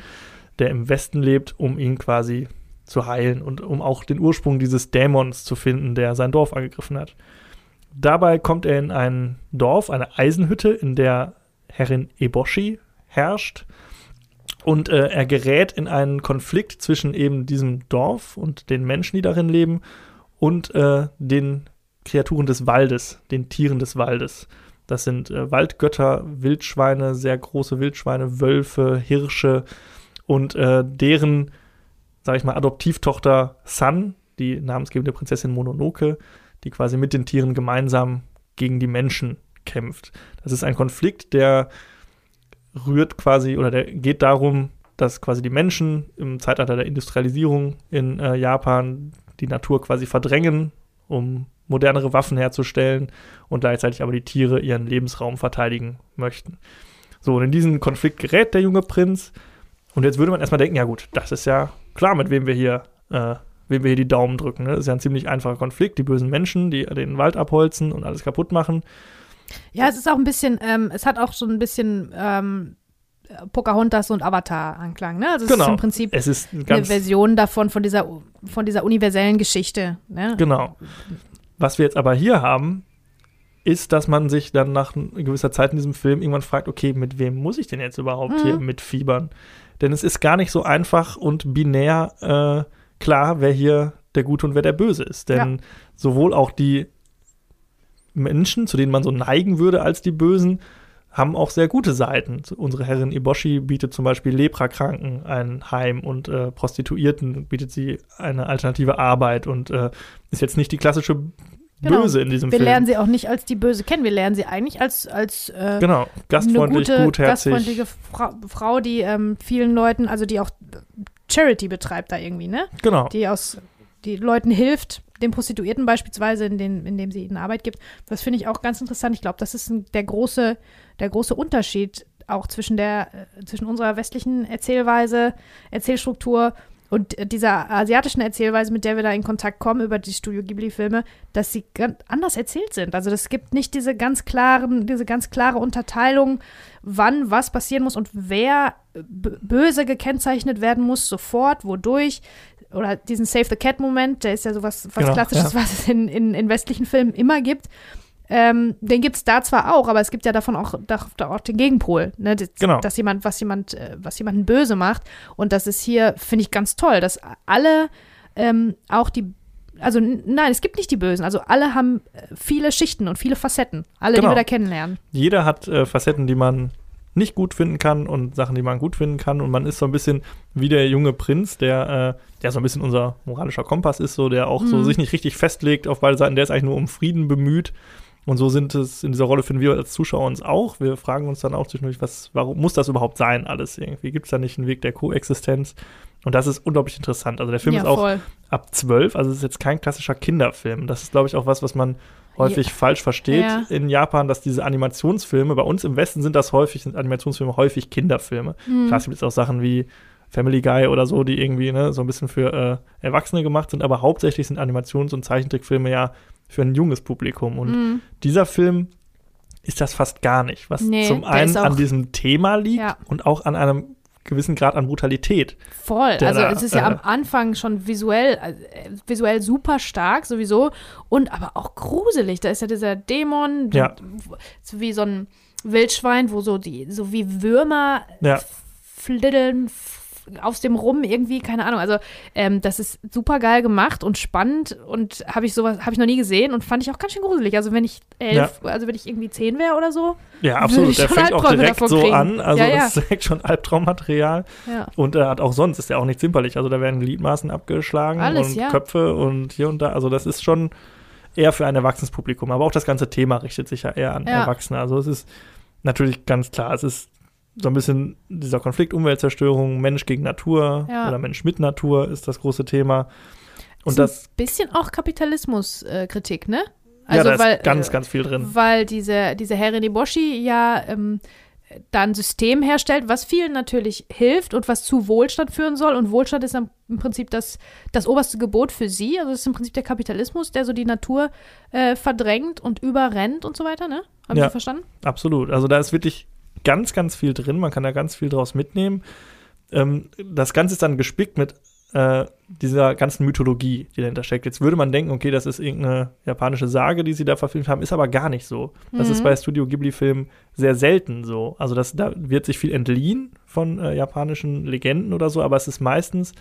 der im Westen lebt, um ihn quasi zu heilen und um auch den Ursprung dieses Dämons zu finden, der sein Dorf angegriffen hat. Dabei kommt er in ein Dorf, eine Eisenhütte, in der Herrin Eboshi herrscht. Und äh, er gerät in einen Konflikt zwischen eben diesem Dorf und den Menschen, die darin leben, und äh, den Kreaturen des Waldes, den Tieren des Waldes. Das sind äh, Waldgötter, Wildschweine, sehr große Wildschweine, Wölfe, Hirsche und äh, deren, sag ich mal, Adoptivtochter Sun, die namensgebende Prinzessin Mononoke, die quasi mit den Tieren gemeinsam gegen die Menschen kämpft. Das ist ein Konflikt, der rührt quasi oder der geht darum, dass quasi die Menschen im Zeitalter der Industrialisierung in äh, Japan die Natur quasi verdrängen, um modernere Waffen herzustellen und gleichzeitig aber die Tiere ihren Lebensraum verteidigen möchten. So, und in diesen Konflikt gerät der junge Prinz. Und jetzt würde man erstmal denken, ja gut, das ist ja klar, mit wem wir hier, äh, wem wir hier die Daumen drücken. Ne? Das ist ja ein ziemlich einfacher Konflikt. Die bösen Menschen, die den Wald abholzen und alles kaputt machen. Ja, es ist auch ein bisschen, ähm, es hat auch so ein bisschen ähm, Pocahontas und Avatar-Anklang, ne? Also es Genau. ist im Prinzip Es ist ein eine Version davon, von dieser, von dieser universellen Geschichte. Ne? Genau. Was wir jetzt aber hier haben, ist, dass man sich dann nach gewisser Zeit in diesem Film irgendwann fragt, okay, mit wem muss ich denn jetzt überhaupt Mhm. hier mitfiebern? Denn es ist gar nicht so einfach und binär äh, klar, wer hier der Gute und wer der Böse ist. Denn sowohl auch die Menschen, zu denen man so neigen würde als die Bösen, haben auch sehr gute Seiten. Unsere Herrin Iboshi bietet zum Beispiel Leprakranken ein Heim und äh, Prostituierten bietet sie eine alternative Arbeit und äh, ist jetzt nicht die klassische Genau. Böse in diesem Wir Film. lernen sie auch nicht als die Böse kennen, wir lernen sie eigentlich als, als äh, genau, gastfreundlich, eine gute, gutherzig. gastfreundliche Frau, Frau die ähm, vielen Leuten, also die auch Charity betreibt da irgendwie, ne? Genau, Die aus die Leuten hilft, den Prostituierten beispielsweise, in den, indem sie ihnen Arbeit gibt. Das finde ich auch ganz interessant. Ich glaube, das ist ein, der große, der große Unterschied auch zwischen der, äh, zwischen unserer westlichen Erzählweise, Erzählstruktur und äh, dieser asiatischen Erzählweise, mit der wir da in Kontakt kommen über die Studio Ghibli-Filme, dass sie ganz anders erzählt sind. Also es gibt nicht diese ganz klaren, diese ganz klare Unterteilung, wann was passieren muss und wer b- böse gekennzeichnet werden muss, sofort, wodurch. Oder diesen Save the Cat-Moment, der ist ja sowas was Genau, Klassisches, ja. was es in, in, in westlichen Filmen immer gibt. Ähm, den gibt es da zwar auch, aber es gibt ja davon auch, da, da auch den Gegenpol, ne? das, Genau. dass jemand, was jemand, äh, was jemanden böse macht. Und das ist hier, finde ich, ganz toll, dass alle ähm, auch die, also nein, es gibt nicht die Bösen, also alle haben äh, viele Schichten und viele Facetten, alle, Genau. die wir da kennenlernen. jeder hat äh, Facetten, die man nicht gut finden kann und Sachen, die man gut finden kann. Und man ist so ein bisschen wie der junge Prinz, der, äh, der so ein bisschen unser moralischer Kompass ist, so der auch so Mhm. sich nicht richtig festlegt auf beide Seiten. Der ist eigentlich nur um Frieden bemüht. Und so sind es in dieser Rolle finden wir als Zuschauer uns auch. Wir fragen uns dann auch zwischendurch, was, warum muss das überhaupt sein, alles irgendwie? Gibt es da nicht einen Weg der Koexistenz? Und das ist unglaublich interessant. Also der Film ja, ist auch voll. ab 12, also es ist jetzt kein klassischer Kinderfilm. Das ist, glaube ich, auch was, was man häufig falsch versteht Ja. in Japan, dass diese Animationsfilme, bei uns im Westen sind das häufig, sind Animationsfilme häufig Kinderfilme. Mhm. Klar, es gibt jetzt auch Sachen wie Family Guy oder so, die irgendwie ne, so ein bisschen für äh, Erwachsene gemacht sind, aber hauptsächlich sind Animations- und Zeichentrickfilme ja für ein junges Publikum. Und Mhm. dieser Film ist das fast gar nicht, was Nee, zum einen an diesem Thema liegt Ja. und auch an einem gewissen Grad an Brutalität. Voll. Also da, es ist ja äh, am Anfang schon visuell, äh, visuell super stark sowieso und aber auch gruselig. Da ist ja dieser Dämon, Ja. wie so ein Wildschwein, wo so die, so wie Würmer Ja. fliddeln, f- aus dem Rum irgendwie, keine Ahnung. Also ähm, das ist super geil gemacht und spannend und habe ich sowas, habe ich noch nie gesehen und fand ich auch ganz schön gruselig. Also wenn ich elf, ja. also wenn ich irgendwie zehn wäre oder so. Ja, absolut. Der fängt auch direkt so kriegen. an. Also ja, ja. das (laughs) ist direkt schon Albtraummaterial. Ja. Und er hat auch sonst, ist ja auch nicht zimperlich. Also da werden Gliedmaßen abgeschlagen Alles, und Köpfe und hier und da. Also das ist schon eher für ein Erwachsenes Aber auch das ganze Thema richtet sich ja eher an Erwachsene. Also es ist natürlich ganz klar, es ist so ein bisschen dieser Konflikt Umweltzerstörung, Mensch gegen Natur ja. oder Mensch mit Natur ist das große Thema. Und das, ist ein bisschen auch Kapitalismuskritik, ne? Also, ja, da weil, ist ganz, ganz viel drin. Weil diese, diese Herrin Iboshi ja ähm, da ein System herstellt, was vielen natürlich hilft und was zu Wohlstand führen soll. Und Wohlstand ist im Prinzip das, das oberste Gebot für sie. Also es ist im Prinzip der Kapitalismus, der so die Natur äh, verdrängt und überrennt und so weiter, ne? Haben ja, Sie verstanden? Absolut. Also da ist wirklich ganz, ganz viel drin. Man kann da ganz viel draus mitnehmen. Ähm, das Ganze ist dann gespickt mit äh, dieser ganzen Mythologie, die dahinter steckt. Jetzt würde man denken, okay, das ist irgendeine japanische Sage, die sie da verfilmt haben, ist aber gar nicht so. Das mhm. ist bei Studio Ghibli-Filmen sehr selten so. Also das, da wird sich viel entliehen von äh, japanischen Legenden oder so, aber es ist meistens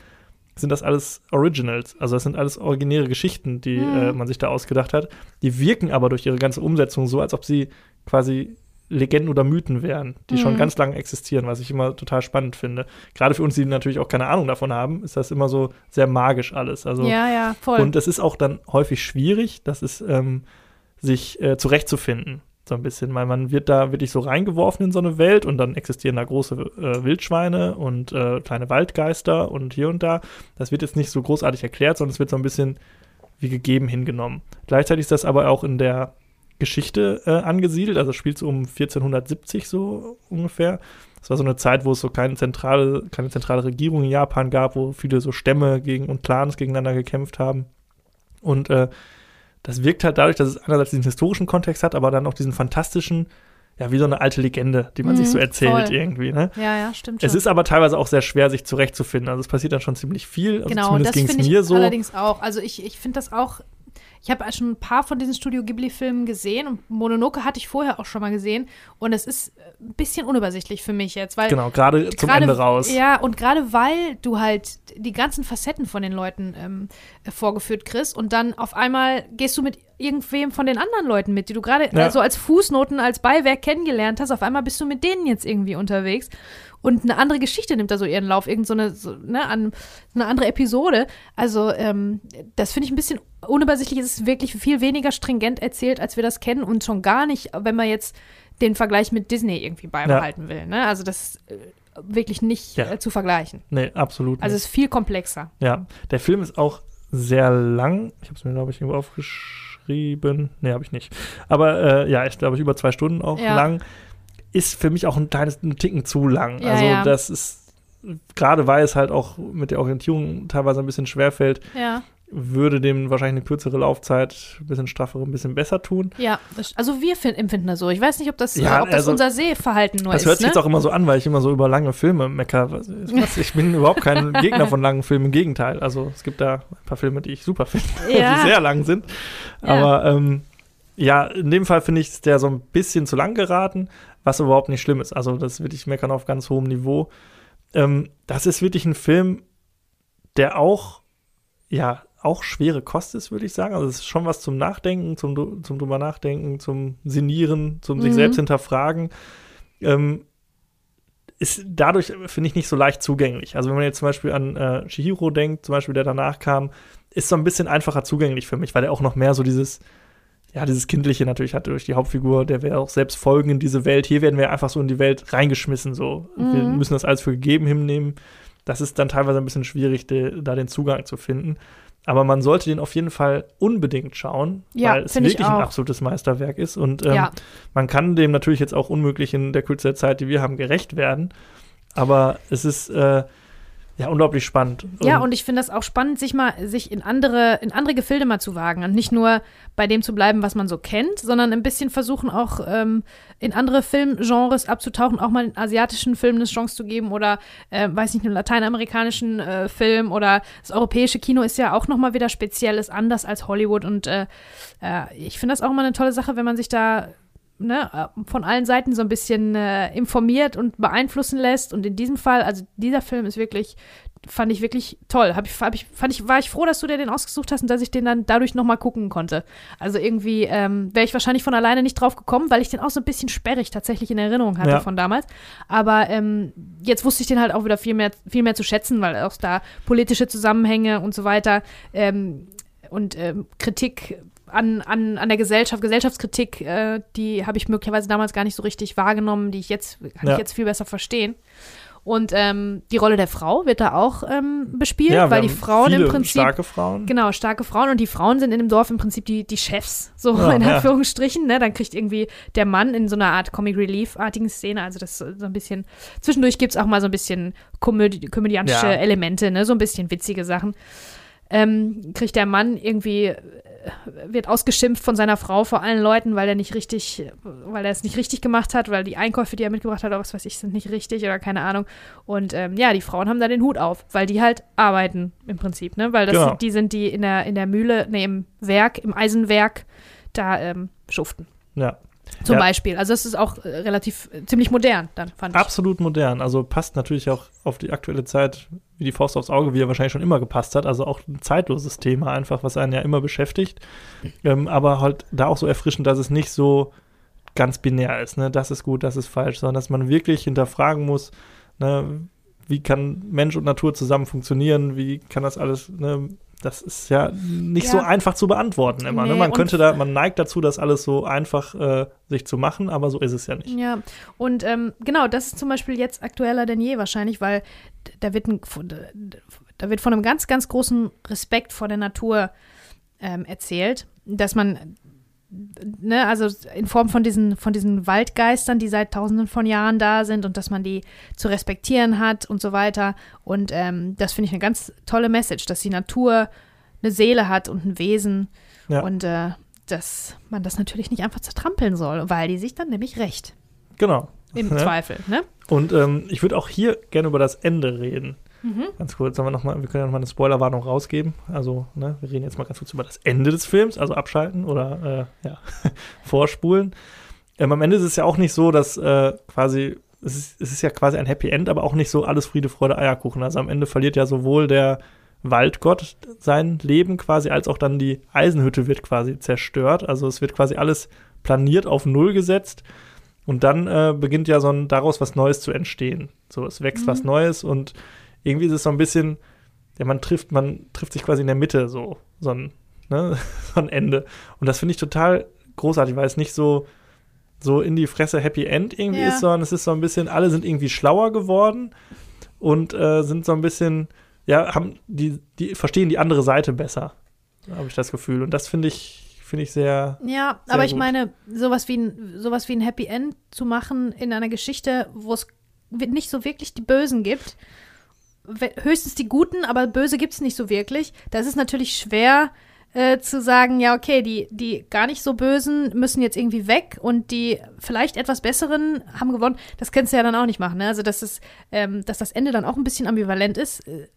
sind das alles Originals. Also das sind alles originäre Geschichten, die mhm. äh, man sich da ausgedacht hat. Die wirken aber durch ihre ganze Umsetzung so, als ob sie quasi Legenden oder Mythen wären, die mhm. schon ganz lange existieren, was ich immer total spannend finde. Gerade für uns, die natürlich auch keine Ahnung davon haben, ist das immer so sehr magisch alles. Also, ja, ja, voll. Und es ist auch dann häufig schwierig, das ist, ähm, sich äh, zurechtzufinden. So ein bisschen, weil man wird da wirklich so reingeworfen in so eine Welt und dann existieren da große äh, Wildschweine und äh, kleine Waldgeister und hier und da. Das wird jetzt nicht so großartig erklärt, sondern es wird so ein bisschen wie gegeben hingenommen. Gleichzeitig ist das aber auch in der Geschichte äh, angesiedelt. Also spielt es um 1470 so ungefähr. Das war so eine Zeit, wo es so keine zentrale, keine zentrale Regierung in Japan gab, wo viele so Stämme gegen und Clans gegeneinander gekämpft haben. Und äh, das wirkt halt dadurch, dass es einerseits diesen historischen Kontext hat, aber dann auch diesen fantastischen, ja, wie so eine alte Legende, die man mhm, sich so erzählt voll. irgendwie, ne? Ja, ja, stimmt schon. Es ist aber teilweise auch sehr schwer, sich zurechtzufinden. Also es passiert dann schon ziemlich viel. Also genau, das finde ich mir so. allerdings auch. Also ich, ich finde das auch ich habe schon ein paar von diesen Studio Ghibli-Filmen gesehen und Mononoke hatte ich vorher auch schon mal gesehen. Und es ist ein bisschen unübersichtlich für mich jetzt, weil. Genau, gerade zum Ende raus. Ja, und gerade weil du halt die ganzen Facetten von den Leuten ähm, vorgeführt kriegst und dann auf einmal gehst du mit irgendwem von den anderen Leuten mit, die du gerade ja. so als Fußnoten, als Beiwerk kennengelernt hast. Auf einmal bist du mit denen jetzt irgendwie unterwegs und eine andere Geschichte nimmt da so ihren Lauf, irgend so eine, so, ne, an, eine andere Episode. Also ähm, das finde ich ein bisschen unübersichtlich. Es ist wirklich viel weniger stringent erzählt, als wir das kennen und schon gar nicht, wenn man jetzt den Vergleich mit Disney irgendwie beibehalten ja. will. Ne? Also das ist äh, wirklich nicht ja. äh, zu vergleichen. Nee, absolut. Nicht. Also es ist viel komplexer. Ja, der Film ist auch sehr lang. Ich habe es mir, glaube ich, irgendwo aufgeschrieben. Nee, habe ich nicht. Aber äh, ja, ich glaube, über zwei Stunden auch ja. lang ist für mich auch ein kleines ein Ticken zu lang. Ja, also ja. das ist, gerade weil es halt auch mit der Orientierung teilweise ein bisschen schwerfällt, ja. würde dem wahrscheinlich eine kürzere Laufzeit, ein bisschen straffere, ein bisschen besser tun. Ja, also wir empfinden das so. Ich weiß nicht, ob das, ja, ob das also, unser Sehverhalten nur das ist. Das hört sich ne? jetzt auch immer so an, weil ich immer so über lange Filme mecker. Ich bin überhaupt kein (laughs) Gegner von langen Filmen, im Gegenteil. Also es gibt da ein paar Filme, die ich super finde, (laughs) die sehr lang sind. Aber ähm, ja, in dem Fall finde ich, ist der so ein bisschen zu lang geraten was überhaupt nicht schlimm ist. Also das ist wirklich meckern auf ganz hohem Niveau. Ähm, das ist wirklich ein Film, der auch, ja, auch schwere Kost ist, würde ich sagen. Also es ist schon was zum Nachdenken, zum, zum drüber nachdenken, zum Sinieren, zum mhm. sich selbst hinterfragen. Ähm, ist dadurch, finde ich, nicht so leicht zugänglich. Also wenn man jetzt zum Beispiel an äh, Chihiro denkt, zum Beispiel, der danach kam, ist so ein bisschen einfacher zugänglich für mich, weil er auch noch mehr so dieses ja, dieses Kindliche natürlich hat durch die Hauptfigur, der will auch selbst folgen in diese Welt. Hier werden wir einfach so in die Welt reingeschmissen, so. Mhm. Wir müssen das alles für gegeben hinnehmen. Das ist dann teilweise ein bisschen schwierig, de, da den Zugang zu finden. Aber man sollte den auf jeden Fall unbedingt schauen, ja, weil es wirklich ein absolutes Meisterwerk ist. Und ähm, ja. man kann dem natürlich jetzt auch unmöglich in der Kürze der Zeit, die wir haben, gerecht werden. Aber es ist äh, ja, unglaublich spannend. Ja, und ich finde das auch spannend, sich mal, sich in andere, in andere Gefilde mal zu wagen und nicht nur bei dem zu bleiben, was man so kennt, sondern ein bisschen versuchen auch ähm, in andere Filmgenres abzutauchen, auch mal in asiatischen Filmen eine Chance zu geben oder, äh, weiß nicht, einen lateinamerikanischen äh, Film oder das europäische Kino ist ja auch nochmal wieder speziell, ist anders als Hollywood und äh, äh ich finde das auch immer eine tolle Sache, wenn man sich da ne, äh, von allen Seiten so ein bisschen äh, informiert und beeinflussen lässt. Und in diesem Fall, also dieser Film ist wirklich, fand ich wirklich toll. Hab ich, hab ich, fand ich, war ich froh, dass du dir den ausgesucht hast und dass ich den dann dadurch nochmal gucken konnte. Also irgendwie ähm, wäre ich wahrscheinlich von alleine nicht drauf gekommen, weil ich den auch so ein bisschen sperrig tatsächlich in Erinnerung hatte Ja. von damals. Aber ähm, jetzt wusste ich den halt auch wieder viel mehr, viel mehr zu schätzen, weil auch da politische Zusammenhänge und so weiter ähm, und ähm, Kritik an, an, an der Gesellschaft, Gesellschaftskritik, äh, die habe ich möglicherweise damals gar nicht so richtig wahrgenommen, die ich jetzt, kann Ja. ich jetzt viel besser verstehen. Und ähm, die Rolle der Frau wird da auch ähm, bespielt, Ja, weil die Frauen im Prinzip starke Frauen. Genau, starke Frauen und die Frauen sind in dem Dorf im Prinzip die, die Chefs, so Ja, in ja. Anführungsstrichen. Ne? Dann kriegt irgendwie der Mann in so einer Art Comic Relief-artigen Szene, also das ist so ein bisschen, zwischendurch gibt es auch mal so ein bisschen komödi komödiantische Ja. Elemente, ne? so ein bisschen witzige Sachen. Ähm, kriegt der Mann irgendwie, äh, wird ausgeschimpft von seiner Frau vor allen Leuten, weil er nicht richtig, weil er es nicht richtig gemacht hat, weil die Einkäufe, die er mitgebracht hat, oder was weiß ich, sind nicht richtig oder keine Ahnung. Und ähm, ja, die Frauen haben da den Hut auf, weil die halt arbeiten im Prinzip, ne? Weil das Genau. sind, die sind, die in der, in der Mühle, ne, im Werk, im Eisenwerk, da ähm, schuften. Ja. Zum Ja. Beispiel. Also es ist auch äh, relativ äh, ziemlich modern, dann fand ich. Absolut modern. Also passt natürlich auch auf die aktuelle Zeit wie die Faust aufs Auge, wie er wahrscheinlich schon immer gepasst hat. Also auch ein zeitloses Thema einfach, was einen ja immer beschäftigt. Ähm, aber halt da auch so erfrischend, dass es nicht so ganz binär ist. Ne? Das ist gut, das ist falsch, sondern dass man wirklich hinterfragen muss, ne? wie kann Mensch und Natur zusammen funktionieren, wie kann das alles, ne? Das ist ja nicht Ja. so einfach zu beantworten immer. ne? Nee, Man und- könnte da, man neigt dazu, das alles so einfach äh, sich zu machen, aber so ist es ja nicht. Ja, und ähm, genau, das ist zum Beispiel jetzt aktueller denn je wahrscheinlich, weil da wird, ein, da wird von einem ganz, ganz großen Respekt vor der Natur ähm, erzählt, dass man, ne, also in Form von diesen, von diesen Waldgeistern, die seit tausenden von Jahren da sind und dass man die zu respektieren hat und so weiter. Und ähm, das finde ich eine ganz tolle Message, dass die Natur eine Seele hat und ein Wesen Ja. und äh, dass man das natürlich nicht einfach zertrampeln soll, weil die sich dann nämlich rächt. Genau. Im Ja. (laughs) Zweifel, ne? Und ähm, ich würde auch hier gerne über das Ende reden. Mhm. Ganz kurz, sollen wir, noch mal, wir können ja nochmal eine Spoilerwarnung rausgeben. Also, ne, wir reden jetzt mal ganz kurz über das Ende des Films, also abschalten oder äh, ja, (laughs) vorspulen. Ähm, am Ende ist es ja auch nicht so, dass äh, quasi, es ist, es ist ja quasi ein Happy End, aber auch nicht so alles Friede, Freude, Eierkuchen. Also am Ende verliert ja sowohl der Waldgott sein Leben quasi, als auch dann die Eisenhütte wird quasi zerstört. Also es wird quasi alles planiert auf Null gesetzt. Und dann äh, beginnt ja so ein, daraus was Neues zu entstehen. So, es wächst Mhm. was Neues und irgendwie ist es so ein bisschen, ja, man trifft, man trifft sich quasi in der Mitte so, so ein, ne, (laughs) so ein Ende. Und das finde ich total großartig, weil es nicht so, so in die Fresse Happy End irgendwie Ja. ist, sondern es ist so ein bisschen, alle sind irgendwie schlauer geworden und äh, sind so ein bisschen, ja, haben die, die verstehen die andere Seite besser, habe ich das Gefühl. Und das finde ich, finde ich sehr, Ja, Sehr aber ich gut. meine, sowas wie, ein, sowas wie ein Happy End zu machen in einer Geschichte, wo es nicht so wirklich die Bösen gibt, höchstens die Guten, aber Böse gibt es nicht so wirklich. Da ist es natürlich schwer äh, zu sagen, ja, okay, die, die gar nicht so Bösen müssen jetzt irgendwie weg und die vielleicht etwas Besseren haben gewonnen. Das kannst du ja dann auch nicht machen. Ne? Also, dass, es, ähm, dass das Ende dann auch ein bisschen ambivalent ist, äh,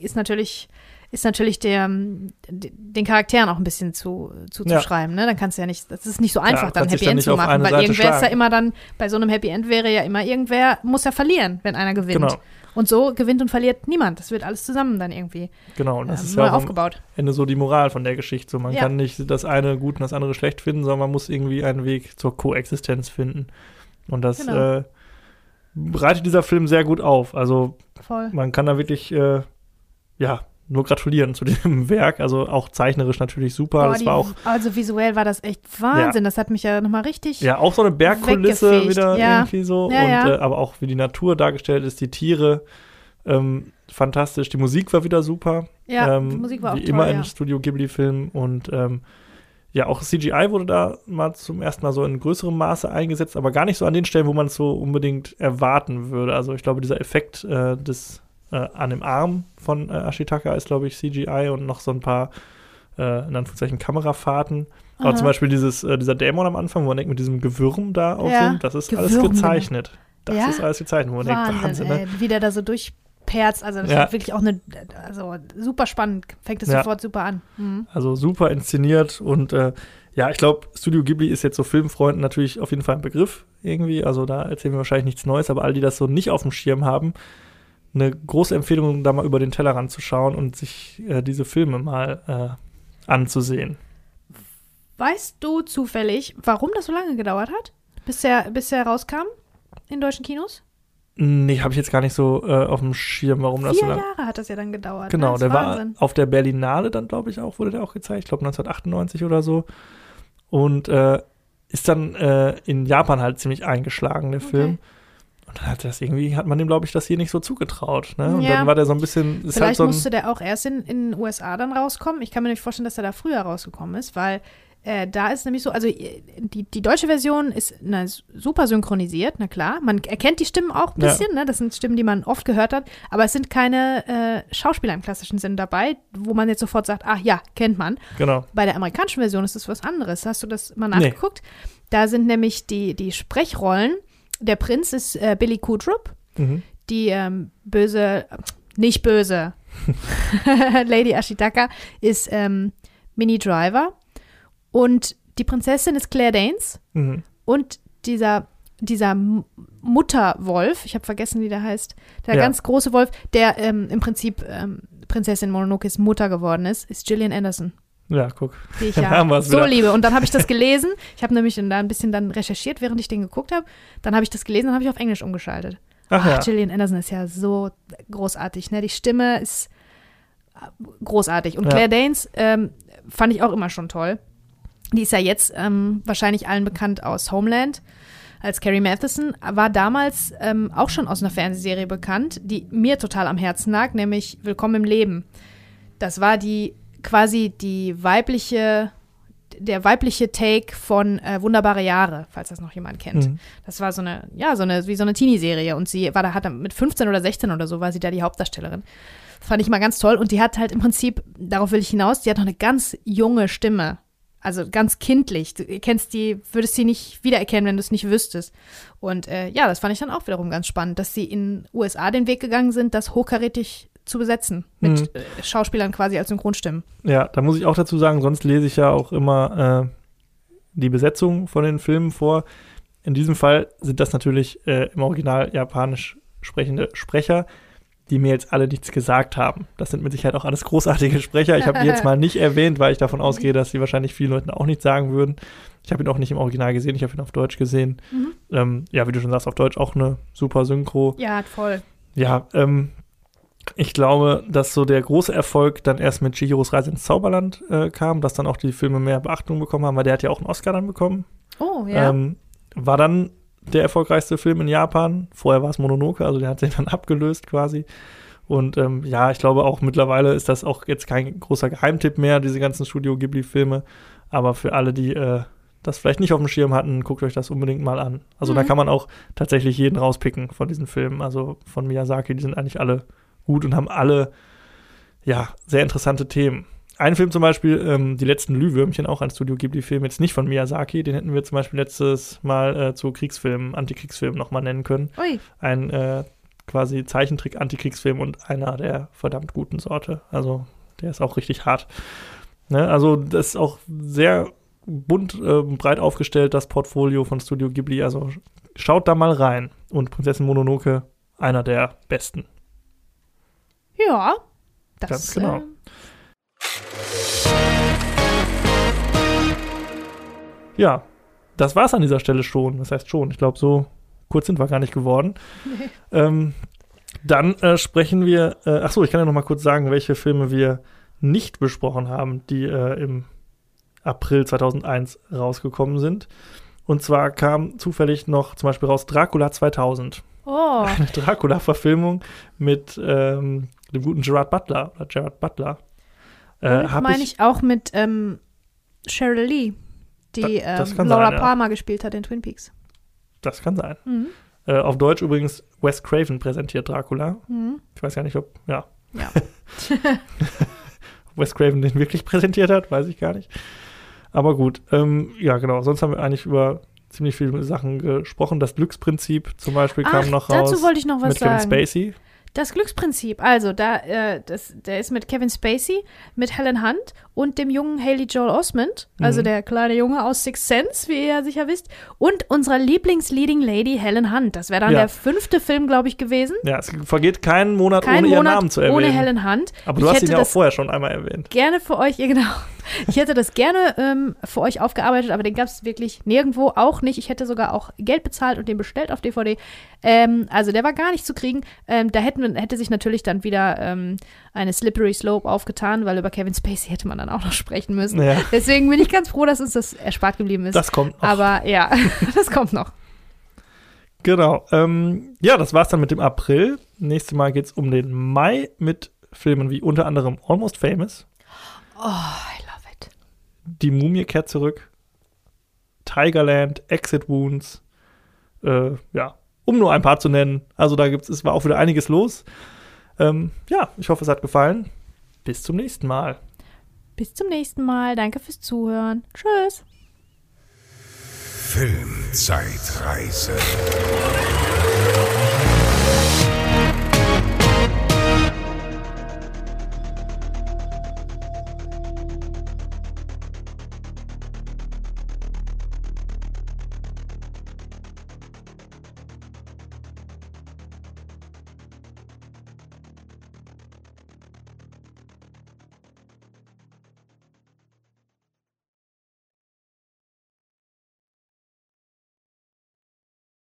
ist natürlich ist natürlich der, ähm, den Charakteren auch ein bisschen zu, zuzuschreiben. Ne? Dann kannst du ja nicht, das ist nicht so einfach, dann kannst dich Happy dann End zu machen, weil Seite irgendwer ist ja schlagen. immer dann, bei so einem Happy End wäre ja immer irgendwer, muss ja verlieren, wenn einer gewinnt. Genau. Und so gewinnt und verliert niemand. Das wird alles zusammen dann irgendwie genau. Und das ähm, ist neu ja auch am aufgebaut. Ende so die Moral von der Geschichte. So, man Ja. kann nicht das eine gut und das andere schlecht finden, sondern man muss irgendwie einen Weg zur Koexistenz finden. Und das Genau. äh, bereitet dieser Film sehr gut auf. Also Voll. man kann da wirklich, äh, ja, nur gratulieren zu (laughs) dem Werk. Also auch zeichnerisch natürlich super. Boah, das die, war auch, also visuell war das echt Wahnsinn. Das hat mich ja nochmal richtig. ja, auch so eine Bergkulisse wieder Ja. irgendwie so. Ja, und ja. Äh, aber auch wie die Natur dargestellt ist, die Tiere. Ähm, fantastisch. Die Musik war wieder super. Ja, ähm, die Musik war auch wie toll. immer ja. in Studio Ghibli-Filmen und ähm, ja, auch CGI wurde da mal zum ersten Mal so in größerem Maße eingesetzt, aber gar nicht so an den Stellen, wo man es so unbedingt erwarten würde. Also ich glaube, dieser Effekt äh, des äh, an dem Arm von äh, Ashitaka ist, glaube ich, CGI und noch so ein paar äh, in Anführungszeichen Kamerafahrten. Aber Aha. zum Beispiel dieses, äh, dieser Dämon am Anfang, wo man denkt, mit diesem Gewürm da Ja, aufsehen, das ist alles Gewürm, gezeichnet. Das Ja? ist alles gezeichnet, wo man Wahnsinn, denkt, Wahnsinn, ne? ey, wie der da so durchperzt. Also das Ja. ist wirklich auch eine, also super spannend. Fängt es Ja. sofort super an. Mhm. Also super inszeniert und äh, Ja, ich glaube, Studio Ghibli ist jetzt so Filmfreunden natürlich auf jeden Fall ein Begriff irgendwie. Also da erzählen wir wahrscheinlich nichts Neues, aber all die das so nicht auf dem Schirm haben, eine große Empfehlung, da mal über den Tellerrand zu schauen und sich äh, diese Filme mal äh, anzusehen. Weißt du zufällig, warum das so lange gedauert hat, bis er, bis er rauskam in deutschen Kinos? Nee, habe ich jetzt gar nicht so äh, auf dem Schirm, warum das so Vier lange. Jahre hat das ja dann gedauert. Genau, ne? Der ist war Wahnsinn. auf der Berlinale dann, glaube ich, auch, wurde der auch gezeigt, ich glaube 1998 oder so. Und äh, ist dann äh, in Japan halt ziemlich eingeschlagen, der Okay. Film. Und dann hat das irgendwie, hat man dem, glaube ich, das hier nicht so zugetraut. Ne? Und Ja. dann war der so ein bisschen, ist halt Vielleicht so ein, musste der auch erst in, in den USA dann rauskommen. Ich kann mir nicht vorstellen, dass er da früher rausgekommen ist, weil äh, da ist nämlich so, also äh, die, die deutsche Version ist na, super synchronisiert, na klar. Man erkennt die Stimmen auch ein Ja. bisschen, ne? Das sind Stimmen, die man oft gehört hat, aber es sind keine äh, Schauspieler im klassischen Sinn dabei, wo man jetzt sofort sagt, ach ja, kennt man. genau. Bei der amerikanischen Version ist es was anderes. Hast du das mal Nee. nachgeguckt? Da sind nämlich die, die Sprechrollen. Der Prinz ist äh, Billy Kudrup Mhm. die ähm, böse, nicht böse, (laughs) (laughs) Lady Ashitaka ist ähm, Minnie Driver und die Prinzessin ist Claire Danes Mhm. und dieser dieser Mutterwolf, ich habe vergessen, wie der heißt, der Ja. ganz große Wolf, der ähm, im Prinzip ähm, Prinzessin Mononokes Mutter geworden ist, ist Gillian Anderson, Ja, guck. die ich Dann ja haben so wieder. liebe. Und dann habe ich das (laughs) gelesen. Ich habe nämlich da ein bisschen dann recherchiert, während ich den geguckt habe. Dann habe ich das gelesen und habe ich auf Englisch umgeschaltet. Ach Ach, ja. Gillian Anderson ist ja so großartig, ne? Die Stimme ist äh, großartig. Und Ja. Claire Danes ähm, fand ich auch immer schon toll. Die ist ja jetzt ähm, wahrscheinlich allen bekannt aus Homeland als Carrie Matheson, war damals ähm, auch schon aus einer Fernsehserie bekannt, die mir total am Herzen lag, nämlich Willkommen im Leben. Das war die quasi die weibliche, der weibliche Take von äh, Wunderbare Jahre, falls das noch jemand kennt. Mhm. Das war so eine, ja, so eine, wie so eine Teenie-Serie. Und sie war da, hat mit 15 oder 16 oder so, war sie da die Hauptdarstellerin. Das fand ich mal ganz toll. Und die hat halt im Prinzip, darauf will ich hinaus, die hat noch eine ganz junge Stimme. Also ganz kindlich. Du kennst die, würdest sie nicht wiedererkennen, wenn du es nicht wüsstest. Und äh, ja, das fand ich dann auch wiederum ganz spannend, dass sie in USA den Weg gegangen sind, das hochkarätig zu besetzen. Mit Mhm. äh, Schauspielern quasi als Synchronstimmen. Ja, da muss ich auch dazu sagen, sonst lese ich ja auch immer äh, die Besetzung von den Filmen vor. In diesem Fall sind das natürlich äh, im Original japanisch sprechende Sprecher, die mir jetzt alle nichts gesagt haben. Das sind mit Sicherheit auch alles großartige Sprecher. Ich habe die jetzt (laughs) mal nicht erwähnt, weil ich davon ausgehe, dass sie wahrscheinlich vielen Leuten auch nichts sagen würden. Ich habe ihn auch nicht im Original gesehen, ich habe ihn auf Deutsch gesehen. Mhm. Ähm, ja, wie du schon sagst, auf Deutsch auch eine super Synchro. Ja, voll. Ja, ähm, ich glaube, dass so der große Erfolg dann erst mit Chihiros Reise ins Zauberland äh, kam, dass dann auch die Filme mehr Beachtung bekommen haben, weil der hat ja auch einen Oscar dann bekommen. Oh, ja. Ähm, war dann der erfolgreichste Film in Japan. Vorher war es Mononoke, also der hat sich dann (laughs) abgelöst quasi. Und ähm, ja, ich glaube auch mittlerweile ist das auch jetzt kein großer Geheimtipp mehr, diese ganzen Studio Ghibli-Filme. Aber für alle, die äh, das vielleicht nicht auf dem Schirm hatten, guckt euch das unbedingt mal an. Also da Mhm. kann man auch tatsächlich jeden rauspicken von diesen Filmen. Also von Miyazaki, die sind eigentlich alle gut und haben alle ja sehr interessante Themen. Ein Film zum Beispiel, ähm, Die letzten Glühwürmchen, auch ein Studio Ghibli-Film, jetzt nicht von Miyazaki, den hätten wir zum Beispiel letztes Mal äh, zu Kriegsfilmen, Antikriegsfilmen nochmal nennen können. Ui. Ein äh, quasi Zeichentrick-Antikriegsfilm und einer der verdammt guten Sorte. Also der ist auch richtig hart. Ne? Also das ist auch sehr bunt, äh, breit aufgestellt, das Portfolio von Studio Ghibli. Also schaut da mal rein. Und Prinzessin Mononoke, einer der besten. Ja, das Ganz genau. Äh, Ja, das war's an dieser Stelle schon. Das heißt schon, ich glaube, so kurz sind wir gar nicht geworden. (laughs) Ähm, dann äh, sprechen wir, äh, ach so, ich kann ja noch mal kurz sagen, welche Filme wir nicht besprochen haben, die äh, im April 2001 rausgekommen sind. Und zwar kam zufällig noch zum Beispiel raus Dracula 2000. oh, Eine Dracula-Verfilmung mit ähm, dem guten Gerard Butler oder Gerard Butler. Äh, hab meine ich auch mit ähm, Cheryl Lee, die Da- das ähm, Laura sein, ja. Palmer gespielt hat in Twin Peaks. Das kann sein. Mhm. Äh, auf Deutsch übrigens Wes Craven präsentiert Dracula. Mhm. Ich weiß gar nicht, ob, ja, Ja. (laughs) Wes Craven den wirklich präsentiert hat, weiß ich gar nicht. Aber gut, ähm, ja, genau. Sonst haben wir eigentlich über ziemlich viele Sachen gesprochen. Das Glücksprinzip zum Beispiel kam Ach, noch dazu raus wollte ich noch was mit Kevin sagen. Spacey. Das Glücksprinzip, also da, äh, das, der ist mit Kevin Spacey, mit Helen Hunt und dem jungen Haley Joel Osment, also Mhm. der kleine Junge aus Six Sense, wie ihr ja sicher wisst, und unserer Lieblingsleading Lady Helen Hunt. Das wäre dann Ja. der fünfte Film, glaube ich, gewesen. Ja, es vergeht kein Monat Kein ohne ihren Monat Namen zu erwähnen. ohne Helen Hunt. Aber du ich hast ihn ja auch vorher schon einmal erwähnt. gerne für euch, (laughs) ja genau. Ich hätte das gerne ähm, für euch aufgearbeitet, aber den gab es wirklich nirgendwo, auch nicht. Ich hätte sogar auch Geld bezahlt und den bestellt auf DVD. Ähm, also der war gar nicht zu kriegen. Ähm, da hätten, hätte sich natürlich dann wieder ähm, eine Slippery Slope aufgetan, weil über Kevin Spacey hätte man dann auch noch sprechen müssen. Ja, Deswegen bin ich ganz froh, dass uns das erspart geblieben ist. das kommt noch. aber ja, (laughs) das kommt noch. Genau. Ähm, ja, das war's dann mit dem April. Nächstes Mal geht's um den Mai mit Filmen wie unter anderem Almost Famous, Oh, I love it. Die Mumie kehrt zurück, Tigerland, Exit Wounds, äh, ja, um nur ein paar zu nennen. Also da gibt's, es war auch wieder einiges los. Ähm, ja, ich hoffe, es hat gefallen. Bis zum nächsten Mal. Bis zum nächsten Mal. Danke fürs Zuhören. Tschüss. Filmzeitreise.